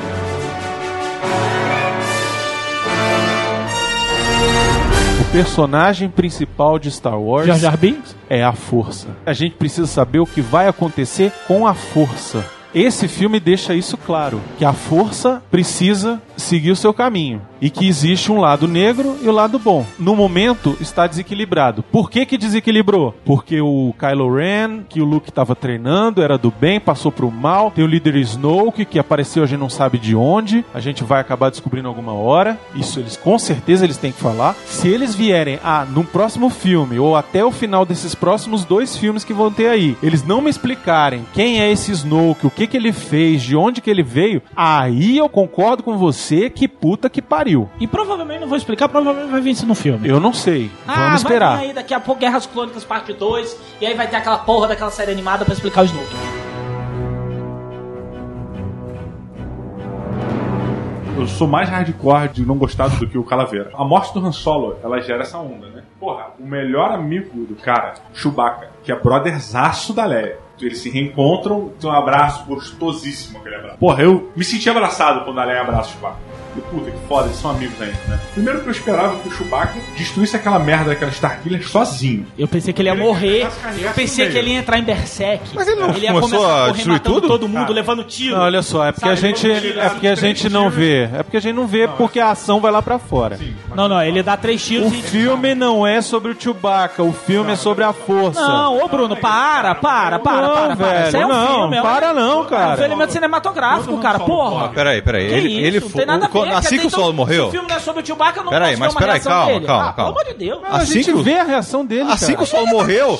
O personagem principal de Star Wars Jar Jar Binks? é a força. A gente precisa saber o que vai acontecer com a força. Esse filme deixa isso claro, que a força precisa seguir o seu caminho e que existe um lado negro e o lado bom. No momento está desequilibrado. Por que que desequilibrou? Porque o Kylo Ren, que o Luke estava treinando, era do bem, passou pro mal. Tem o líder Snoke que apareceu, a gente não sabe de onde. A gente vai acabar descobrindo alguma hora. Isso eles com certeza eles têm que falar. Se eles vierem ah, num próximo filme ou até o final desses próximos dois filmes que vão ter aí, eles não me explicarem quem é esse Snoke, o que que ele fez, de onde que ele veio, aí eu concordo com você que puta que pariu. E provavelmente não vou explicar, provavelmente vai vir isso no filme. Eu não sei. Ah, Vamos esperar. vai vir aí daqui a pouco Guerras Clônicas Parte 2, e aí vai ter aquela porra daquela série animada pra explicar o Snoke. Eu sou mais hardcore de não gostar do que o Calaveira. A morte do Han Solo, ela gera essa onda, né? Porra, o melhor amigo do cara, Chewbacca, que é brotherzaço da Leia. Eles se reencontram, tem um abraço gostosíssimo aquele abraço. Porra, eu me senti abraçado quando a Leia abraça o Chewbacca. E, puta, que foda, eles são amigos ainda, né? Primeiro que eu esperava que o Chewbacca destruísse aquela merda daquela Starkiller sozinho. Eu pensei que ele ia Ele morrer, eu pensei que ele ia entrar em Berserk. Mas ele não ia começou começar a correr destruir matando tudo? todo mundo, Cara. levando tiro. Não, olha só, é porque a Sabe, gente vamos tirar é porque a gente não vê. É porque a gente não vê porque a ação vai lá pra fora. Sim, Não, não, ele dá três tiros O e... filme não é sobre o Chewbacca, o filme é sobre a força. Não, ô Bruno, para, para, para, Não, para, para. velho, Isso é um não, filme, é um- para não, É um cara. elemento cinematográfico, cara, porra. Peraí, peraí. Ele, ele Não foi. tem nada a ver, assim que o dizer, Solo então, morreu. Se o filme não é sobre o Chewbacca, eu não Peraí, mas peraí, calma, dele. calma, ah, calma. Pelo amor de Deus. a Assim gente que vê a reação dele, Assim cara. que o Solo morreu,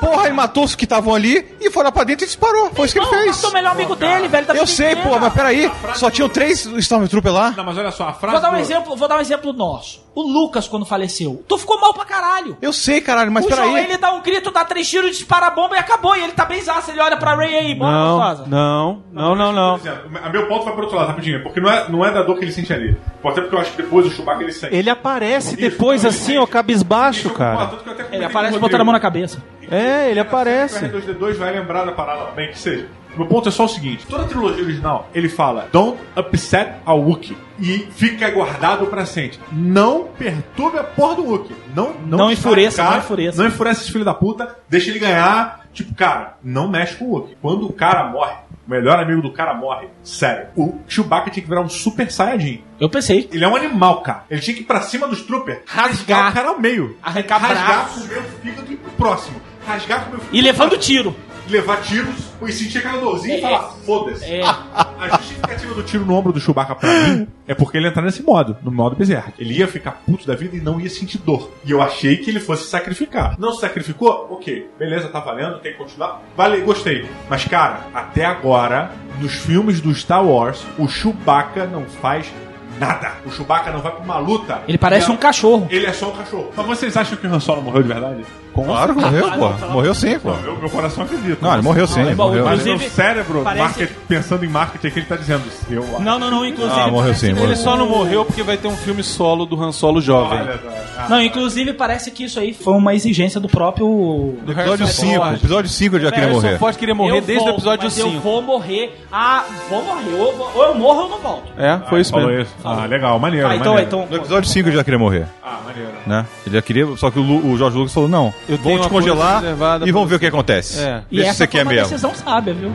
porra, ele matou os que estavam ali e foi lá pra dentro e disparou. Foi isso que ele fez. matou o melhor amigo dele, velho, Eu sei, pô, mas peraí. Só tinham três Stormtrooper lá. Não, mas olha só, a frase. Vou dar um do- exemplo, vou dar um exemplo nosso. O Lucas, quando faleceu, tu ficou mal pra caralho. Eu sei, caralho, mas o João, peraí. ele dá um grito, dá três tiros, dispara a bomba e acabou. E ele tá bem zaço, ele olha pra Ray aí, bora, Não, gostosa. não, não, não, não. A meu ponto vai pro outro lado, rapidinho. Porque não é, não é da dor que ele sente ali. Pode ser porque eu acho que depois o Chewbacca ele sente. Ele aparece Isso, depois ele assim, sente. ó, cabisbaixo, Isso, cara. tanto que eu até Ele aparece botando a mão na cabeça. É, ele aparece. O R2D2 vai lembrar da parada bem que seja. Meu ponto é só o seguinte: toda a trilogia original, ele fala Don't upset a Wookiee. E fica guardado pra sempre. Não perturbe a porra do Wookiee. Não, não, Não enfureça, não enfureça. Não enfurece esse filho da puta. Deixa ele ganhar. Tipo, cara, não mexe com o Wookiee. Quando o cara morre, o melhor amigo do cara morre. Sério. O Chewbacca tinha que virar um super saiyajin. Eu pensei. Ele é um animal, cara. Ele tinha que ir pra cima dos troopers, rasgar, Rasgar. o cara ao meio. Arrancar rasgar braço. com o meu fígado e pro próximo. Rasgar com o meu fígado E levando tiro. Levar tiros, e sentir aquela dorzinha e falar, foda-se. É. A justificativa do tiro no ombro do Chewbacca pra mim é porque ele entrar nesse modo, no modo Berserk. Ele ia ficar puto da vida e não ia sentir dor. E eu achei que ele fosse se sacrificar. Não se sacrificou? Ok, beleza, tá valendo, tem que continuar. Vale, gostei. Mas, cara, até agora, nos filmes do Star Wars, o Chewbacca não faz nada. O Chewbacca não vai pra uma luta. Ele parece um cachorro. Ele é só um cachorro. Mas vocês acham que o Han Solo morreu de verdade? Claro, morreu, pô. Morreu sim, pô. Não, meu coração acredita. Não, ele morreu sim. Não, é morreu. Mas Inclusive, no cérebro, parece- market- pensando em marketing, é que ele tá dizendo. Eu acho. Não, não, não, inclusive. Ah, morreu sim, morreu Ele só não morreu porque vai ter um filme solo do Han Solo jovem. Olha, ah, Não, inclusive parece que isso aí foi uma exigência do próprio. No episódio Harrison 5, Ford. episódio 5 ele já queria Harrison morrer. Ford queria morrer Eu desde o episódio mas Eu 5. vou morrer. Ah, vou morrer. Ou, eu vou- ou eu morro ou eu não volto. É, foi isso falou mesmo. isso. Ah, legal, maneiro. Ah, então, maneiro. então. No episódio 5 ele já queria morrer, Ah, maneiro. né? Ele já queria, só que o, o George Lucas falou, não, Eu vamos te congelar e vamos ver o que acontece. É. E Vê se essa você foi quer uma mesmo. decisão sábia, viu?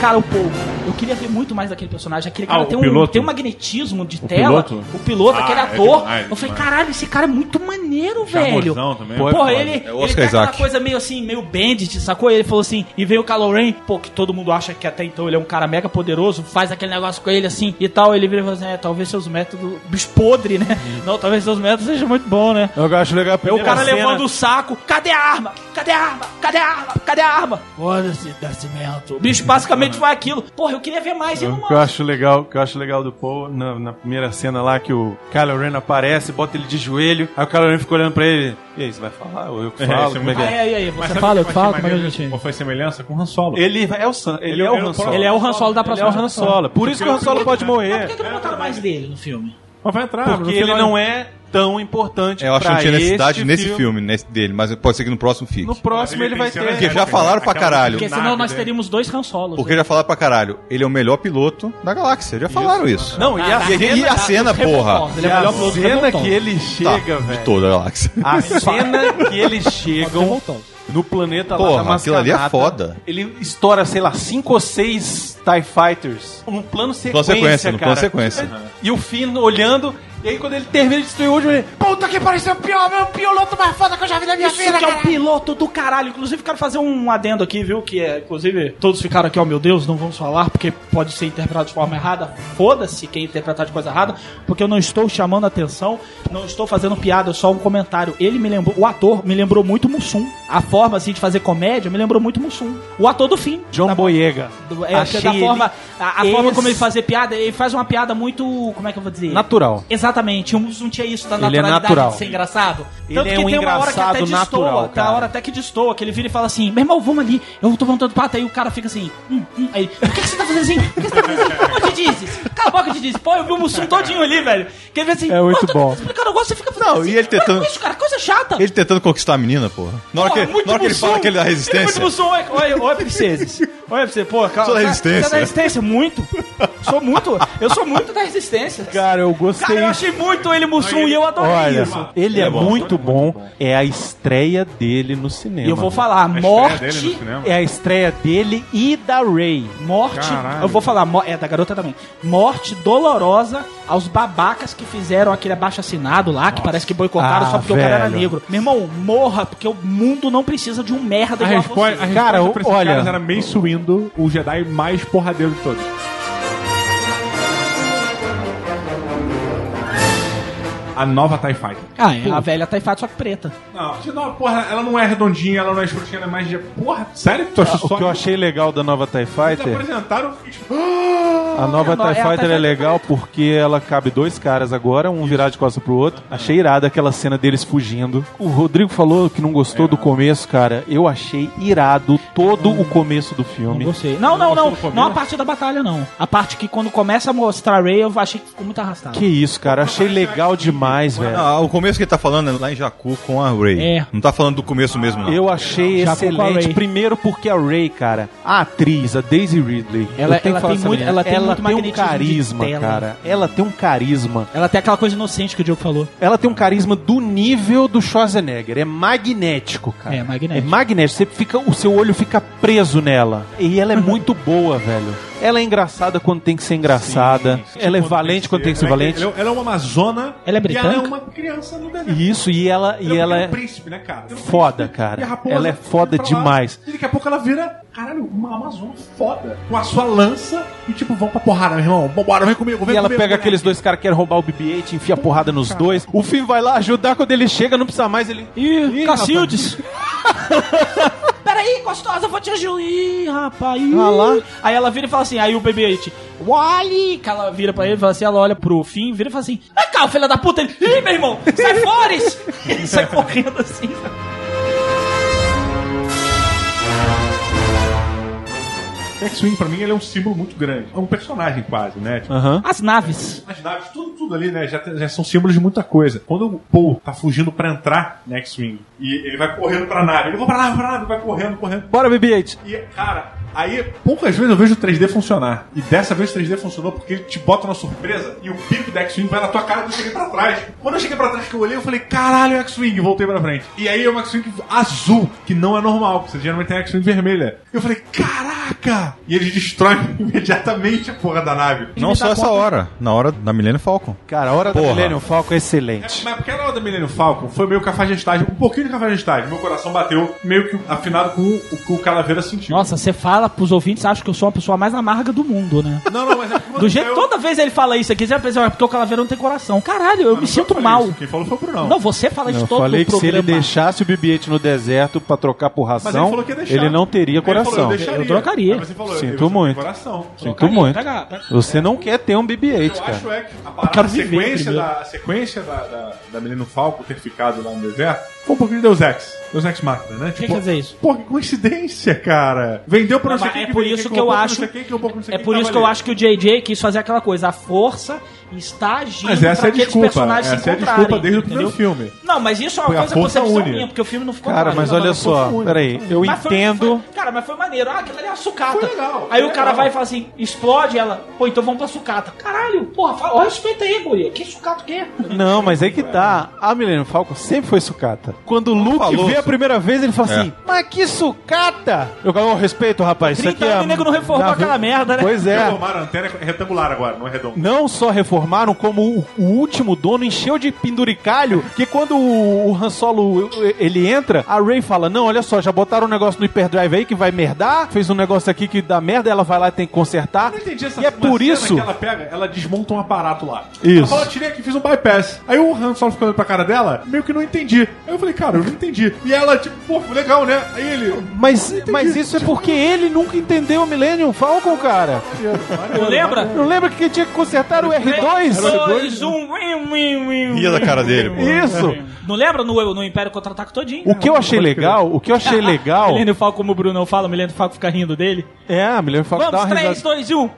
Cara, o Paul, eu queria ver muito mais daquele personagem. Aquele cara Ah, o tem, um, tem um magnetismo de tela. piloto? O piloto, Ah, aquele é ator. demais, eu falei, caralho, esse cara é muito maneiro, velho. Também. Pô, Porra, ele, É o ele Oscar tem aquela coisa meio assim, meio bandit, sacou? Ele falou assim, e veio o Kylo Ren, pô, que todo mundo acha que até então ele é um cara mega poderoso, faz aquele negócio com ele assim e tal. Ele vira e fala assim, é, talvez seus métodos, bicho podre, né? Não, talvez seus métodos sejam muito bons, né? Eu acho legal a É o cara cena- levando o saco, cadê a arma? Cadê a arma? Cadê a arma? Cadê a arma? Foda-se, nascimento. O bicho basicamente foi aquilo. Porra, eu queria ver mais e não O que eu acho legal, que eu acho legal do Paul, na, na primeira cena lá que o Kylo Ren aparece, bota ele de joelho, aí o Kylo Ren fica olhando pra ele, e aí, você vai falar? Ou eu que É, falo? é Como é que é? é, aí, Mas você fala, eu que falo, como é que a gente... Qual foi a semelhança com o Han Solo? Ele é o, San, ele, Ele é é o Han Solo. Ele é o Han Solo da Ele é próxima o Han. Solo. Por isso que o Han Solo pode Mas morrer. por que, que não botaram mais dele no filme? Mas vai entrar. Porque ele não é tão importante É, Eu acho que não tinha necessidade este nesse filme, nesse dele, mas pode ser que no próximo fique. No próximo ele, ele vai ter. Porque já falaram pra caralho. Porque senão nós teríamos dois Han Solos. Porque já falaram pra caralho, ele é o melhor piloto da galáxia. Já falaram isso. Não, e a Ah, E, cena, e a cena, dos porra? Ele é o e a melhor piloto dos cena que ele Tá, chega, de velho. toda a galáxia. A cena que eles chegam no planeta Porra, lá da aquilo ali é foda. Ele estoura, sei lá, cinco ou seis TIE Fighters. Um plano sequência, Plano sequência, no cara. plano sequência. E o Finn olhando, e aí quando ele termina de destruir o último, ele... Puta que pareceu o pior, meu piloto mais foda que eu já vi na minha Isso vida, que é um cara. piloto do caralho. Inclusive, quero fazer um adendo aqui, viu? Que é, inclusive, todos ficaram aqui, ó, meu Deus, não vamos falar, porque pode ser interpretado de forma errada. Foda-se quem interpretar de coisa errada, porque eu não estou chamando atenção, não estou fazendo piada, é só um comentário. Ele me lembrou, o ator me lembrou muito Mussum. A forma, assim, de fazer comédia me lembrou muito Mussum. O ator do fim. John Boyega. Do- É, Achei da ele forma, a, a ex- forma como ele fazia piada, ele faz uma piada muito, como é que eu vou dizer? Natural. Exatamente, o Mussum tinha isso da Ele é naturalidade natural. de ser engraçado. Ele Tanto é que um tem uma hora que até destoa, natural, tem uma cara. hora até que destoa, que ele vira e fala assim, meu irmão, vamos ali, eu tô voltando pato, aí o cara fica assim, hum, hum, aí, o que, que você tá fazendo assim? O que, você tá fazendo assim? Ô, te dizes, cala a boca, te dizes, pô, eu vi o Mussum todinho ali, velho, que ele vê assim, É muito "Pô, tô bom. explicando um negócio, você fica fazendo Não, assim, e ele tentando- "Para com isso, cara, coisa chata. Ele tentando conquistar a menina, porra. Na hora, Porra, que, na hora que ele fala que ele é da Ele é resistência. muito Mussum, oi, oi, oi, princeses. Oi, pra você, pô, calma. Sou da resistência. Você é da resistência, muito. Sou muito, eu sou muito da resistência. Cara, eu gostei. Cara, eu achei muito ele Mussum e eu adorei Olha, isso. ele é, muito bom. É a estreia dele no cinema. E eu vou falar, A morte. dele no cinema. É a estreia dele e da Ray. Morte. Caralho. Eu vou falar, é da garota também. Morte dolorosa aos babacas que fizeram aquele abaixo assinado lá, que parece que boicotaram Ah, só porque o cara era velho. negro. Meu irmão, morra, porque o mundo não precisa de um merda A igual resposta, a você. resposta Cara, olha- caras era Mace Windu, o Jedi mais porradeiro de todos. A nova TIE Fighter. Ah, é a velha tá só que preta. Não, novo, porra, ela não é redondinha, ela não é escrotinha, ela é mais de... Porra, sério que tu achou O só... que eu achei legal da nova TIE Eles Fighter, apresentaram... eu fiz, a nova É, TIE TIE Fighter é Fighter legal porque ela cabe dois caras agora, um virado de costa pro outro. Achei irada aquela cena deles fugindo. O Rodrigo falou que não gostou do começo, cara. Eu achei irado todo o começo do Não filme. gostei. Não, não, não. começo? Não a parte da batalha, não. A parte que quando começa a mostrar a Ray, eu achei que ficou muito arrastado. Que isso, cara. Achei legal demais, velho. Ah, o começo que ele tá falando é lá em Jakku com a Ray. É. Não tá falando do começo mesmo, não. Eu achei excelente. Primeiro porque a Ray, cara, a atriz, a Daisy Ridley, Ela, ela tem muito, ela tem ela muito tem um carisma, tela. cara. Ela tem um carisma. Ela tem aquela coisa inocente que o Diogo falou. Ela tem um carisma do nível do Schwarzenegger. É magnético, cara. É, magnético. É magnético. Você fica, o seu olho fica preso nela. E ela é muito boa, velho. Ela é engraçada quando tem que ser engraçada. Sim, ela é quando valente quando tem que ser Ela é- valente. Ela, ela é uma amazona. Ela é E ela é uma criança no deserto. Isso, e ela, e ela um é. príncipe, né, cara? É um foda, príncipe, cara. Ela é foda lá, demais. E daqui a pouco ela vira, caralho, uma amazona foda. Com a sua lança e tipo, vão pra porrada, meu irmão. Vambora, vem comigo, vem E ela comigo, pega aqueles dois caras que querem roubar o BB-8, enfia a porrada nos dois. O Finn vai lá ajudar, quando ele chega, não precisa mais, ele... Ih, Cacildes! Peraí, gostosa, eu vou te ajudar. Ih, rapaz. ih. Ah lá. Aí ela vira e fala assim, aí o BB-8, Wally! Que ela vira pra ele e fala assim, ela olha pro fim, vira e fala assim, vem cá, filha da puta. Ele, Ih, meu irmão, sai fora! Ele sai correndo assim. X-Wing, pra mim, ele é um símbolo muito grande. É um personagem quase, né? Tipo, Aham. As naves. As naves, tudo, tudo ali, né? Já, já são símbolos de muita coisa. Quando o Paul tá fugindo pra entrar na X-Wing e ele vai correndo pra nave, ele vai pra nave, pra nave, vai correndo, correndo. Bora, BB-8. E, cara, aí poucas vezes eu vejo o 3D funcionar. E dessa vez o 3D funcionou porque ele te bota uma surpresa e o pico da X-Wing vai na tua cara e eu cheguei pra trás. Quando eu cheguei pra trás que eu olhei, eu falei, caralho, X-Wing, e voltei pra frente. E aí é uma X-Wing azul, que não é normal, porque você geralmente tem X-Wing vermelha. Eu falei, caraca! E eles destroem imediatamente a porra da nave. Não só essa hora, na hora da Millennium Falcon. Cara, a hora da Porra. Millennium Falcon é excelente. Mas porque na hora da Millennium Falcon foi meio cafajestagem, um pouquinho de cafajestagem. Meu coração bateu meio que afinado com o que o Calaveira sentiu. Nossa, você fala pros ouvintes, acho que eu sou a pessoa mais amarga do mundo, né? Não, não, mas é Do jeito eu- toda vez ele fala isso aqui, você já pensa, "Ah, porque o Calaveira não tem coração. Caralho, eu me Não sinto mal. isso. Quem falou foi o Brunão. Não, você fala isso Eu todo falei que se ele programa. deixasse o BB-8 no deserto pra trocar por Mas ração, ele falou que ia deixar. ele não teria Ele falou, coração. eu, deixaria. Eu trocaria. Mas você falou, Sinto muito. Coração. Sinto muito. Pega, pega. Você não quer ter um BB-8, Eu cara. acho é que a, parada, a sequência, da, a sequência da, da, da Falcon ter ficado lá no deserto foi um pouquinho de Deus Ex. Deus Ex Máquina, né? O que quer dizer isso? Pô, que coincidência, cara. Vendeu pra não, Não, sei mas quem é que por isso que eu acho- que É por isso que eu acho que o JJ quis fazer aquela coisa. A força está agindo Mas essa pra é desculpa. personagens Essa se é a encontrarem. desculpa desde o primeiro filme. Não, mas isso é uma Foi coisa concepção une. minha, porque o filme não ficou Cara, claro. mas Não, olha só, foi- peraí, eu Mas foi- entendo. foi- cara, mas foi maneiro. Ah, aquilo ali é a sucata. Foi legal, Aí foi o cara legal. vai e fala assim: explode ela. Pô, então vamos pra sucata. Caralho, porra, fala, ó, respeita aí, guria. Que sucata o quê? Não, mas aí que tá. A Millennium Falcon sempre foi sucata. Quando o Luke falou, vê a primeira vez, ele fala É. assim: Mas que sucata! Eu falo, "Ô, respeito, rapaz. Isso 30 aqui é. anos o nego não reformou aquela merda, né? Pois é. Reformaram a antena é retangular agora, não é redondo. Não só reformaram, como o, o último dono encheu de penduricalho, que quando o, o Han Solo ele entra, a Rey fala: Não, olha só, já botaram um negócio no hyperdrive aí que vai merdar, fez um negócio aqui que dá merda, ela vai lá e tem que consertar. Eu não entendi essa E é por isso. que ela pega, ela desmonta um aparato lá. Isso. Ela fala, tirei aqui, fiz um bypass. Aí o Han Solo ficou olhando pra cara dela, meio que não entendi. Aí eu falei, cara, eu não entendi. E ela, tipo, pô, legal, né? Aí ele. Mas, mas isso é porque ele nunca entendeu o Millennium Falcon, cara. Não lembra? Não lembra que tinha que consertar o R2? Dois, um, Ria da cara dele, pô. Isso. Não lembra no, no Império Contra-Ataque todinho? O que eu achei legal, o que eu achei legal Milênio Falco, como o Bruno fala, o Milênio Falco fica rindo dele. é a Millennium Falcon dá Vamos, uma 3, risada. 2, 1.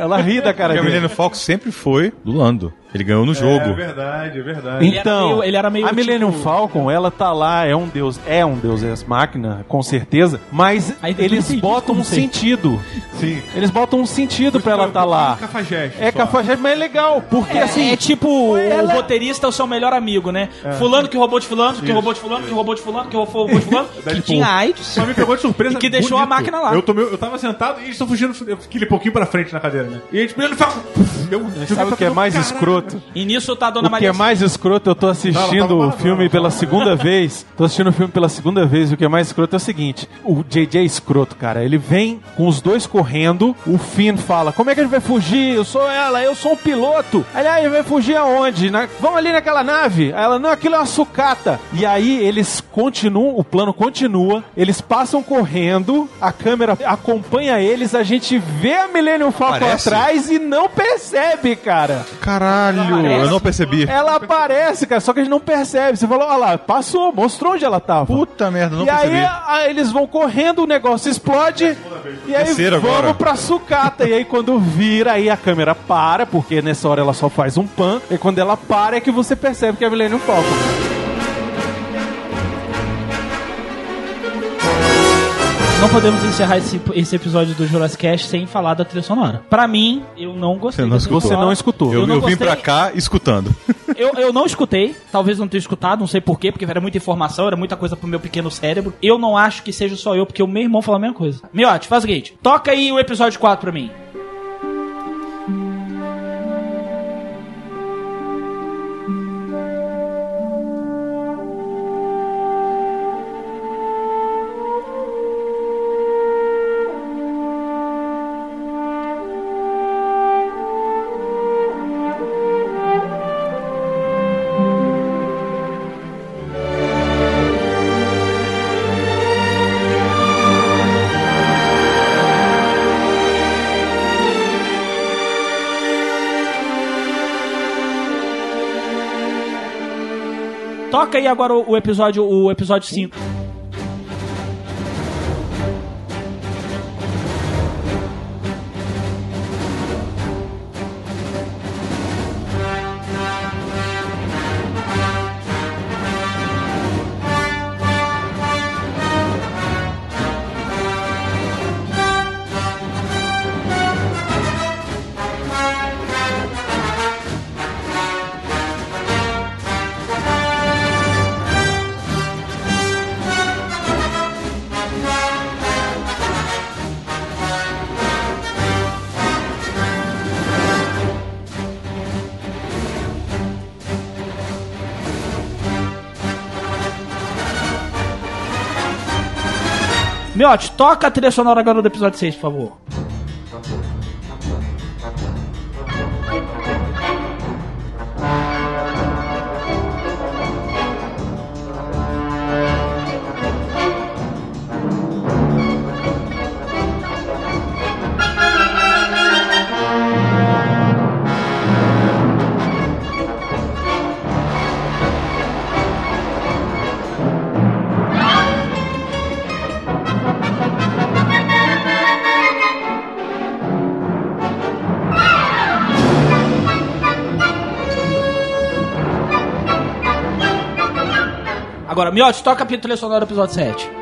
Ela ri da cara dele. Millennium Falcon sempre foi do Lando. Ele ganhou no É jogo. verdade, é verdade. Ele era Então, meio- ele era meio a Millennium tipo- Falcon, ela tá lá, é um deus, é um deus ex máquina, com certeza, mas Aí eles botam um sentido. Sim. Eles botam um sentido pra ela tá lá. Cafajeste. É só. cafajeste, mas é legal, porque É, assim, é tipo ela- o roteirista é o seu melhor amigo, né? Fulano que roubou de fulano, que roubou de fulano, que roubou de fulano, que roubou de fulano, que tinha AIDS. Mas me pegou de surpresa. E que deixou a máquina lá. Eu, tomei, eu tava sentado e eles estão fugindo, eu fiquei um pouquinho pra frente na cadeira, né? E a gente, ele fala. Meu, sabe o que é mais escroto? E nisso tá a dona O que Maria. é mais escroto, eu tô assistindo o filme ela pela segunda vez. Tô assistindo o filme pela segunda vez. E o que é mais escroto é o seguinte: o JJ é escroto, cara. Ele vem com os dois correndo. O Finn fala: Como é que a gente vai fugir? Eu sou ela, eu sou um piloto. Aí ele vai fugir aonde? Na- Vamos ali naquela nave. Aí ela: Não, aquilo é uma sucata. E aí eles continuam, o plano continua. Eles passam correndo. A câmera acompanha eles. A gente vê a Millennium Falcon Parece? atrás e não percebe, cara. Caralho, eu não percebi. Ela aparece, cara, só que a gente não percebe. Você falou, olha lá, passou, mostrou onde ela tava. Puta merda, não e aí, percebi. aí eles vão correndo, o negócio explode. E aí Terceira vamos agora. pra sucata. e aí quando vira, aí a câmera para, porque nessa hora ela só faz um pan. E quando ela para é que você percebe que é a Millennium Falcon. Não podemos encerrar esse, esse episódio do Jurassic Cast sem falar da trilha sonora. Pra mim, eu não gostei. Você não escutou. Você não escutou. Eu, Eu não eu vim pra cá escutando. Eu, eu não escutei, talvez não tenha escutado, não sei porquê, porque era muita informação, era muita coisa pro meu pequeno cérebro. Eu não acho que seja só eu, porque o meu irmão falou a mesma coisa. Miote, faz o seguinte: toca aí o episódio 4 pra mim. Toca aí agora o, episódio o episódio 5. Miote, toca a trilha sonora agora do episódio 6, por favor. Agora, Miote, toca a trilha sonora do episódio 7.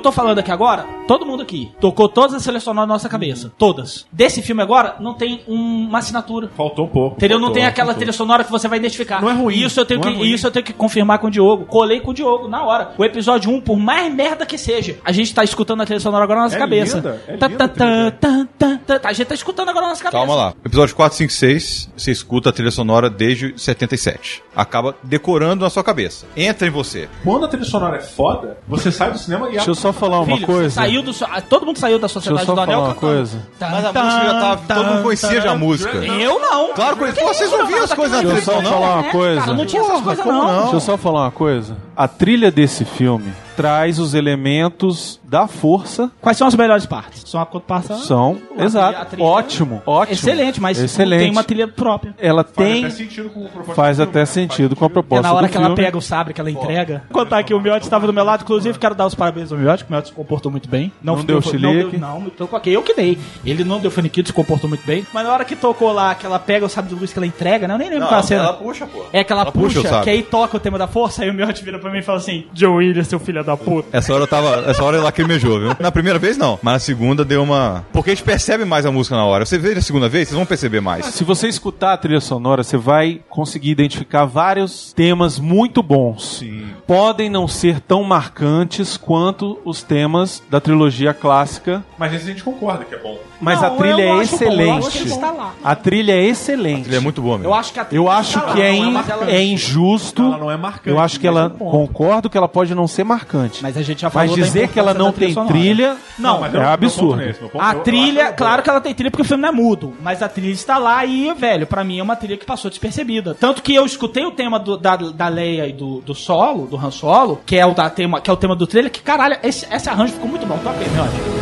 Eu tô falando aqui agora, todo mundo aqui tocou todas as selecionadas na nossa cabeça. Todas. Desse filme agora, não tem um- uma assinatura. Faltou um pouco. Entendeu? Não faltou, tem aquela faltou. trilha sonora que você vai identificar. Não é ruim, Isso eu tenho, não que, é isso eu tenho que confirmar com o Diogo. Colei com o Diogo na hora. O episódio 1, por mais merda que seja, a gente tá escutando a trilha sonora agora na nossa É cabeça. linda, é Tá, linda tá, tá, tá, tá, tá. A gente tá escutando agora na nossa cabeça. Calma lá. Episódio 4, 5, 6, você escuta a trilha sonora desde 77. Acaba decorando na sua cabeça. Entra em você. Quando a trilha sonora é foda, você sai do cinema e Deixa eu só falar uma Filho, coisa. Saiu do, so- ah, todo mundo saiu da Deixa eu Sociedade só do Anel falar uma coisa. Mas a música já tava. tá, todo mundo conhecia já a música. Eu não. Claro, Pô, vocês não viam as coisas na Deixa eu só não? falar uma É, coisa. cara, não tinha essas coisas não. Deixa eu só falar uma coisa. A trilha desse filme traz os elementos da força. Quais são as melhores partes? São a participação? São. Exato. trilha- trilha- ótimo. Ótimo. Excelente, mas Excelente. tem uma trilha própria. Ela Faz tem. até sentido com o propósito Faz até né? sentido com a É proposta na hora do que ela filme. pega o sabre que ela entrega. Vou contar que o Miotti estava do meu lado, inclusive quero dar os parabéns ao Miotti, que o Miotti se comportou muito bem. Não ficou- deu Não, chilique. deu, não, então ok, eu que dei. Ele não deu faniquito, se comportou muito bem. Mas na hora que tocou lá, que ela pega o sabre de luz que ela entrega, né? Eu nem lembro qual é a cena. puxa, pô. É que ela, Ela puxa puxa, que aí toca o tema da força, aí o Miotti vira pra mim e fala assim: Joe Williams, seu filho da puta. Essa hora eu tava. Essa hora ele lacrimejou, viu? Na primeira vez não, mas na segunda deu uma. Porque a gente percebe mais a música na hora. Você vê na segunda vez, vocês vão perceber mais. Se você escutar a trilha sonora, você vai conseguir identificar vários temas muito bons. Sim. Podem não ser tão marcantes quanto os temas da trilogia clássica, Mas esse a gente concorda que é bom. mas Não, a trilha é acho bom, acho excelente. lá. A trilha é excelente. Ele é muito boa mesmo. Eu acho que a trilha Eu acho está lá, que é, não in- mas ela- é injusto. Ela não é marcante, Eu acho que mas ela. é um. Concordo que ela pode não ser marcante. Mas a gente já Mas falou da dizer que ela não trilha tem sonora. trilha. Não, mas é eu- absurdo. não é esse, meu ponto- A eu- eu trilha, acho claro que ela tem trilha porque o filme não é mudo, mas a trilha está lá e, velho, pra mim é uma trilha que passou despercebida. Tanto que eu escutei o tema do- da, da Leia e do, do solo, do Han Solo, que é o, da tema, que é o tema do trailer, que caralho, esse, esse arranjo ficou muito bom. Toca aí, meu amigo.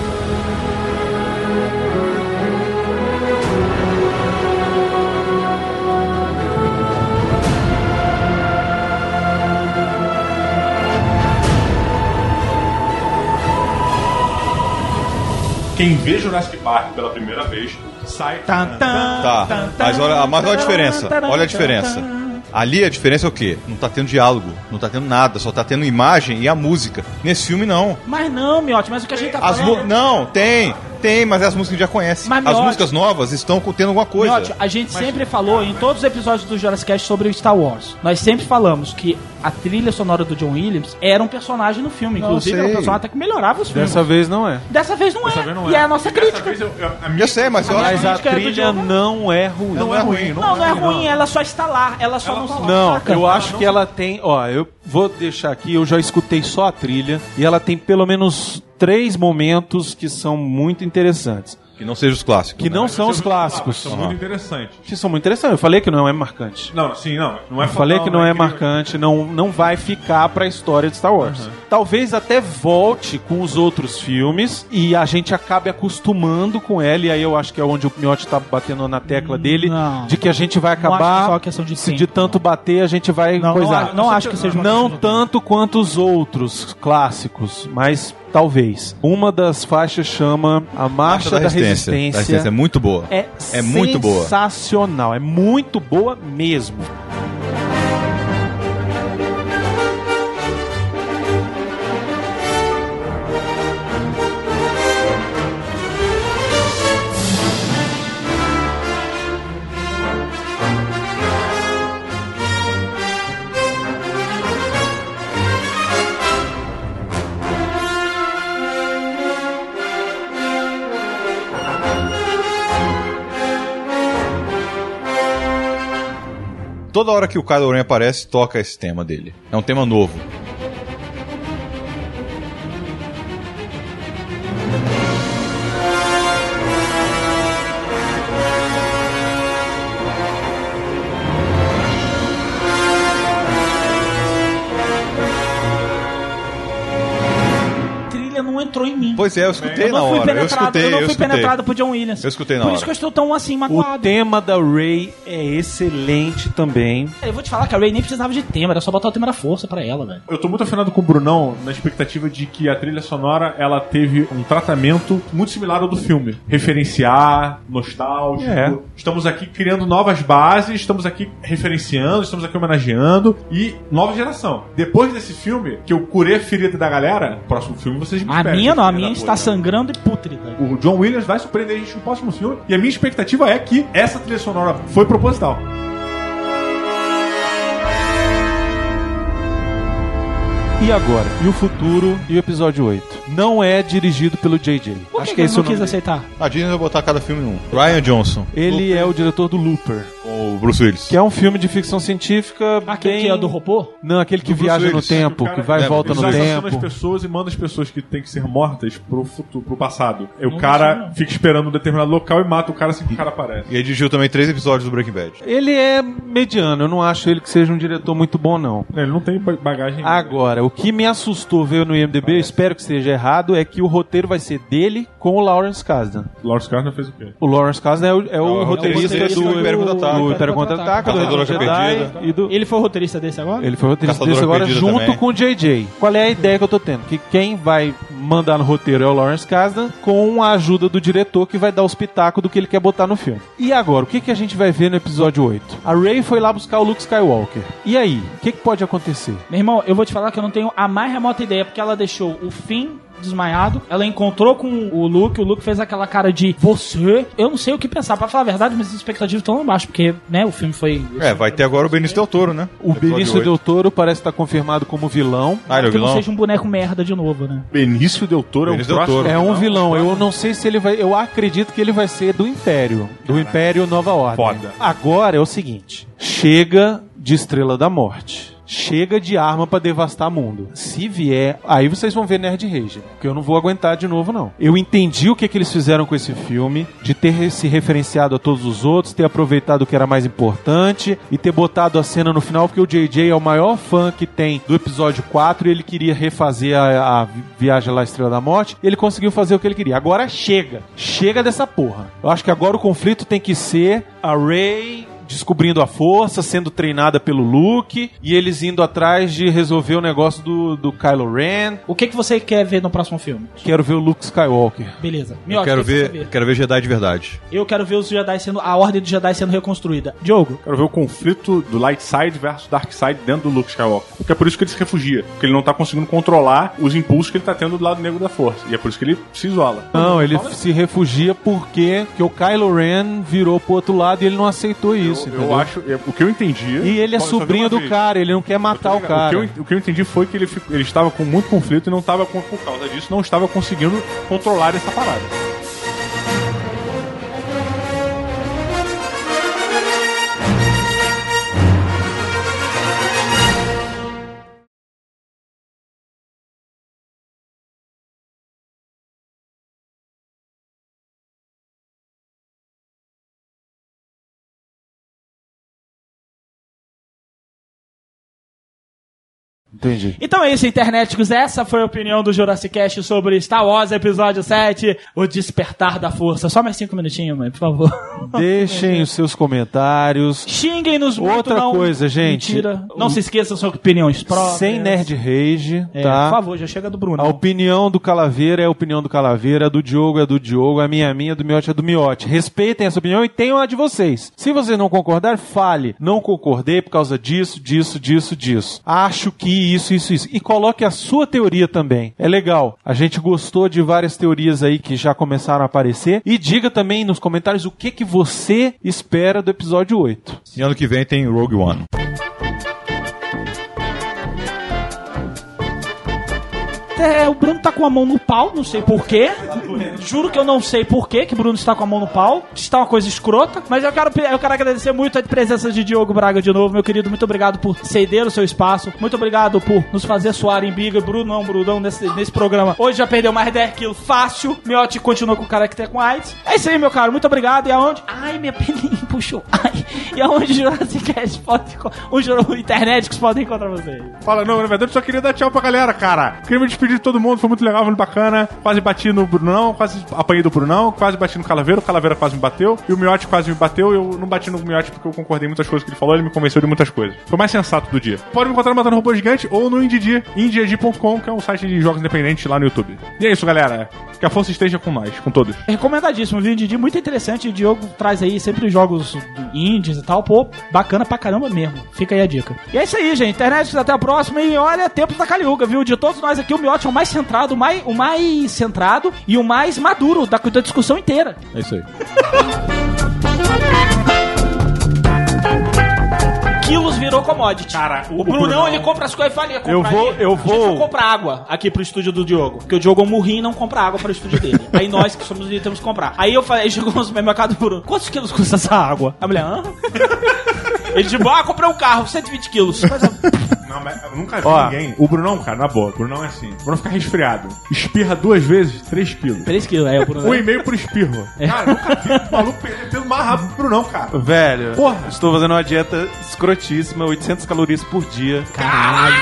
Quem vê Jurassic Park pela primeira vez sai. Tan, tan, Tá, tan, mas olha, mas olha a diferença. Olha a diferença. Ali a diferença é o quê? Não tá tendo diálogo, não tá tendo nada, só tá tendo imagem e a música. Nesse filme não. Mas não, Miotti, mas o que a gente tá As falando... mu- não, tem, tem, mas é as músicas que a gente já conhece. Mas, As Miotti- músicas novas estão com- tendo alguma coisa. Miotti, a gente sempre falou em todos os episódios do Jurassic Cast sobre o Star Wars. Nós sempre falamos que a trilha sonora do John Williams era um personagem no filme. Não, Inclusive, era um personagem até que melhorava os filmes. Dessa vez não é. Dessa vez não Dessa é. vez não e é a nossa Dessa crítica. eu- eu- a minha Eu sei, mas eu acho Mas a é trilha não é ruim. não é ruim. Não, não é ruim, ela só está lá. Ela só Ela não tá. Não, destaca. eu acho que ela tem. Ó, eu vou deixar aqui, eu já escutei só a trilha e ela tem pelo menos três momentos que são muito interessantes. Que não seja os clássicos. Que né? não são os clássicos. São muito interessantes. Que são muito interessantes. Eu falei que não é marcante. Não, sim, não. Não é Eu falei que não é incrível. marcante, não, não vai ficar pra história de Star Wars. Talvez até volte com os outros filmes e a gente acabe acostumando com ela, e aí eu acho que é onde o Miotti tá batendo na tecla dele, Não. de que a gente vai Não acabar. só questão de se tempo. de tanto bater, a gente vai Não, não, coisar. a- não acho que seja Não tanto quanto os outros clássicos, mas talvez. Uma das faixas chama A Marcha, da, Resistência. Da Resistência é muito boa. É, É muito boa. sensacional, é muito boa mesmo. Toda hora que o Kylo Ren aparece, toca esse tema dele. É um tema novo. Entrou em mim. Pois é, eu escutei eu na não fui hora. Eu penetrado, escutei, eu não eu fui escutei. penetrado por John Williams. Eu escutei na Por hora. isso que eu estou tão assim O magoado. tema da Ray é excelente também. Eu vou te falar que a Ray nem precisava de tema, era só botar o tema da força pra ela, velho. Eu tô muito afinado com o Brunão na expectativa de que a trilha sonora ela teve um tratamento muito similar ao do filme. Referenciar, nostálgico. É. Estamos aqui criando novas bases, estamos aqui referenciando, estamos aqui homenageando e nova geração. Depois desse filme, que eu curei a ferida da galera, próximo filme vocês me A esperem, minha não, a minha está puta. sangrando e pútrida. O John Williams vai surpreender a gente no próximo filme. E a minha expectativa é que essa trilha sonora foi proposital. E agora? E o futuro e o episódio 8? Não é dirigido pelo JJ. Por Acho que, que que ele é o não quis aceitar? A Disney vai botar cada filme num. Ryan Johnson, Ele é o diretor do Looper, com o Bruce Willis. que é um filme de ficção científica Aquele bem... que é do robô? Não, aquele que Do Bruce viaja no Willis. tempo, O cara- que vai e lembra, volta Ele no assassina as tempo. pessoas e manda as pessoas que têm que ser mortas pro futuro, pro passado. Aí o Não cara não. fica esperando um determinado local e mata o cara assim que o cara aparece. E ele dirigiu também três episódios do Breaking Bad. Ele é mediano, eu não acho ele que seja um diretor muito bom, não. Ele não tem ba- bagagem. Agora, o que me assustou ver no IMDB, eu espero que esteja errado, é que o roteiro vai ser dele com o Lawrence Kasdan. Lawrence Kasdan fez o quê? O Lawrence Kasdan é o, é o É o roteirista, roteirista do, do Império Contra-Ataca. do do Império Contra-Ataca, do Retorno Jedi e do... Ele foi o roteirista desse agora? Ele foi roteirista Caçador desse agora Perdida junto também. com o JJ. Qual é a ideia que eu tô tendo? Que quem vai mandar no roteiro é o Lawrence Kasdan com a ajuda do diretor que vai dar os pitacos do que ele quer botar no filme. E agora, o que, que a gente vai ver no episódio 8? A Rey foi lá buscar o Luke Skywalker. E aí? O que, que pode acontecer? Meu irmão, eu vou te falar que eu não tenho a mais remota ideia, porque ela deixou o fim desmaiado, ela encontrou com o Luke, o Luke fez aquela cara de você. Eu não sei o que pensar, pra falar a verdade, mas as expectativas estão lá embaixo, porque, né, o filme foi. É, vai ter agora o Benício Del Toro, né? O Benício. Del Toro parece estar confirmado como vilão. Ah, ele é o que não vilão? seja um boneco merda de novo, né? Benício Del Toro é o Benício Del. Toro. É um vilão. Eu não sei se ele vai. Eu acredito que ele vai ser do Império. Do Império Nova Ordem. Foda. Agora é o seguinte: chega de Estrela da Morte. Chega de arma pra devastar mundo. Se vier, aí vocês vão ver Nerd Rage. Porque eu não vou aguentar de novo, não. Eu entendi o que, que eles fizeram com esse filme, de ter se referenciado a todos os outros, ter aproveitado o que era mais importante e ter botado a cena no final, porque o JJ é o maior fã que tem do episódio 4 e ele queria refazer a, a vi- viagem lá à Estrela da Morte. Ele conseguiu fazer o que ele queria. Agora chega. Chega dessa porra. Eu acho que agora o conflito tem que ser a Rey descobrindo a força, sendo treinada pelo Luke, e eles indo atrás de resolver o negócio do, do Kylo Ren. O que, que você quer ver no próximo filme? Quero ver o Luke Skywalker. Beleza. Eu quero ver, quer quero ver Jedi de verdade. Eu quero ver os Jedi sendo. a ordem dos Jedi sendo reconstruída. Diogo, Quero ver o conflito do Light Side versus Dark Side dentro do Luke Skywalker. Porque é por isso que ele se refugia. Porque ele não tá conseguindo controlar os impulsos que ele tá tendo do lado negro da força. E é por isso que ele se isola. Não, ele se refugia porque que o Kylo Ren virou pro outro lado e ele não aceitou isso, Eu, entendeu? eu acho, é, o que eu entendi. E ele é sobrinho do vez. cara, ele não quer matar o O que, cara. eu, o que eu entendi foi que ele, ele estava com muito conflito e não estava, com- por causa disso, não estava conseguindo controlar essa parada. Entendi. Então é isso, internéticos. Essa foi a opinião do Jurassic Cast sobre Star Wars Episódio 7, O Despertar da Força. Só mais cinco minutinhos, mãe, por favor. Deixem os seus comentários. Xinguem-nos muito, Outra não. coisa, gente. Mentira. Não se esqueçam suas opiniões próprias. Sem nerd rage, É, tá? Por favor, já chega do Bruno. A opinião do Calaveira é a opinião do Calaveira, a do Diogo é do Diogo, a minha é minha, a do Miote é do Miote. Respeitem essa opinião e tenham a de vocês. Se você não concordar, fale. Não concordei por causa disso, disso, disso, disso. Acho que isso, isso, isso. E coloque a sua teoria também. É legal. A gente gostou de várias teorias aí que já começaram a aparecer. E diga também nos comentários o que, que você espera do episódio 8. E ano que vem tem Rogue One. É, o Bruno tá com a mão no pau, não sei porquê. Juro que eu não sei porquê que o Bruno está com a mão no pau. Está uma coisa escrota. Mas eu quero, eu quero agradecer muito a presença de Diogo Braga de novo, meu querido. Muito obrigado por ceder o seu espaço. Muito obrigado por nos fazer suar em biga. Brunão, Brunão, nesse, nesse programa. Hoje já perdeu mais de 10 quilos fácil. Miotti continua com o caractere com AIDS. É isso aí, meu caro. Muito obrigado. E aonde? Ai, minha peninha puxou. Ai. E aonde Jurassic Cast pode... O, o internet que podem encontrar vocês? Fala, não, na verdade eu só queria dar tchau pra galera, cara. Queria me despedir de todo mundo, foi muito legal, muito bacana. Quase bati no Brunão, quase apanhei do Brunão, quase bati no Calaveira, o Calaveira quase me bateu. E o Miote quase me bateu, eu não bati no Miote porque eu concordei em muitas coisas que ele falou, ele me convenceu de muitas coisas. Foi o mais sensato do dia. Pode me encontrar no Matando Robô Gigante ou no Indidi, indidi.com, que é um site de jogos independentes lá no YouTube. E é isso, galera. Que a força esteja com nós, com todos. Recomendadíssimo, vídeo de muito interessante. O Diogo traz aí sempre jogos indies e tal. Pô, bacana pra caramba mesmo. Fica aí a dica. E é isso aí, gente. Internet, até a próxima. E olha, tempos da Caliuga, viu? De todos nós aqui, o Miotti é o mais centrado, o mais, o mais centrado e o mais maduro da, da discussão inteira. É isso aí. Quilos virou commodity. Cara, O Brunão, Brunão- ele compra as coisas e fala, ia comprar Eu vou- aí. eu A gente vou- só compra água aqui pro estúdio do Diogo. Porque o Diogo é um murrinho e não compra água para o estúdio dele. aí nós que somos de temos que comprar. Aí eu falei, chegou no supermercado do Bruno, quantos quilos custa essa água? A mulher, hã? Ele tipo, ah, comprei um carro, 120 quilos. Mas, Não, mas eu nunca vi Ó. ninguém. O Brunão, cara, na boa, o Brunão é assim. O Brunão fica resfriado. Espirra duas vezes, 3 quilos. 3 quilos, aí o Bruno. Um e meio por espirro. Cara, nunca vi um maluco perdendo mais rápido que o Brunão, cara. Velho, Porra. estou fazendo uma dieta escrotíssima, 800 calorias por dia. Caralho.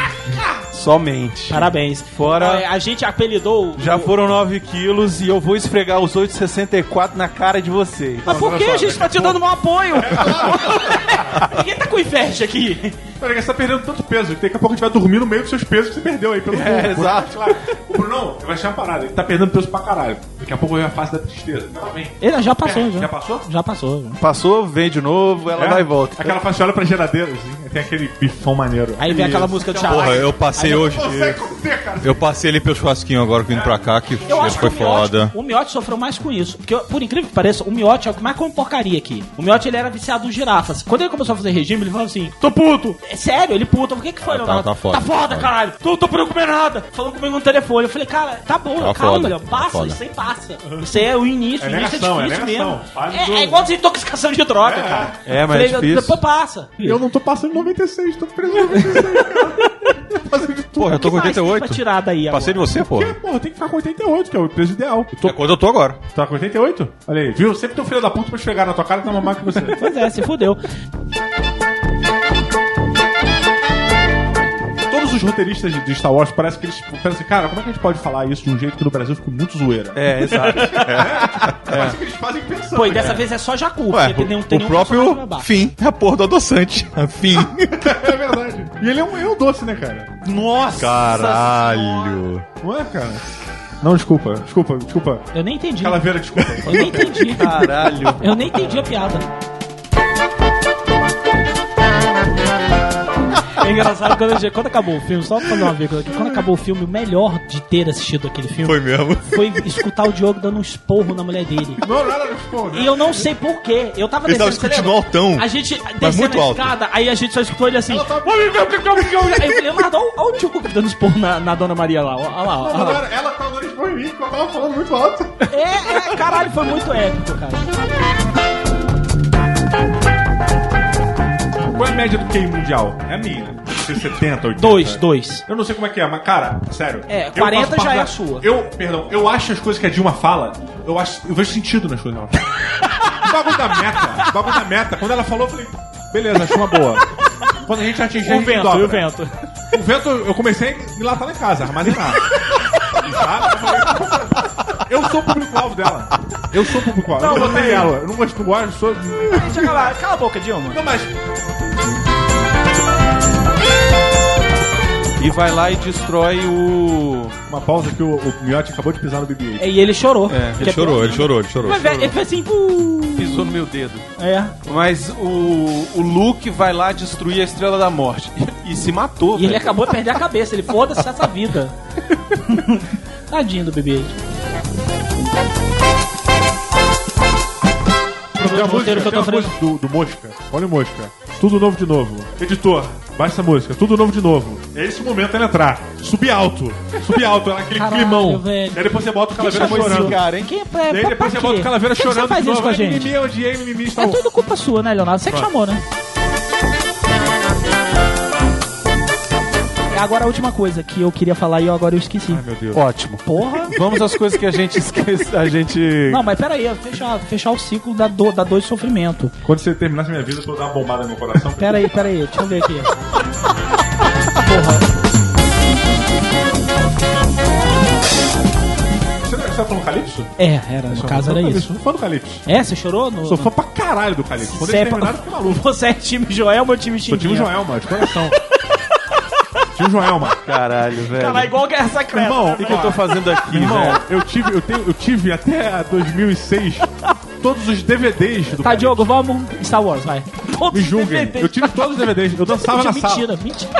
Somente. Parabéns. Fora- A gente apelidou. o- Já foram 9 quilos e eu vou esfregar os 8,64 na cara de vocês. Mas por que a gente tá te dando um apoio? É, Ninguém tá com inveja aqui. Olha, você tá perdendo tanto peso que daqui a pouco a gente vai dormir no meio dos seus pesos que você perdeu aí pelo É, corpo. exato. Claro. O Brunão vai achar uma parada. Ele tá perdendo peso pra caralho. Daqui a pouco vai a fase da tristeza. Ela vem. Ele já passou, É, já. já passou? Já passou. já. Passou, vem de novo, ela É? vai e volta. Aquela fase que olha pra geladeira, assim. Tem aquele bifão maneiro. Aí vem aquela música do Xalá. Porra, eu passei hoje. Consegue conter, cara. Eu passei ali pelo churrasquinho agora vindo pra cá, que Eu acho que foi o Miotti, foda. o Miotti sofreu mais com isso. Porque, por incrível que pareça, o Miotti é o que mais come porcaria aqui. O Miotti, ele era viciado em girafas. Quando ele começou a fazer regime, ele falou assim, tô puto. É sério, ele puto. O que que foi, Ah, tá- Leonardo? tá foda. Tá foda, caralho. Tô, tô por comer nada. Falando comigo no telefone. Eu falei, cara, tá bom, Tá calma, foda, tá Passa, foda. isso aí passa. Isso aí é o início. É o início negação, é é difícil negação. mesmo. É, é igual desintoxicação de droga, cara. É, mas Falei, é difícil. Depois passa. Eu não tô passando 96, tô preso em 96, cara. Fazendo de tudo. Porra, eu tô com O que mais tem 88. pra tirar daí Passei de você, Porque, porra. porra, tem que ficar com 88, que é o peso ideal. Eu tô... É quando eu tô agora. Tá com 88? Olha aí, viu? Sempre tem um filho da puta pra chegar na tua cara e tá mamar que você. Pois é, se fudeu. Os roteiristas de, Star Wars parece que eles pensam assim, cara, como é que a gente pode falar isso de um jeito que no Brasil ficou muito zoeira? É, exato. Parece que eles fazem pensando. Pô, e né? dessa vez é só Jacu, Ué, porque tem, um- tem o próprio fim é a porra do adoçante. Fim. É verdade. E ele é um, é um doce, né, cara? Nossa! Caralho. Não é, cara? Não, desculpa, desculpa, desculpa. Eu nem entendi. Calaveira, desculpa. Eu nem entendi. Caralho. Eu nem entendi a piada. É engraçado quando, gente- quando acabou o filme, só pra fazer uma vírgula aqui, quando acabou o filme, o melhor de ter assistido aquele filme Foi mesmo. foi escutar o Diogo dando um esporro na mulher dele. Não, não era responde. E eu não sei porquê. Eu tava Ele tava descendo, discutindo lembra? altão. A gente descendo muito alto. escada, aí a gente só escutou ele assim. Ela tava- Aí eu falei, Leonardo, olha, o Diogo dando esporro na, na dona Maria lá. Olha lá, olha lá. era, ela tava dando expor em mim, porque eu tava falando muito alto. É, é, caralho, foi muito épico, cara. Qual é a média do QI mundial? É a minha. Ser 70, 80. Dois, dois. Eu não sei como é que é, mas, cara, sério. É, eu 40 faço parte já é da- a sua. Eu, perdão, eu acho as coisas que a Dilma fala, eu acho. Eu vejo sentido nas coisas que ela fala. o bagulho da meta, o bagulho da meta, quando ela falou, eu falei, beleza, acho uma boa. Quando a gente atingir, a O vento, dobra. o vento. O vento, eu comecei a enlatar lá em casa, armazenar. Sabe? Eu falei, Eu sou o público-alvo dela. Eu sou o público-alvo. Eu Não, não votei ela. Eu não gosto, não gosto, sou. Eu calar, cala a boca, Dilma. Não, mas. E vai lá e destrói o. Uma pausa que o, o Miotti acabou de pisar no BB-8. E ele chorou. É, Ele chorou, ele chorou, ele chorou. Mas, velho, ele fez assim, uh, Pisou no meu dedo. É. Mas o, o Luke vai lá destruir a Estrela da Morte. E se matou, E ele velho. acabou de perder a cabeça. Ele foda-se essa vida. Tadinho do bebê. Tem a música, que eu tem tô a música do, do Mosca. Olha o Mosca. Tudo novo de novo. Editor, baixa essa música. Tudo novo de novo. É esse o momento ela entrar. Subir alto. Subir alto, aquele Caralho, climão. velho. E aí depois você bota o calaveira esse chorando. cara, hein? Quem é pra, E aí depois você bota quê? o calaveira Por que chorando Você faz isso com a Ai, gente. Mimimi, odiei, mimimi, É tudo culpa sua, né, Leonardo? Você que chamou, né? Agora a última coisa que eu queria falar e eu agora eu esqueci. Ai, meu Deus. Ótimo. Porra. Vamos às coisas que a gente esquece. A gente. Não, mas pera aí, fechar, fechar o ciclo da dor, da dor e sofrimento. Quando você terminasse minha vida, eu vou dar uma bombada no meu coração. Pera aí, pera aí, deixa eu ver aqui. Você, você tá falando Calypso? É, era, no caso era isso. Sou fã do Calypso. É, você chorou? No, Sou fã pra caralho do Calypso. Quando Você é eles pa- terminaram, eu fiquei maluco. Você é time Joelma ou time Sou Xinguinha? time Joelma, de coração. time Joelma. Caralho, velho. Caralho, igual Guerra Secreta. Irmão, O que, que eu tô fazendo aqui, Irmão, velho? eu tive, eu, tenho, eu tive até 2006 todos os DVDs do Tá. Diogo, vamos Star Wars, vai. Todos Me julguem. DVDs. Eu tive todos os DVDs. Eu dançava na sala. Mentira, mentira.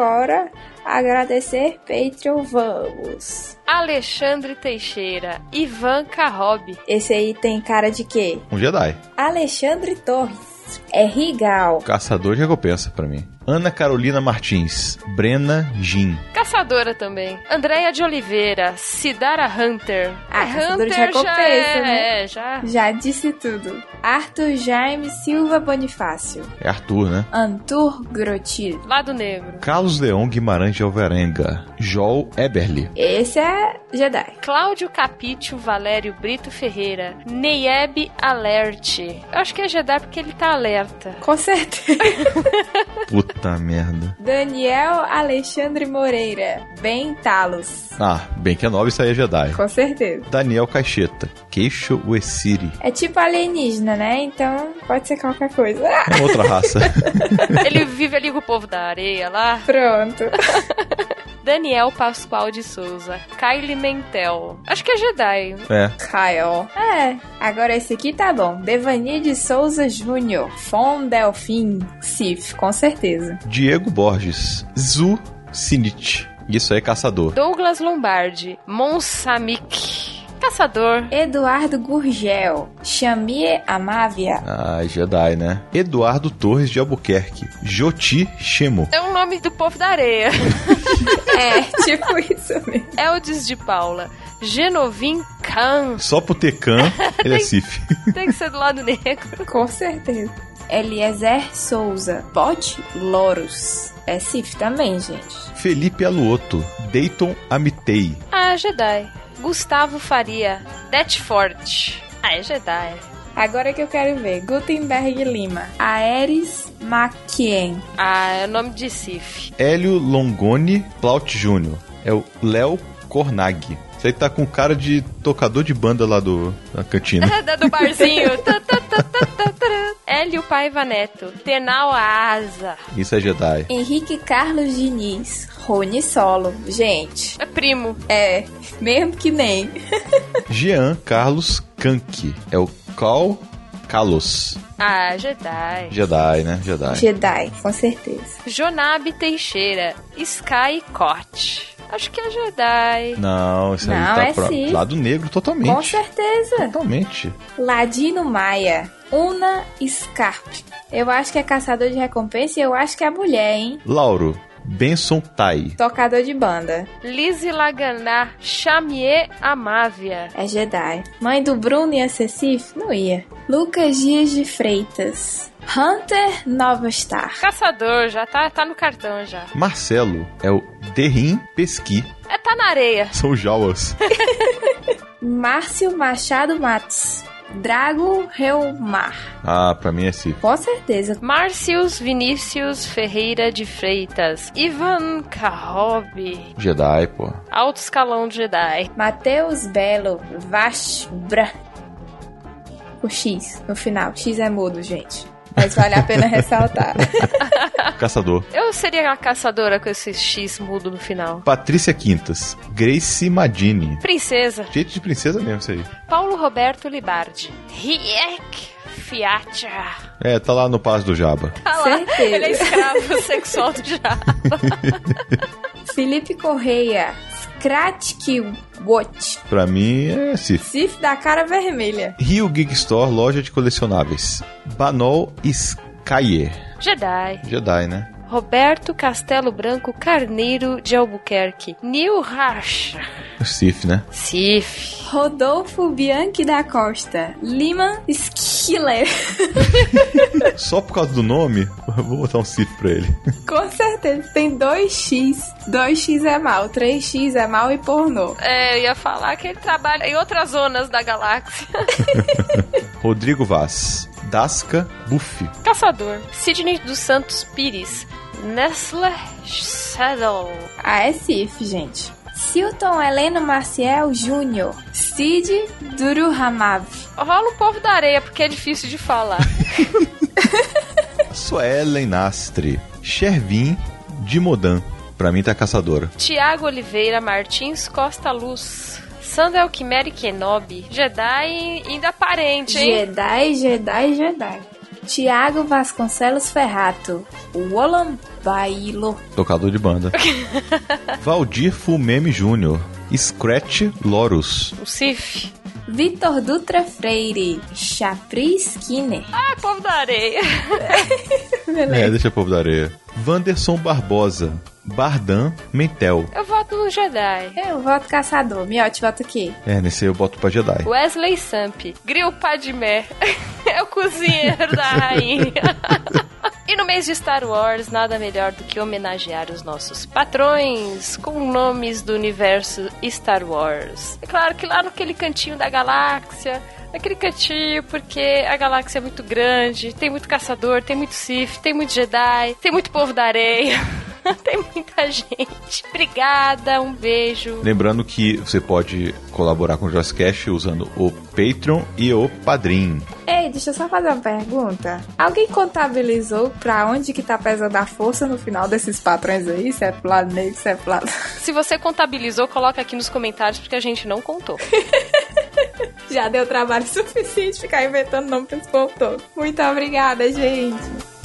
Agora, agradecer Patreon, vamos. Alexandre Teixeira, Ivan Carrob, Esse aí tem cara de quê? Um Jedi. Alexandre Torres. É Rigal. Caçador de recompensa pra mim. Ana Carolina Martins. Brena Gin. Caçadora também. Andréia de Oliveira. Sidara Hunter. Ah, É, caçador de Hunter recompensa, já é, né? É, já. Já disse tudo. Arthur Jaime Silva Bonifácio. É Arthur, né? Antur Grotil. Lado Negro. Carlos Leão Guimarães de Alvarenga. Joel Eberly. Esse é Jedi. Cláudio Capítio Valério Brito Ferreira. Neyeb Alerte. Eu acho que é Jedi porque ele tá alerta. Com certeza. Puta merda. Daniel Alexandre Moreira. Ben Talos. Ah, bem que é nova, isso aí é Jedi. Com certeza. Daniel Caixeta. Queixo Uesiri. É tipo alienígena, né? Então pode ser qualquer coisa. Outra raça. Ele vive ali com o povo da areia lá. Pronto. Daniel Pascoal de Souza. Kylie Mentel. Acho que é Jedi. É. Kyle. É. Agora esse aqui tá bom. Devani de Souza Júnior. Fon Delfim. Sif, com certeza. Diego Borges. Zu Sinit. Isso aí é caçador. Douglas Lombardi. Monsamik. Caçador. Eduardo Gurgel. Chamie Amávia. Ah, Jedi, né? Eduardo Torres de Albuquerque. Joti Shemo. É o nome do povo da areia. É, tipo isso mesmo. Eldes de Paula. Genovim Khan. Só por ter Khan, ele é Sif. Tem que ser do lado negro. Com certeza. Eliezer Souza. Bot Loros. É Sif também, gente. Felipe Aluoto. Dayton Amitei. Ah, Jedi. Gustavo Faria. Detford. Ah, é Jedi. Agora que eu quero ver. Gutenberg Lima. Aeres Maquien. Ah, é o nome de Sif. Hélio Longoni Plaut Jr. É o Léo Cornag. Isso aí tá com cara de tocador de banda lá do, da cantina. da do barzinho. Tá, tá, tá, tá, tá, tá. Hélio Paiva Neto. Tenal Asa. Isso é Jedi. Henrique Carlos Diniz. Rony Solo. Gente. É primo. É, mesmo que nem. Jean Carlos Kank. É o Cal Kalos. Ah, Jedi. Jedi, né? Jedi. Jedi, com certeza. Jonab Teixeira. Sky Cott. Acho que é Jedi. Não, isso aí Não, tá é pra sim. lado negro totalmente. Com certeza. Totalmente. Ladino Maia. Una Scarpe. Eu acho que é caçador de recompensa e eu acho que é mulher, hein? Lauro Benson Tai. Tocador de banda. Lizzie Laganá. Chamier Amávia. É Jedi. Mãe do Bruno ia ser Sif? Não ia. Lucas Dias de Freitas. Hunter Nova Star. Caçador, já tá, tá no cartão já. Marcelo é o Derrim Pesqui. É, tá na areia. São Jauas. Márcio Machado Matos. Drago Reumar. ah, pra mim é Sif. Com certeza. Márcios Vinícius Ferreira de Freitas. Ivan Kahobi. Jedi, pô. Alto escalão Jedi. Matheus Belo. Vashbra. O X no final. X é mudo, gente. Mas vale a pena ressaltar. Caçador. Eu seria uma caçadora com esse X mudo no final. Patrícia Quintas. Grace Madini. Princesa. Jeito de princesa mesmo isso aí. Paulo Roberto Libardi. Riek Fiat. É, tá lá no Passo do Jaba. Tá lá. Certeza. Ele é escravo sexual do diabo. Felipe Correia. Skratki Watch. Pra mim é Sif. Sif da cara vermelha. Rio Geek Store, loja de colecionáveis. Banol Skyer. Jedi. Jedi, né? Roberto Castelo Branco Carneiro de Albuquerque. Neil Racha. Sif, né? Sif. Rodolfo Bianchi da Costa. Lima Skiller. Só por causa do nome, eu vou botar um Sif pra ele. Com certeza. Tem 2x. 2x é mal. 3x é mal e pornô. É, eu ia falar que ele trabalha em outras zonas da galáxia. Rodrigo Vaz. Dasca Buff. Caçador. Sidney dos Santos Pires. Nestle Saddle. Ah, é Sif, gente. Silton Heleno Maciel Júnior. Cid Duruhamav. Rola um povo da areia, porque é difícil de falar. Suelen Nastre. Shervin de Modan. Pra mim tá caçadora. Tiago Oliveira Martins Costa Luz. Sandra Alquimeri Kenobi. Jedi ainda parente, hein? Jedi, Jedi, Jedi. Tiago Vasconcelos Ferrato. Wolan Bailo. Tocador de banda. Valdir Fumeme Júnior. Scratch Lorus. O Sif. Vitor Dutra Freire. Chapri Skinner. Ah, povo da areia. É, deixa o povo da areia. Vanderson Barbosa. Bardan Mentel. Eu voto no Jedi. Eu voto caçador. Miote, voto aqui. É, nesse aí eu boto pra Jedi. Wesley Samp. Grill Padmé. É o cozinheiro da rainha. E no mês de Star Wars, nada melhor do que homenagear os nossos patrões com nomes do universo Star Wars. É claro que lá naquele cantinho da galáxia, naquele cantinho, porque a galáxia é muito grande, tem muito caçador, tem muito Sith, tem muito Jedi, tem muito povo da areia. tem muita gente. Obrigada, um beijo. Lembrando que você pode colaborar com o Jurassic Cast usando o Patreon e o Padrim. Ei, deixa eu só fazer uma pergunta. Alguém contabilizou pra onde que tá pesando a força no final desses patrões aí? Se é pro lado negro, se é pro lado... Se você contabilizou, coloca aqui nos comentários, porque a gente não contou. Já deu trabalho suficiente ficar inventando nome pra esse povo todo. Muito obrigada, gente.